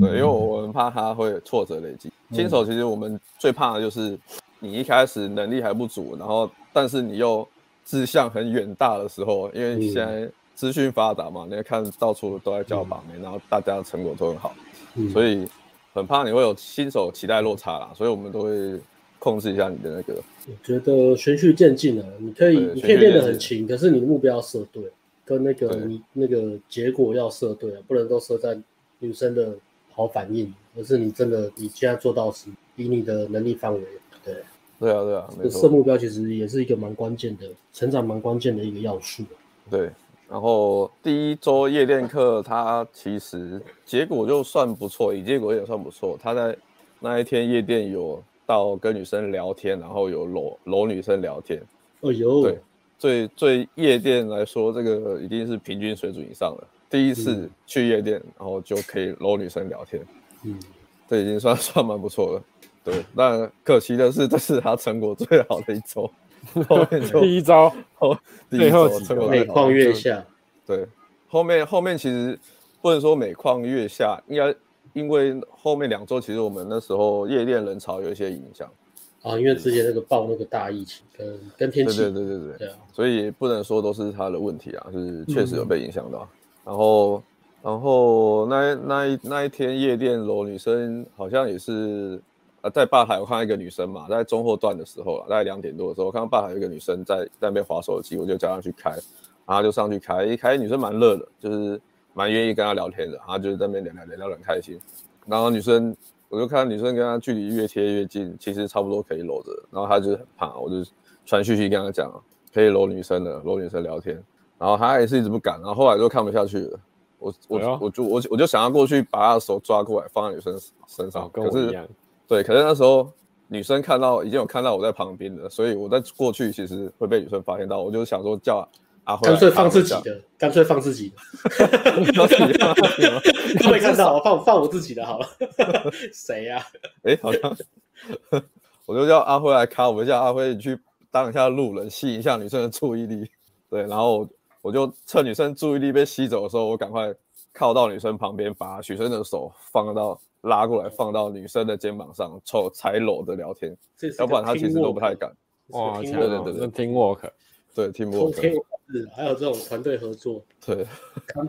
对，因为我很怕他会挫折累积。新手其实我们最怕的就是你一开始能力还不足，然后但是你又志向很远大的时候，因为现在资讯发达嘛，你看到处都在叫把妹，然后大家的成果都很好。嗯、所以很怕你会有新手期待落差啦，所以我们都会控制一下你的那个。我觉得循序渐进啊，你可以你可以练得很勤，可是你的目标要设对，跟那个你那个结果要设对啊，不能都设在女生的好反应，而是你真的你现在做到时，以你的能力范围，对。对啊，对啊，设目标其实也是一个蛮关键的，成长蛮关键的一个要素。对，然后第一周夜店课，他其实结果就算不错，以结果也算不错。他在那一天夜店有到跟女生聊天，然后有搂搂女生聊天。哦呦，对，最最夜店来说，这个已经是平均水准以上了。第一次去夜店，然后就可以搂女生聊天，嗯，这已经算算蛮不错了。对，那可惜的是，这是他成果最好的一周。后面就第一招，后第一周成果每况愈下。对，后面后面其实不能说每况愈下，应该因为后面两周其实我们那时候夜店人潮有一些影响啊，因为之前那个爆那个大疫情跟跟天气，对对对对对，所以不能说都是他的问题啊，就是确实有被影响到。嗯、然后然后那那一那一天夜店楼女生好像也是。啊，在吧台我看到一个女生嘛，在中后段的时候了，大概两点多的时候，我看到吧台有一个女生在在那边划手机，我就叫她去开，然后就上去开，一开女生蛮热的，就是蛮愿意跟她聊天的，然后就是在那边聊聊聊聊很开心。然后女生，我就看女生跟她距离越贴越近，其实差不多可以搂着，然后她就很怕，我就传讯息跟她讲，可以搂女生的，搂女生聊天，然后她也是一直不敢，然后后来就看不下去了，我我、哎、我就我我就想要过去把她的手抓过来放在女生身上，跟我一样。对，可是那时候女生看到已经有看到我在旁边了，所以我在过去其实会被女生发现到，我就想说叫阿辉，干脆放自己的，干脆放自己的 都没看到，放放我自己的好了。谁呀？哎，好像我就叫阿辉来卡，我就叫阿辉你去当一下路人，吸引一下女生的注意力。对，然后我就趁女生注意力被吸走的时候，我赶快靠到女生旁边，把女生的手放到。拉过来放到女生的肩膀上，凑才搂的聊天，要不然他其实都不太敢。哇，对对对对，teamwork，对 teamwork，是还有这种团队合作，对，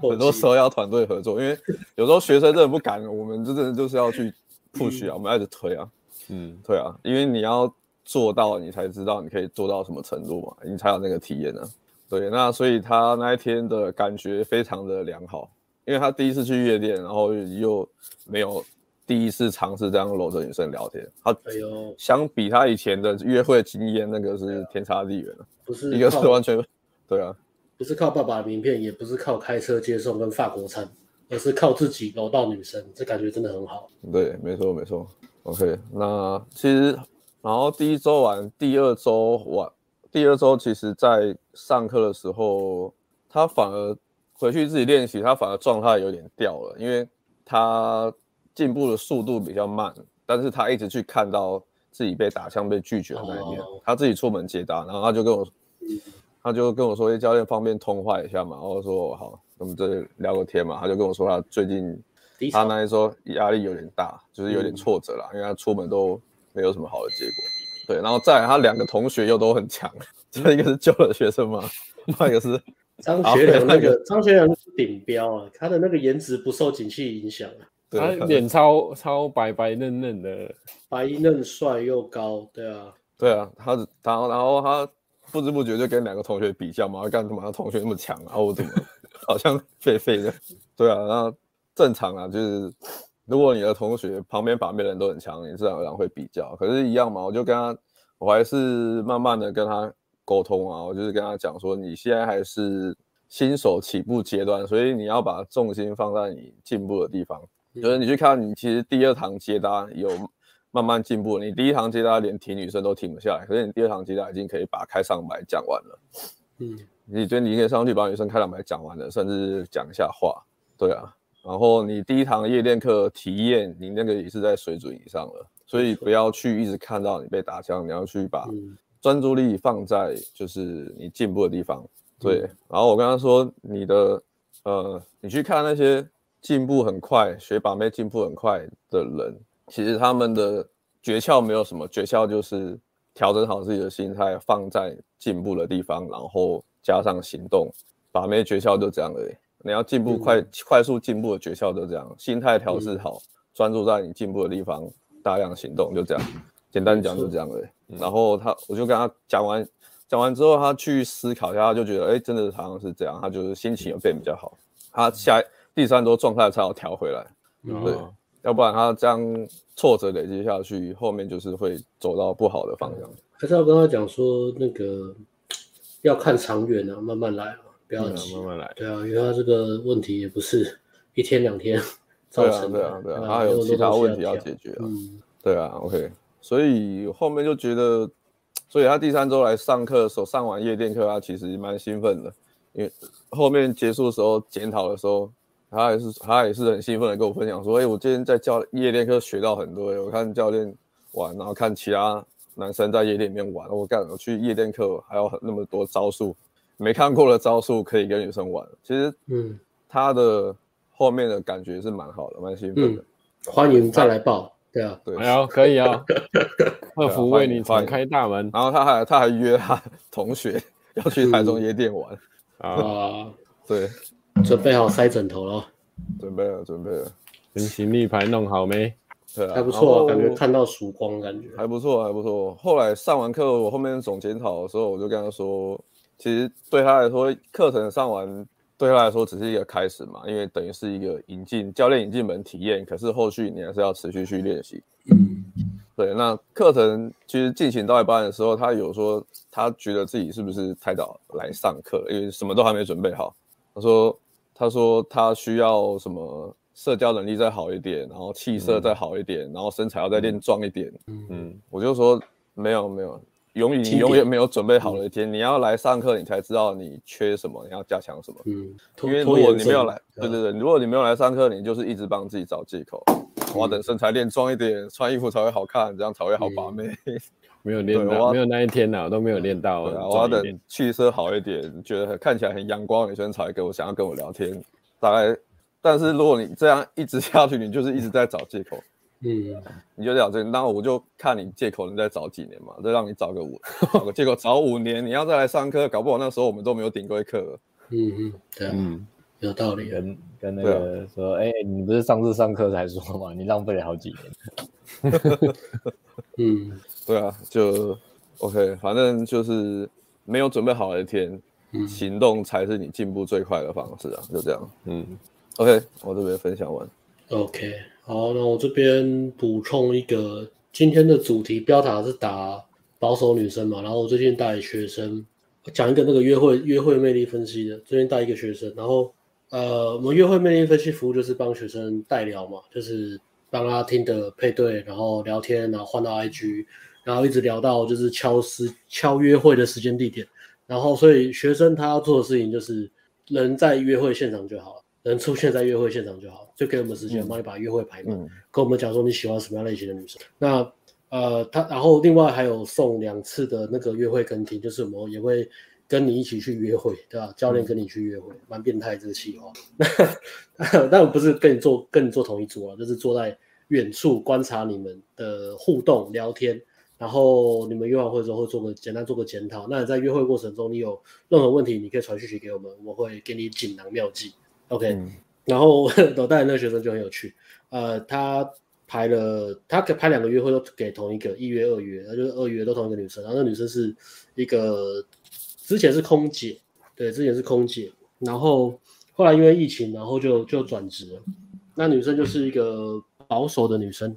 很多时候要团队合作，因为有时候学生真的不敢，我们真的就是要去 push 啊，我们要一直推啊，嗯，对啊，因为你要做到，你才知道你可以做到什么程度嘛，你才有那个体验呢。对，那所以他那一天的感觉非常的良好，因为他第一次去夜店，然后又没有。第一次尝试这样搂着女生聊天，他相比他以前的约会经验，那个是天差地远了。不是一个是完全，对啊，不是靠爸爸的名片，也不是靠开车接送跟法国餐，而是靠自己搂到女生，这感觉真的很好。对，没错没错。OK，那其实然后第一周完，第二周完，第二周其实在上课的时候，他反而回去自己练习，他反而状态有点掉了，因为他。进步的速度比较慢，但是他一直去看到自己被打枪、被拒绝的那一面。Oh. 他自己出门接单，然后他就跟我，他就跟我说：“欸、教练方便通话一下嘛？”然后我说：“好，我们这里聊个天嘛。”他就跟我说他最近他那一周压力有点大，就是有点挫折啦，嗯、因为他出门都没有什么好的结果。对，然后再来他两个同学又都很强，这一个是旧的学生嘛，另外一个是张学良那个张学良是顶标啊，他的那个颜值不受景气影响。他脸超超白白嫩嫩的，白嫩帅又高，对啊，对啊，他他然后他不知不觉就跟两个同学比较嘛，干什么？他同学那么强啊，我怎么 好像废废的？对啊，那正常啊，就是如果你的同学旁边旁边的人都很强，你自然而然会比较。可是，一样嘛，我就跟他，我还是慢慢的跟他沟通啊，我就是跟他讲说，你现在还是新手起步阶段，所以你要把重心放在你进步的地方。就是你去看，你其实第二堂接搭有慢慢进步。你第一堂接搭连停女生都停不下来，可是你第二堂接搭已经可以把开场白讲完了。嗯，你觉得你可以上去把女生开场白讲完了，甚至讲一下话。对啊，然后你第一堂夜店课体验，你那个也是在水准以上了。所以不要去一直看到你被打枪，你要去把专注力放在就是你进步的地方。对，然后我刚刚说你的呃，你去看那些。进步很快，学把妹进步很快的人，其实他们的诀窍没有什么，诀窍就是调整好自己的心态，放在进步的地方，然后加上行动。把妹诀窍就这样而已。你要进步快，嗯、快速进步的诀窍就这样，心态调试好，专注在你进步的地方，大量行动，就这样。简单讲就这样了。然后他，我就跟他讲完，讲完之后，他去思考一下，他就觉得，哎，真的好像是这样。他就是心情有变比较好，他下第三周状态才要调回来。嗯、对，要不然他这样挫折累积下去，后面就是会走到不好的方向。还是要跟他讲说，那个要看长远啊，慢慢来啊，不要急，慢慢来。对啊，因为他这个问题也不是一天两天造成的，对啊，对啊，对啊，他还有其他问题要解决啊。嗯，对啊，OK。所以后面就觉得，所以他第三周来上课的时候，上完夜店课，他其实蛮兴奋的，因为后面结束的时候检讨的时候，他也是他也是很兴奋的跟我分享说，哎，我今天在教夜店课学到很多，我看教练玩，然后看其他男生在夜店里面玩，我干，我去夜店课还有那么多招数，没看过的招数可以跟女生玩，其实，嗯，他的后面的感觉是蛮好的，蛮兴奋的，嗯，欢迎再来报。对啊，对，哎呦，可以啊，客服为你敞开大门。然后他还他还约他同学要去台中夜店玩。啊，对，准备好塞枕头了，准备了，准备了，行行李牌弄好没？对啊，还不错，感觉看到曙光，感觉还不错，还不错。后来上完课，我后面总检讨的时候，我就跟他说，其实对他来说，课程上完。对他来说只是一个开始嘛，因为等于是一个引进教练引进门体验，可是后续你还是要持续去练习。嗯，对。那课程其实进行到一半的时候，他有说他觉得自己是不是太早来上课，因为什么都还没准备好。他说他说他需要什么社交能力再好一点，然后气色再好一点，嗯、然后身材要再练壮一点。嗯嗯，我就说没有没有。永远你永远没有准备好的一天，你要来上课，你才知道你缺什么，你要加强什么。嗯，因为如果你没有来，对对对，如果你没有来上课，你就是一直帮自己找借口。我要等身材练壮一点，穿衣服才会好看，这样才会好把妹。没有练到，没有那一天呐，都没有练到。我要等气色好一点，觉得看起来很阳光的女生才会跟我想要跟我聊天。大概，但是如果你这样一直下去，你就是一直在找借口。嗯，你就讲这个，那我就看你借口能再找几年嘛，再让你找个五，找个借口找五年，你要再来上课，搞不好那时候我们都没有顶过一课。嗯嗯，对啊，嗯，有道理。跟跟那个说，哎、啊欸，你不是上次上课才说嘛，你浪费了好几年。嗯，对啊，就 OK，反正就是没有准备好的一天，嗯、行动才是你进步最快的方式啊，就这样。嗯，OK，我这边分享完。OK。好，那我这边补充一个，今天的主题标塔是打保守女生嘛，然后我最近带学生讲一个那个约会约会魅力分析的，最近带一个学生，然后呃，我们约会魅力分析服务就是帮学生代聊嘛，就是帮他听的配对，然后聊天，然后换到 IG，然后一直聊到就是敲时敲约会的时间地点，然后所以学生他要做的事情就是人在约会现场就好了。能出现在约会现场就好，就给我们时间帮你把约会排满，嗯、跟我们讲说你喜欢什么样类型的女生。那呃，他然后另外还有送两次的那个约会跟听，就是我们也会跟你一起去约会，对吧？教练跟你去约会，蛮、嗯、变态这个计划。但我不是跟你做跟你做同一组啊，就是坐在远处观察你们的互动聊天，然后你们约完会之后会做个简单做个检讨。那你在约会过程中你有任何问题，你可以传讯息给我们，我会给你锦囊妙计。OK，、嗯、然后我带的那个学生就很有趣，呃，他排了他给排两个约会都给同一个一约二约，那就是二约都同一个女生，然后那女生是一个之前是空姐，对，之前是空姐，然后后来因为疫情，然后就就转职了，那女生就是一个保守的女生，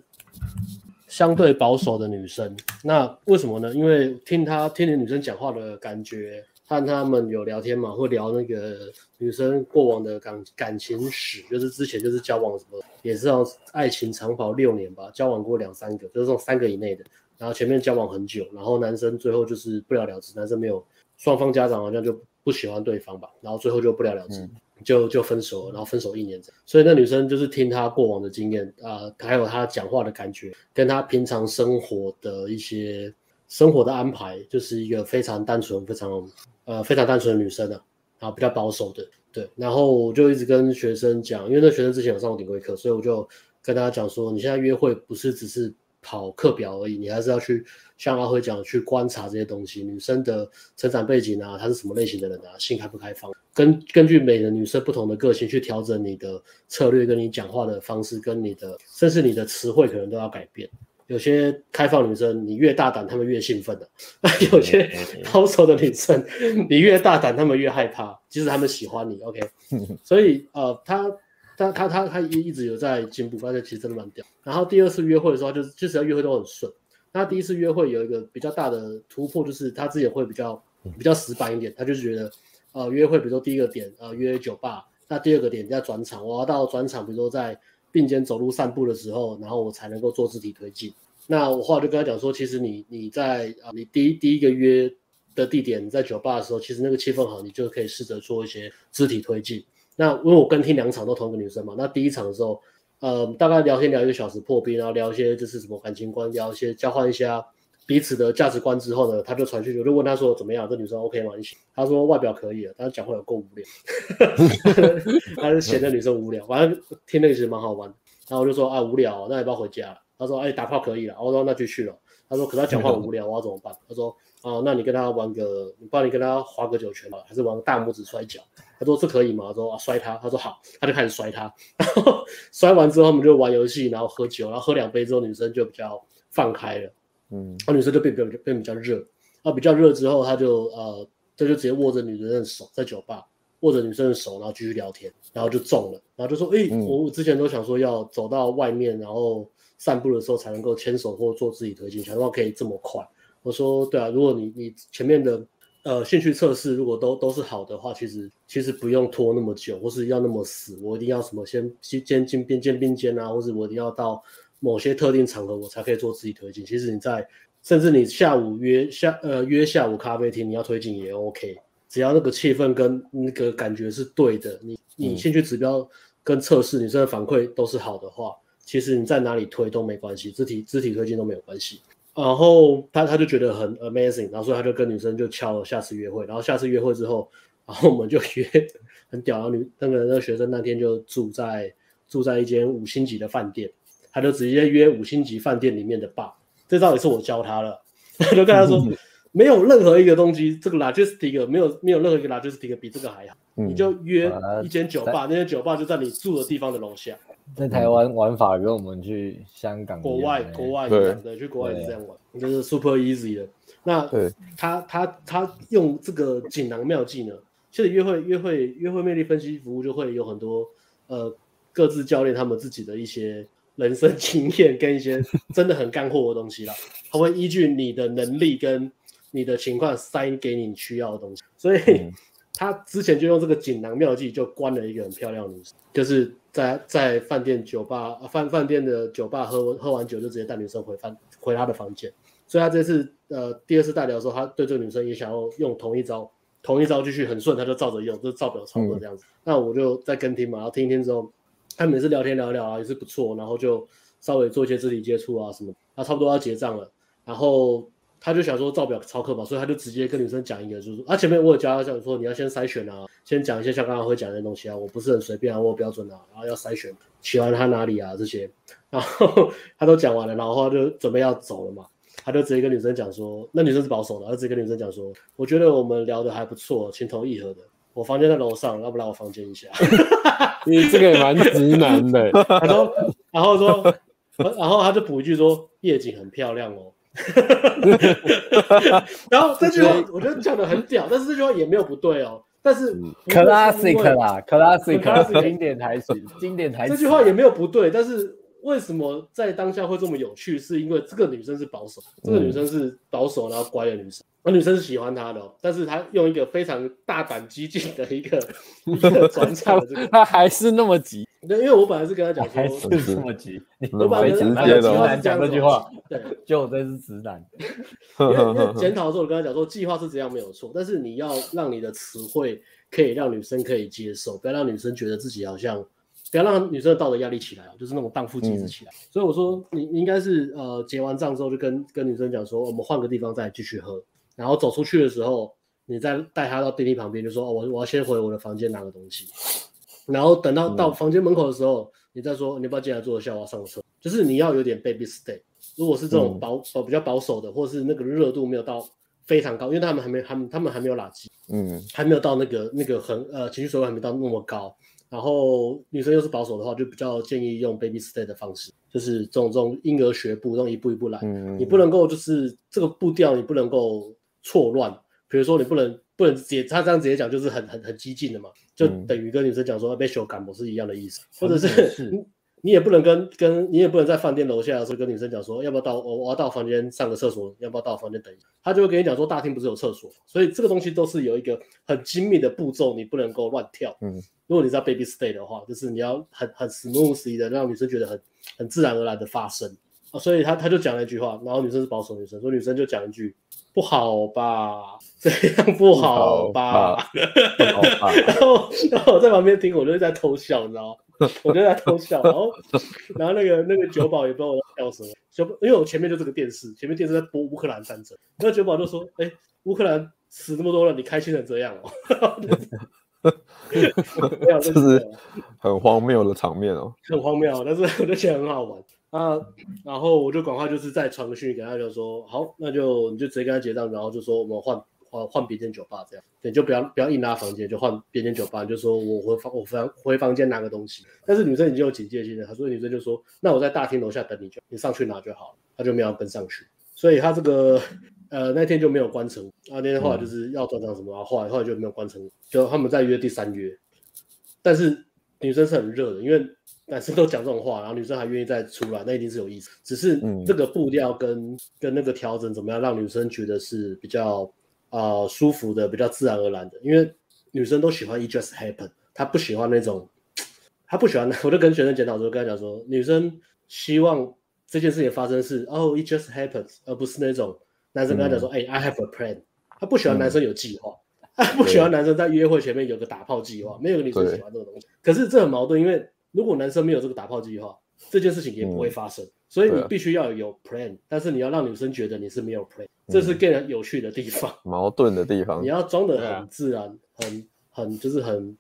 相对保守的女生，那为什么呢？因为听她听你女生讲话的感觉。和他们有聊天嘛，会聊那个女生过往的感感情史，就是之前就是交往什么，也是要爱情长跑六年吧，交往过两三个，就是这种三个以内的，然后前面交往很久，然后男生最后就是不了了之，男生没有双方家长好像就不喜欢对方吧，然后最后就不了了之，嗯、就就分手了，然后分手一年，所以那女生就是听他过往的经验啊、呃，还有他讲话的感觉，跟他平常生活的一些生活的安排，就是一个非常单纯，非常。呃，非常单纯的女生啊，然后比较保守的，对，然后我就一直跟学生讲，因为那学生之前有上过顶规课，所以我就跟大家讲说，你现在约会不是只是跑课表而已，你还是要去像阿辉讲，去观察这些东西，女生的成长背景啊，她是什么类型的人啊，性开不开放，根根据每个女生不同的个性去调整你的策略，跟你讲话的方式，跟你的甚至你的词汇可能都要改变。有些开放女生，你越大胆，她们越兴奋的；那有些保守的女生，你越大胆，她们越害怕。即使她们喜欢你，OK。所以呃，他他他他他一一直有在进步，而且其实真的蛮屌。然后第二次约会的时候，就是就只要约会都很顺。那第一次约会有一个比较大的突破，就是他自己会比较比较死板一点，他就是觉得。呃，约会，比如说第一个点，呃，约酒吧。那第二个点要转场，我要到转场，比如说在并肩走路散步的时候，然后我才能够做肢体推进。那我后来就跟他讲说，其实你你在啊，你第一第一个约的地点在酒吧的时候，其实那个气氛好，你就可以试着做一些肢体推进。那因为我跟听两场都同一个女生嘛，那第一场的时候，呃，大概聊天聊一个小时破冰，然后聊一些就是什么感情观，聊一些交换一下。彼此的价值观之后呢，他就传讯，我就问他说怎么样？这女生 OK 吗？你他说外表可以了，但是讲话有够无聊，他是嫌那女生无聊。反正听那个其实蛮好玩。然后我就说啊无聊，那要不要回家？他说哎打炮可以了。我说那就去了。他说可是他讲话无聊，我要怎么办？他说啊那你跟他玩个，你帮你跟他划个九拳吧，还是玩个大拇指摔跤？他说这可以吗？他说啊摔他。他说好，他就开始摔他。然后 摔完之后，我们就玩游戏，然后喝酒，然后喝两杯之后，女生就比较放开了。嗯，那女生就变比较变比较热，啊，比较热之后，他就呃，他就直接握着女生的手，在酒吧握着女生的手，然后继续聊天，然后就中了，然后就说，哎、欸，嗯、我之前都想说要走到外面，然后散步的时候才能够牵手或做肢体推进，想到可以这么快。我说，对啊，如果你你前面的呃兴趣测试如果都都是好的话，其实其实不用拖那么久，或是要那么死，我一定要什么先先肩并肩并肩啊，或者我一定要到。某些特定场合我才可以做自己推进。其实你在，甚至你下午约下呃约下午咖啡厅，你要推进也 OK，只要那个气氛跟那个感觉是对的，你你兴趣指标跟测试你这的反馈都是好的话，其实你在哪里推都没关系，肢体肢体推进都没有关系。然后他他就觉得很 amazing，然后所以他就跟女生就敲了下次约会，然后下次约会之后，然后我们就约很屌，然后女那个那个学生那天就住在住在一间五星级的饭店。他就直接约五星级饭店里面的 bar，这招也是我教他了。他就跟他说，没有任何一个东西，这个 logistic 没有没有任何一个 logistic 比这个还好。嗯、你就约一间酒吧，呃、那间酒吧就在你住的地方的楼下。在台湾玩法跟我们去香港、国外、国外一样的，去国外是这样玩，就是 super easy 的。那他他他用这个锦囊妙计呢，其实约会约会约会魅力分析服务就会有很多呃各自教练他们自己的一些。人生 经验跟一些真的很干货的东西啦，他会依据你的能力跟你的情况塞给你需要的东西，所以他之前就用这个锦囊妙计就关了一个很漂亮的女生，就是在在饭店酒吧饭饭店的酒吧喝喝完酒就直接带女生回饭回他的房间，所以他这次呃第二次带聊的时候，他对这个女生也想要用同一招同一招继续很顺，他就照着用，就照表操课这样子。嗯、那我就在跟听嘛，然后听一听之后。他每次聊天聊聊啊，也是不错，然后就稍微做一些肢体接触啊什么，他差不多要结账了，然后他就想说照表操课嘛，所以他就直接跟女生讲一个，就是啊前面我有教他讲说你要先筛选啊，先讲一些像刚刚会讲的东西啊，我不是很随便啊，我有标准啊，然后要筛选喜欢他哪里啊这些，然后他都讲完了，然后他就准备要走了嘛，他就直接跟女生讲说，那女生是保守的，他直接跟女生讲说，我觉得我们聊得还不错，情投意合的。我房间在楼上，要不来我房间一下？你这个也蛮直男的。他说，然后说，然后他就补一句说，夜景很漂亮哦。然后这句话我觉得讲的很屌，但是这句话也没有不对哦。但是 classic 啦，classic，经典台词，经典台词。这句话也没有不对，但是。为什么在当下会这么有趣？是因为这个女生是保守，这个女生是保守然后乖的女生，而女生是喜欢他的，但是她用一个非常大胆激进的一个 一个转场的这个，他还是那么急。对，因为我本来是跟他讲说，还是这么急。我本来是直接的讲这句话，对，就我真是直男。因为检讨的时候，我跟他讲说，计划是这样没有错，但是你要让你的词汇可以让女生可以接受，不要让女生觉得自己好像。不要让女生的道德压力起来，就是那种荡妇机制起来。嗯、所以我说，你应该是呃结完账之后就跟跟女生讲说，我们换个地方再继续喝。然后走出去的时候，你再带她到电梯旁边，就说哦，我我要先回我的房间拿个东西。然后等到到房间门口的时候，嗯、你再说你要不要进来坐一下，我要上个车。就是你要有点 baby stay。如果是这种保保、嗯、比较保守的，或是那个热度没有到非常高，因为他们还没他们他们还没有垃圾，嗯，还没有到那个那个很呃情绪水位还没到那么高。然后女生又是保守的话，就比较建议用 baby stay 的方式，就是这种这种婴儿学步，这种一步一步来。嗯，你不能够就是这个步调，你不能够错乱。比如说你不能不能直接他这样直接讲，就是很很很激进的嘛，就等于跟女生讲说被修感不是一样的意思，或者是你你也不能跟跟你也不能在饭店楼下的时候跟女生讲说要不要到我我要到房间上个厕所，要不要到房间等一下，他就会跟你讲说大厅不是有厕所，所以这个东西都是有一个很精密的步骤，你不能够乱跳。嗯。如果你知道 baby stay 的话，就是你要很很 smoothly 的让女生觉得很很自然而然的发生啊，所以他他就讲了一句话，然后女生是保守女生，所以女生就讲一句不好吧，这样不好吧，然后然后我在旁边听，我就在偷笑，你知道吗？我就在偷笑，然后然后那个那个酒保也不知道我在笑什么，酒因为我前面就这个电视，前面电视在播乌克兰战争，然后酒保就说，哎，乌克兰死那么多了，你开心成这样哦。这是很荒谬的场面哦，很荒谬，但是我就觉得很好玩啊。然后我就赶快就是再传个讯息给他，就说好，那就你就直接跟他结账，然后就说我们换换换别间酒吧这样，对，就不要不要硬拉房间，就换别间酒吧，就说我回房我房回房间拿个东西。但是女生已经有警戒心了，她说女生就说那我在大厅楼下等你就，就你上去拿就好了，她就没有跟上去，所以她这个。呃，那天就没有关成啊。那天后来就是要转场什么，啊，后来后来就没有关成，就他们在约第三约。但是女生是很热的，因为男生都讲这种话，然后女生还愿意再出来，那一定是有意思。只是这个步调跟、嗯、跟那个调整怎么样，让女生觉得是比较啊、呃、舒服的，比较自然而然的。因为女生都喜欢 it just happen，她不喜欢那种，她不喜欢。我就跟学生检讨的时候跟他讲说，女生希望这件事情发生是哦 it just happens，而不是那种。男生跟他讲说：“哎、嗯欸、，I have a plan。”她不喜欢男生有计划，他、嗯、不喜欢男生在约会前面有个打炮计划。没有女生喜欢这个东西。可是这很矛盾，因为如果男生没有这个打炮计划，这件事情也不会发生。嗯、所以你必须要有 plan，但是你要让女生觉得你是没有 plan，、嗯、这是更有趣的地方。矛盾的地方，你要装的很自然，很很就是很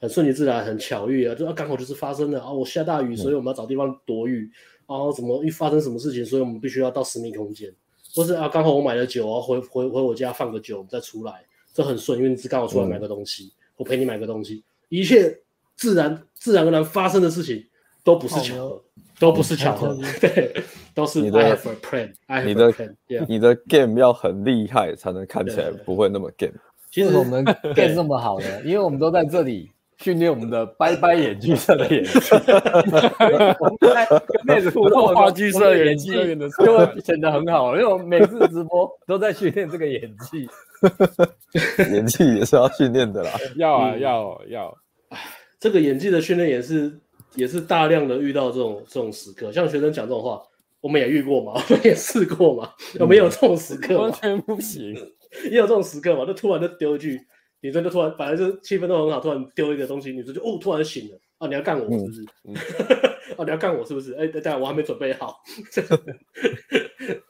很顺其自然，很巧遇啊，就刚好就是发生了啊，我下大雨，所以我们要找地方躲雨，然后怎么一发生什么事情，所以我们必须要到私密空间。或是啊，刚好我买了酒啊，回回回我家放个酒，我们再出来，这很顺，因为你是刚好出来买个东西，嗯、我陪你买个东西，一切自然自然而然发生的事情都不是巧合，都不是巧合，对，都是你的 I have a plan, 你的你的 game 要很厉害才能看起来不会那么 game。其实我们 game 这么好呢，因为我们都在这里。训练我们的掰掰眼剧社的演技，我们在跟妹子互动，话剧社的演技就会显得很好，因为我们每次直播都在训练这个演技，演技也是要训练的啦。要啊，要要。这个演技的训练也是也是大量的遇到这种这种时刻，像学生讲这种话，我们也遇过嘛，我们也试过嘛，有没有这种时刻？完全不行，也有这种时刻嘛，就突然就丢一句。女生就突然，本来就气氛都很好，突然丢一个东西，女生就哦，突然醒了啊！你要干我是不是？嗯嗯、啊，你要干我是不是？哎，等等我还没准备好，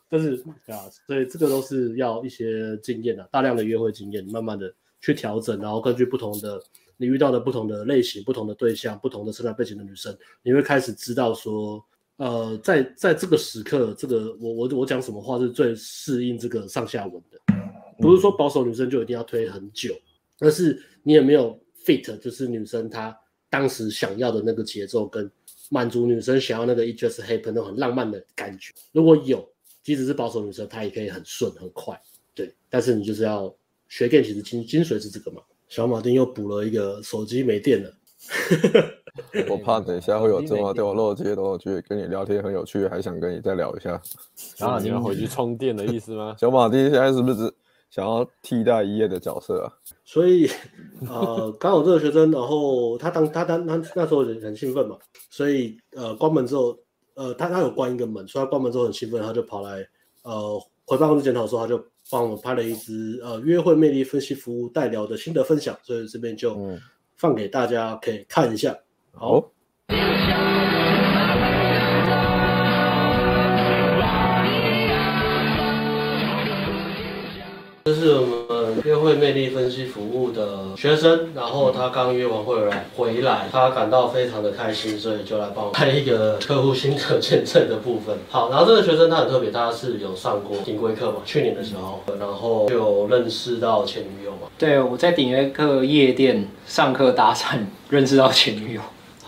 就是啊，所以这个都是要一些经验的，大量的约会经验，慢慢的去调整，然后根据不同的你遇到的不同的类型、不同的对象、不同的成长背景的女生，你会开始知道说，呃，在在这个时刻，这个我我我讲什么话是最适应这个上下文的，不是说保守女生就一定要推很久。而是你有没有 fit，就是女生她当时想要的那个节奏，跟满足女生想要那个 it just happen 那种很浪漫的感觉？如果有，即使是保守女生，她也可以很顺很快，对。但是你就是要学 game，其实精精髓是这个嘛。小马丁又补了一个手机没电了，我怕等一下会有电话掉漏接的，我觉得跟你聊天很有趣，还想跟你再聊一下。然后你要回去充电的意思吗？小马丁现在是不是？想要替代一夜的角色啊，所以呃，刚好这个学生，然后他当他当他那时候很很兴奋嘛，所以呃关门之后，呃他他有关一个门，所以他关门之后很兴奋，他就跑来呃回办公室检讨的时候，他就帮我们拍了一支呃约会魅力分析服务代聊的心得分享，所以这边就放给大家可以看一下。好。这约会魅力分析服务的学生，然后他刚约完会来回来，他感到非常的开心，所以就来帮我开一个客户心得见证的部分。好，然后这个学生他很特别，他是有上过顶规课嘛，去年的时候，然后就认识到前女友嘛。对，我在顶规课夜店上课搭讪，认识到前女友。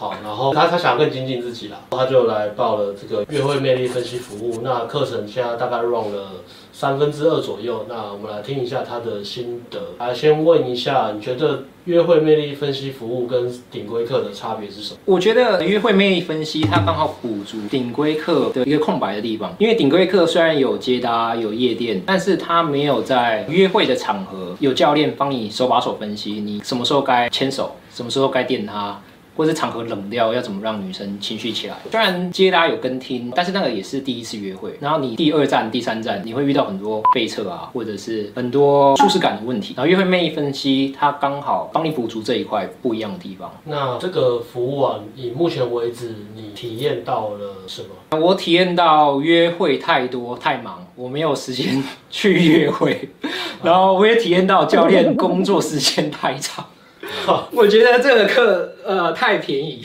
好，然后他他想更精进自己啦，他就来报了这个约会魅力分析服务。那课程现在大概 run 了三分之二左右。那我们来听一下他的心得。来，先问一下，你觉得约会魅力分析服务跟顶规课的差别是什么？我觉得约会魅力分析它刚好补足顶规课的一个空白的地方。因为顶规课虽然有接搭有夜店，但是它没有在约会的场合有教练帮你手把手分析你什么时候该牵手，什么时候该电他。或者场合冷掉，要怎么让女生情绪起来？虽然接搭有跟听，但是那个也是第一次约会。然后你第二站、第三站，你会遇到很多背侧啊，或者是很多舒适感的问题。然后约会魅力分析，它刚好帮你补足这一块不一样的地方。那这个服务啊，以目前为止，你体验到了什么？我体验到约会太多太忙，我没有时间去约会。然后我也体验到教练工作时间太长。我觉得这个课呃太便宜，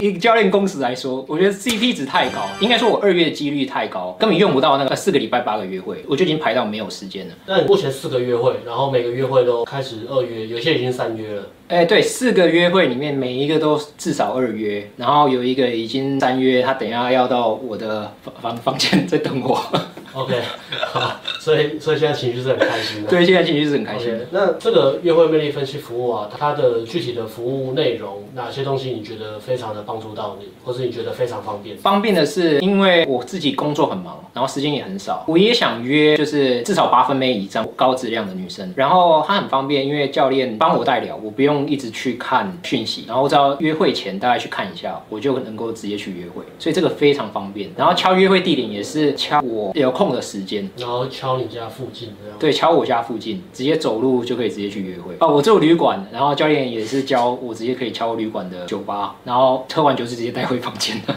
以教练工时来说，我觉得 CP 值太高，应该说我二月的几率太高，根本用不到那个四个礼拜八个约会，我就已经排到没有时间了。那你目前四个约会，然后每个约会都开始二约，有些已经三约了。哎，对，四个约会里面每一个都至少二约，然后有一个已经三约，他等一下要到我的房房房间在等我。OK，好，所以所以现在情绪是很开心的。对，现在情绪是很开心的。Okay, 那这个约会魅力分析服务啊，它的具体的服务内容，哪些东西你觉得非常的帮助到你，或是你觉得非常方便？方便的是，因为我自己工作很忙，然后时间也很少，我也想约就是至少八分妹以上高质量的女生。然后它很方便，因为教练帮我代聊，我不用一直去看讯息，然后我只要约会前大概去看一下，我就能够直接去约会，所以这个非常方便。然后敲约会地点也是敲我有空的时间，然后敲你家附近这样。对，敲我家附近，直接走路就可以直接去约会。哦，我住旅馆，然后教练也是教我直接可以敲旅馆的酒吧，然后喝完酒是直接带回房间的。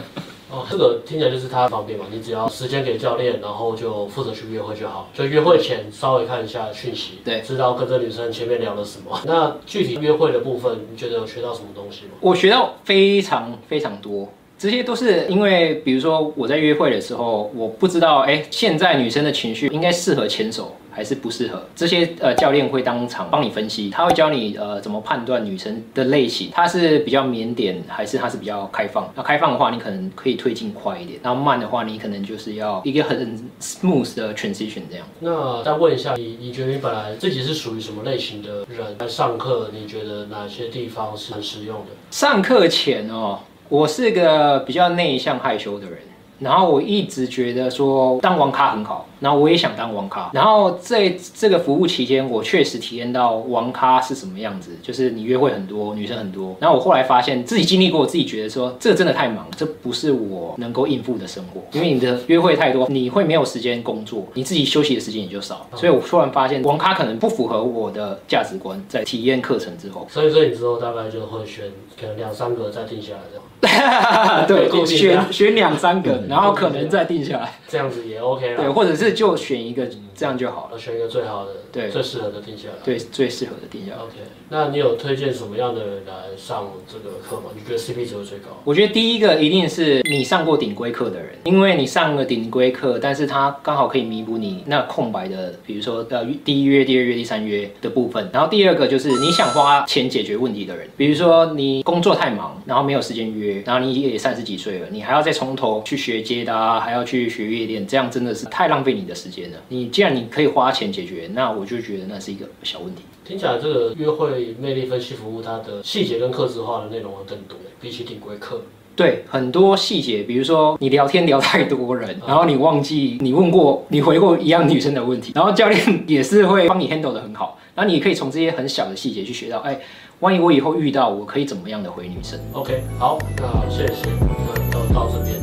哦，这个听起来就是他方便嘛，你只要时间给教练，然后就负责去约会就好。就约会前稍微看一下讯息，对，知道跟这女生前面聊了什么。那具体约会的部分，你觉得有学到什么东西吗？我学到非常非常多。这些都是因为，比如说我在约会的时候，我不知道，哎，现在女生的情绪应该适合牵手还是不适合？这些呃教练会当场帮你分析，他会教你呃怎么判断女生的类型，她是比较腼腆还是她是比较开放？那开放的话，你可能可以推进快一点；然后慢的话，你可能就是要一个很 smooth 的 transition 这样。那再问一下，你你觉得你本来自己是属于什么类型的人？在上课你觉得哪些地方是很实用的？上课前哦。我是个比较内向害羞的人，然后我一直觉得说当网咖很好，然后我也想当网咖。然后在这个服务期间，我确实体验到网咖是什么样子，就是你约会很多，女生很多。然后我后来发现自己经历过，我自己觉得说这真的太忙，这不是我能够应付的生活，因为你的约会太多，你会没有时间工作，你自己休息的时间也就少。所以我突然发现网咖可能不符合我的价值观。在体验课程之后，所以所以你之后大概就会选可能两三个再定下来这样。对，选选两三个，然后可能再定下来，这样子也 OK 了。对，或者是就选一个，这样就好了。选一个最好的，对，最适合的定下来。对，最适合的定下来。OK，那你有推荐什么样的人来上这个课吗？你觉得 CP 值会最高？我觉得第一个一定是你上过顶规课的人，因为你上了顶规课，但是他刚好可以弥补你那空白的，比如说呃第一约、第二约、第三约的部分。然后第二个就是你想花钱解决问题的人，比如说你工作太忙，然后没有时间约。然后你也三十几岁了，你还要再从头去学接搭，还要去学夜店，这样真的是太浪费你的时间了。你既然你可以花钱解决，那我就觉得那是一个小问题。听起来这个约会魅力分析服务，它的细节跟客制化的内容会更多，比起顶规课。对，很多细节，比如说你聊天聊太多人，然后你忘记你问过、你回过一样女生的问题，然后教练也是会帮你 handle 的很好，然后你可以从这些很小的细节去学到，哎。万一我以后遇到，我可以怎么样的回女生？OK，好，那谢谢，那到到这边。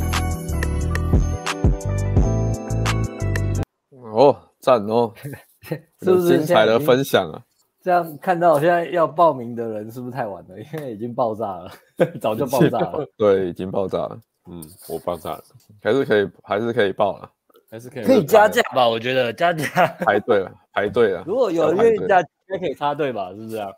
哦，赞哦，是不是精彩的分享啊？这样看到现在要报名的人是不是太晚了？因为已经爆炸了，早就爆炸了。对，已经爆炸了。嗯，我爆炸了，还是可以，还是可以报了。还是可以可以加价吧？我觉得加价 排队了，排队了。如果有人愿意加，应该可以插队吧？是不是啊？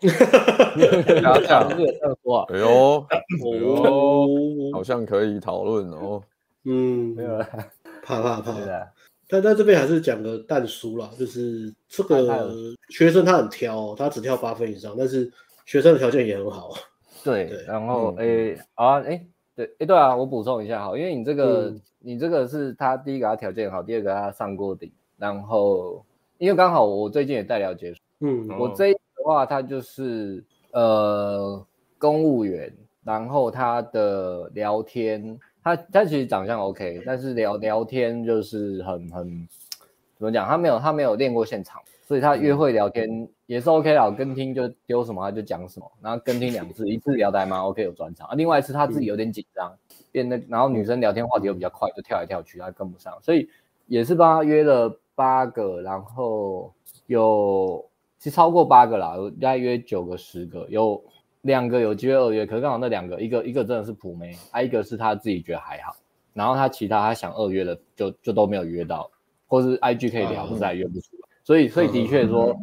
加价是有这样说啊？哎呦，哎呦，好像可以讨论哦。嗯，没有了，怕怕怕的。但在这边还是讲个但书啦，就是这个学生他很挑，他只挑八分以上，但是学生的条件也很好。对，对然后诶，好啊，诶，对，诶，对啊，我补充一下哈，因为你这个，嗯、你这个是他第一个他条件好，第二个他上过顶，然后因为刚好我最近也带了结束，嗯，我这一的话他就是呃公务员，然后他的聊天。他他其实长相 OK，但是聊聊天就是很很怎么讲？他没有他没有练过现场，所以他约会聊天也是 OK 啦。跟听就丢什么他就讲什么，然后跟听两次，一次聊得还蛮 OK 有转场啊。另外一次他自己有点紧张，变得然后女生聊天话题又比较快，就跳来跳去，他跟不上，所以也是帮他约了八个，然后有其实超过八个啦，有大概约九个十个有。两个有机会二约，可是刚好那两个，一个一个真的是普妹，还、啊、一个是他自己觉得还好，然后他其他他想二约的就就都没有约到，或是 IG 可以聊，可是还约不出来，所以所以的确说，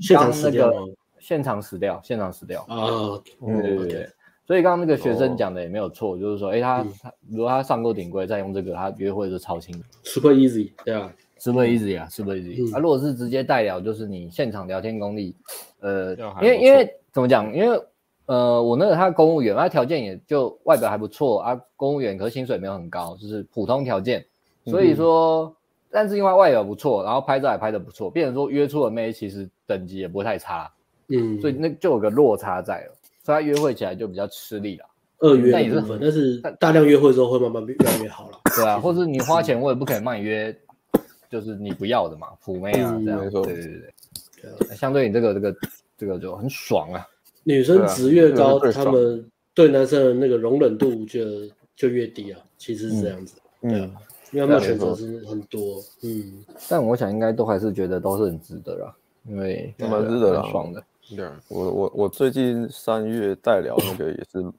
现场死掉现场死掉，现场死掉。啊，对对对对，所以刚刚那个学生讲的也没有错，就是说，哎，他他如果他上过顶规，再用这个，他约会是超轻，super easy，对啊，super easy 啊，super easy，啊，如果是直接代聊，就是你现场聊天功力，呃，因为因为怎么讲，因为。呃，我那个他公务员，他条件也就外表还不错啊，公务员可是薪水没有很高，就是普通条件。所以说，嗯、但是因为外表不错，然后拍照也拍得不错，变成说约出的妹其实等级也不太差，嗯，所以那就有个落差在了，所以他约会起来就比较吃力了。二约但也是很，但是大量约会之后会慢慢越来越好了。对啊，或者你花钱我也不可能帮你约，就是你不要的嘛，普妹啊、嗯、这样。对对对对，相对你这个这个这个就很爽啊。女生值越高，他们对男生的那个容忍度就就越低啊。其实是这样子，对啊，因为他们选择是很多，嗯。但我想应该都还是觉得都是很值得啦，因为蛮值得的，爽的。对，我我我最近三月代聊那个也是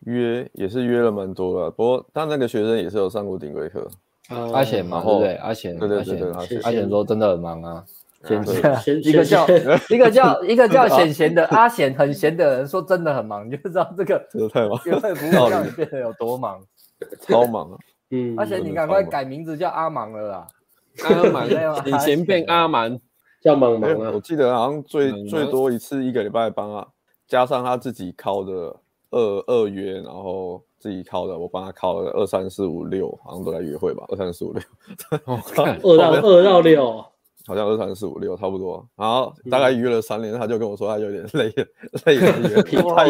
约也是约了蛮多的，不过他那个学生也是有上过顶规课，阿贤嘛，对不对？阿贤，对对对对，阿贤说真的很忙啊。闲闲，一个叫 一个叫一个叫闲闲的阿贤，很闲的人说真的很忙，你就知道这个 这个太忙，约会不会让你变得有多忙，超忙啊！嗯，阿贤你赶快改名字叫阿忙了啦，阿忙以前变阿蛮，叫忙忙啊！我记得好像最最多一次一个礼拜帮啊，加上他自己敲的二二约，然后自己敲的，我帮他敲了二三四五六，好像都在约会吧，二三四五六，二到二到六。好像二三四五六差不多，然后大概约了三年，他就跟我说他有点累，累了，约疲乏，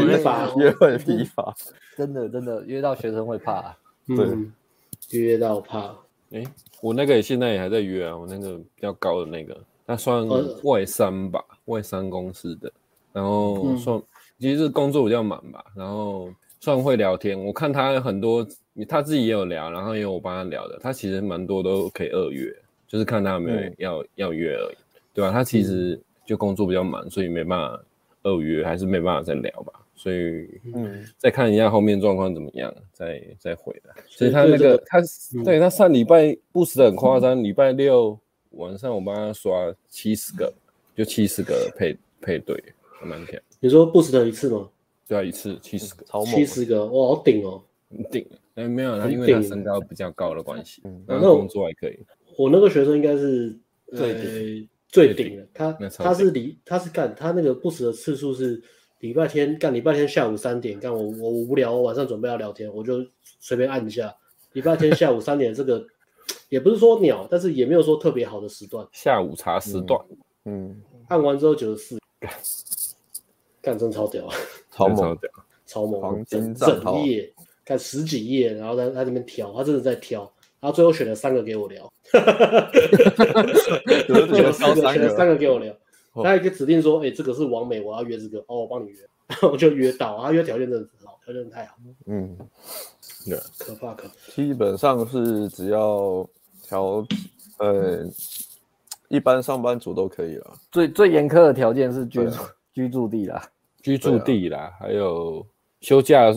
约会疲乏，真的真的约到学生会怕，对，约到怕。哎，我那个现在也还在约啊，我那个比较高的那个，他算外商吧，外商公司的，然后算其实是工作比较忙吧，然后算会聊天，我看他很多，他自己也有聊，然后也有我帮他聊的，他其实蛮多都可以二约。就是看他有没有要、嗯、要约而已，对吧？他其实就工作比较忙，所以没办法二约，还是没办法再聊吧。所以，嗯，再看一下后面状况怎么样，再再回来。所以他那个他，对他上礼拜 boost 的很夸张，礼拜六晚上我帮他刷七十个，就七十个配配对，还蛮强。你说 boost 一次吗？对啊，一次七十个，超猛，七十个，哇，好顶哦，顶。哎，没有，他因为他身高比较高的关系，然后工作还可以。我那个学生应该是最顶最顶的，他他是礼他是干他那个不死的次数是礼拜天干礼拜天下午三点干我我无聊我晚上准备要聊天我就随便按一下礼拜天下午三点这个 也不是说鸟但是也没有说特别好的时段下午茶时段嗯按完之后九十四 干真超屌 超猛超猛黄金整夜干十几页然后在他那边挑他真的在挑。然后最后选了三个给我聊，哈哈哈哈哈，选了三个给我聊，他还可以指定说，哎，这个是王美，我要约这个，哦，我帮你约，然后我就约到，他约条件真的很好，条件太好，嗯，对，可怕可怕，基本上是只要条，呃，一般上班族都可以了，最最严苛的条件是居住居住地啦，居住地啦，还有休假。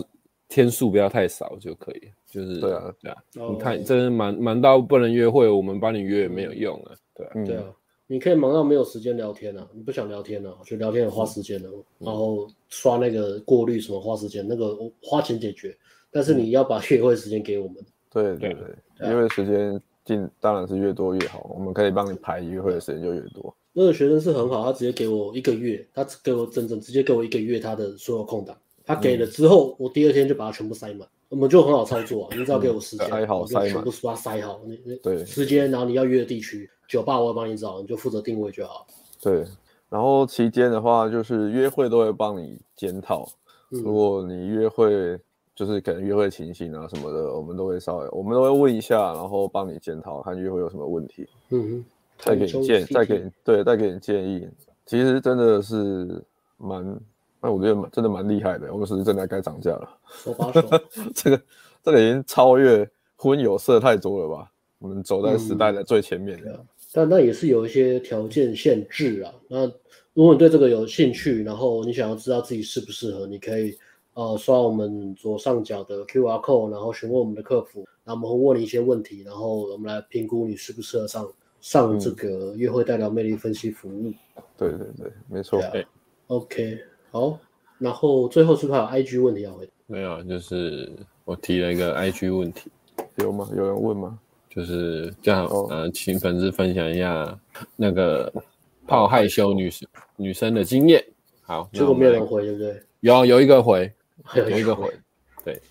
天数不要太少就可以，就是对啊。对啊，你看真的忙忙到不能约会，我们帮你约也没有用啊，对啊，对啊，你可以忙到没有时间聊天啊，你不想聊天啊，我觉得聊天很花时间的，然后刷那个过滤什么花时间，那个花钱解决，但是你要把约会时间给我们，对对对，约会时间尽当然是越多越好，我们可以帮你排约会的时间就越多。那个学生是很好，他直接给我一个月，他给我整整直接给我一个月他的所有空档。他给了之后，我第二天就把它全部塞满，我们就很好操作啊。你只要给我时间，塞好塞满，全部把它塞好。你你对时间，然后你要约的地区，酒吧我会帮你找，你就负责定位就好。对，然后期间的话，就是约会都会帮你检讨。如果你约会就是可能约会情形啊什么的，我们都会稍微，我们都会问一下，然后帮你检讨，看约会有什么问题。嗯哼，再给你建，再给你对，再给你建议。其实真的是蛮。那我觉得真的蛮厉害的，我们是不是真的该涨价了？手把手，这个这个已经超越婚友社太多了吧？我们走在时代的最前面了。嗯、但那也是有一些条件限制啊。那如果你对这个有兴趣，然后你想要知道自己适不适合，你可以呃刷我们左上角的 QR code，然后询问我们的客服，然后我们会问你一些问题，然后我们来评估你适不适合上上这个约会代表魅力分析服务。嗯、对对对，没错。对，OK。好，然后最后是不是还有 IG 问题要回答？没有，就是我提了一个 IG 问题，有吗？有人问吗？就是这样，哦、呃，请粉丝分享一下那个泡害羞女生女生的经验。好，这个没有人回，对不对？有有一个回，有一个回，对。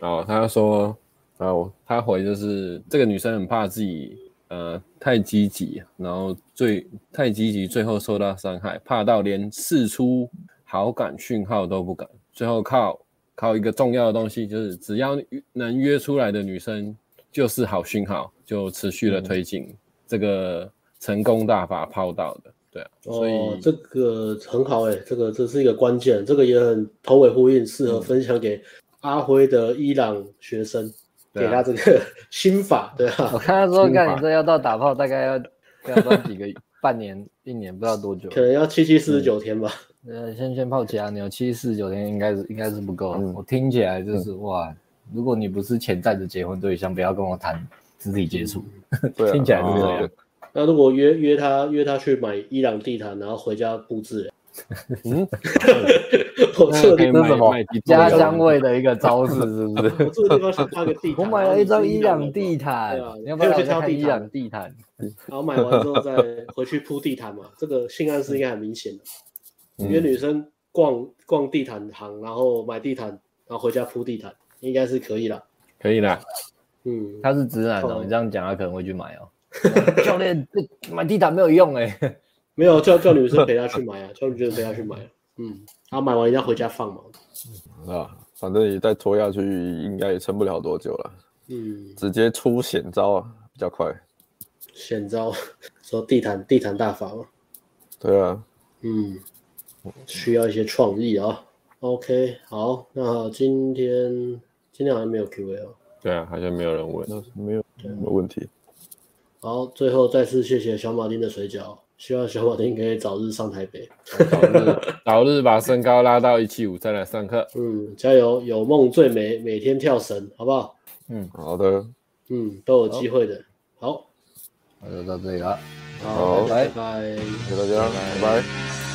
哦，他说，然后他回就是这个女生很怕自己呃太积极，然后最太积极，最后受到伤害，怕到连试出。好感讯号都不敢，最后靠靠一个重要的东西，就是只要能约出来的女生就是好讯号，就持续的推进、嗯、这个成功大法泡到的，对啊，所以、哦、这个很好哎、欸，这个这是一个关键，这个也很头尾呼应，适合分享给阿辉的伊朗学生，嗯、给他这个 心法，对啊，我看他说，看你这要到打炮大概要要到几个 半年一年，不知道多久，可能要七七四十九天吧。嗯呃，先先泡其他牛，七四九天应该是应该是不够。嗯、我听起来就是、嗯、哇，如果你不是潜在的结婚对象，不要跟我谈肢体接触。对、啊，听起来是这样。那如果约约他约他去买伊朗地毯，然后回家布置，嗯，我这是什么家乡味的一个招式，是不是？我住的地方想挂个地毯。我买了一张伊朗地毯，对啊，你要不要去挑伊朗地毯？然后买完之后再回去铺地毯嘛，这个性暗示应该很明显的。约女生逛逛地毯行，然后买地毯，然后回家铺地毯，应该是可以了。可以啦。嗯，他是直男哦，你这样讲他可能会去买哦。教练，这买地毯没有用哎。没有，叫叫女生陪他 去买啊，叫女生陪他去买。嗯，然后买完一定要回家放嘛。啊，反正你再拖下去，应该也撑不了多久了。嗯，直接出险招啊，比较快。险招，说地毯地毯大法嘛。对啊。嗯。需要一些创意啊。OK，好，那今天今天好像没有 Q&A 哦。对啊，好像没有人问，没有没有问题。好，最后再次谢谢小马丁的水饺，希望小马丁可以早日上台北，早日 早日把身高拉到一七五再来上课。嗯，加油，有梦最美，每天跳绳，好不好？嗯，好的。嗯，都有机会的。好，那就到这里了。好，拜拜，谢谢大家，拜拜。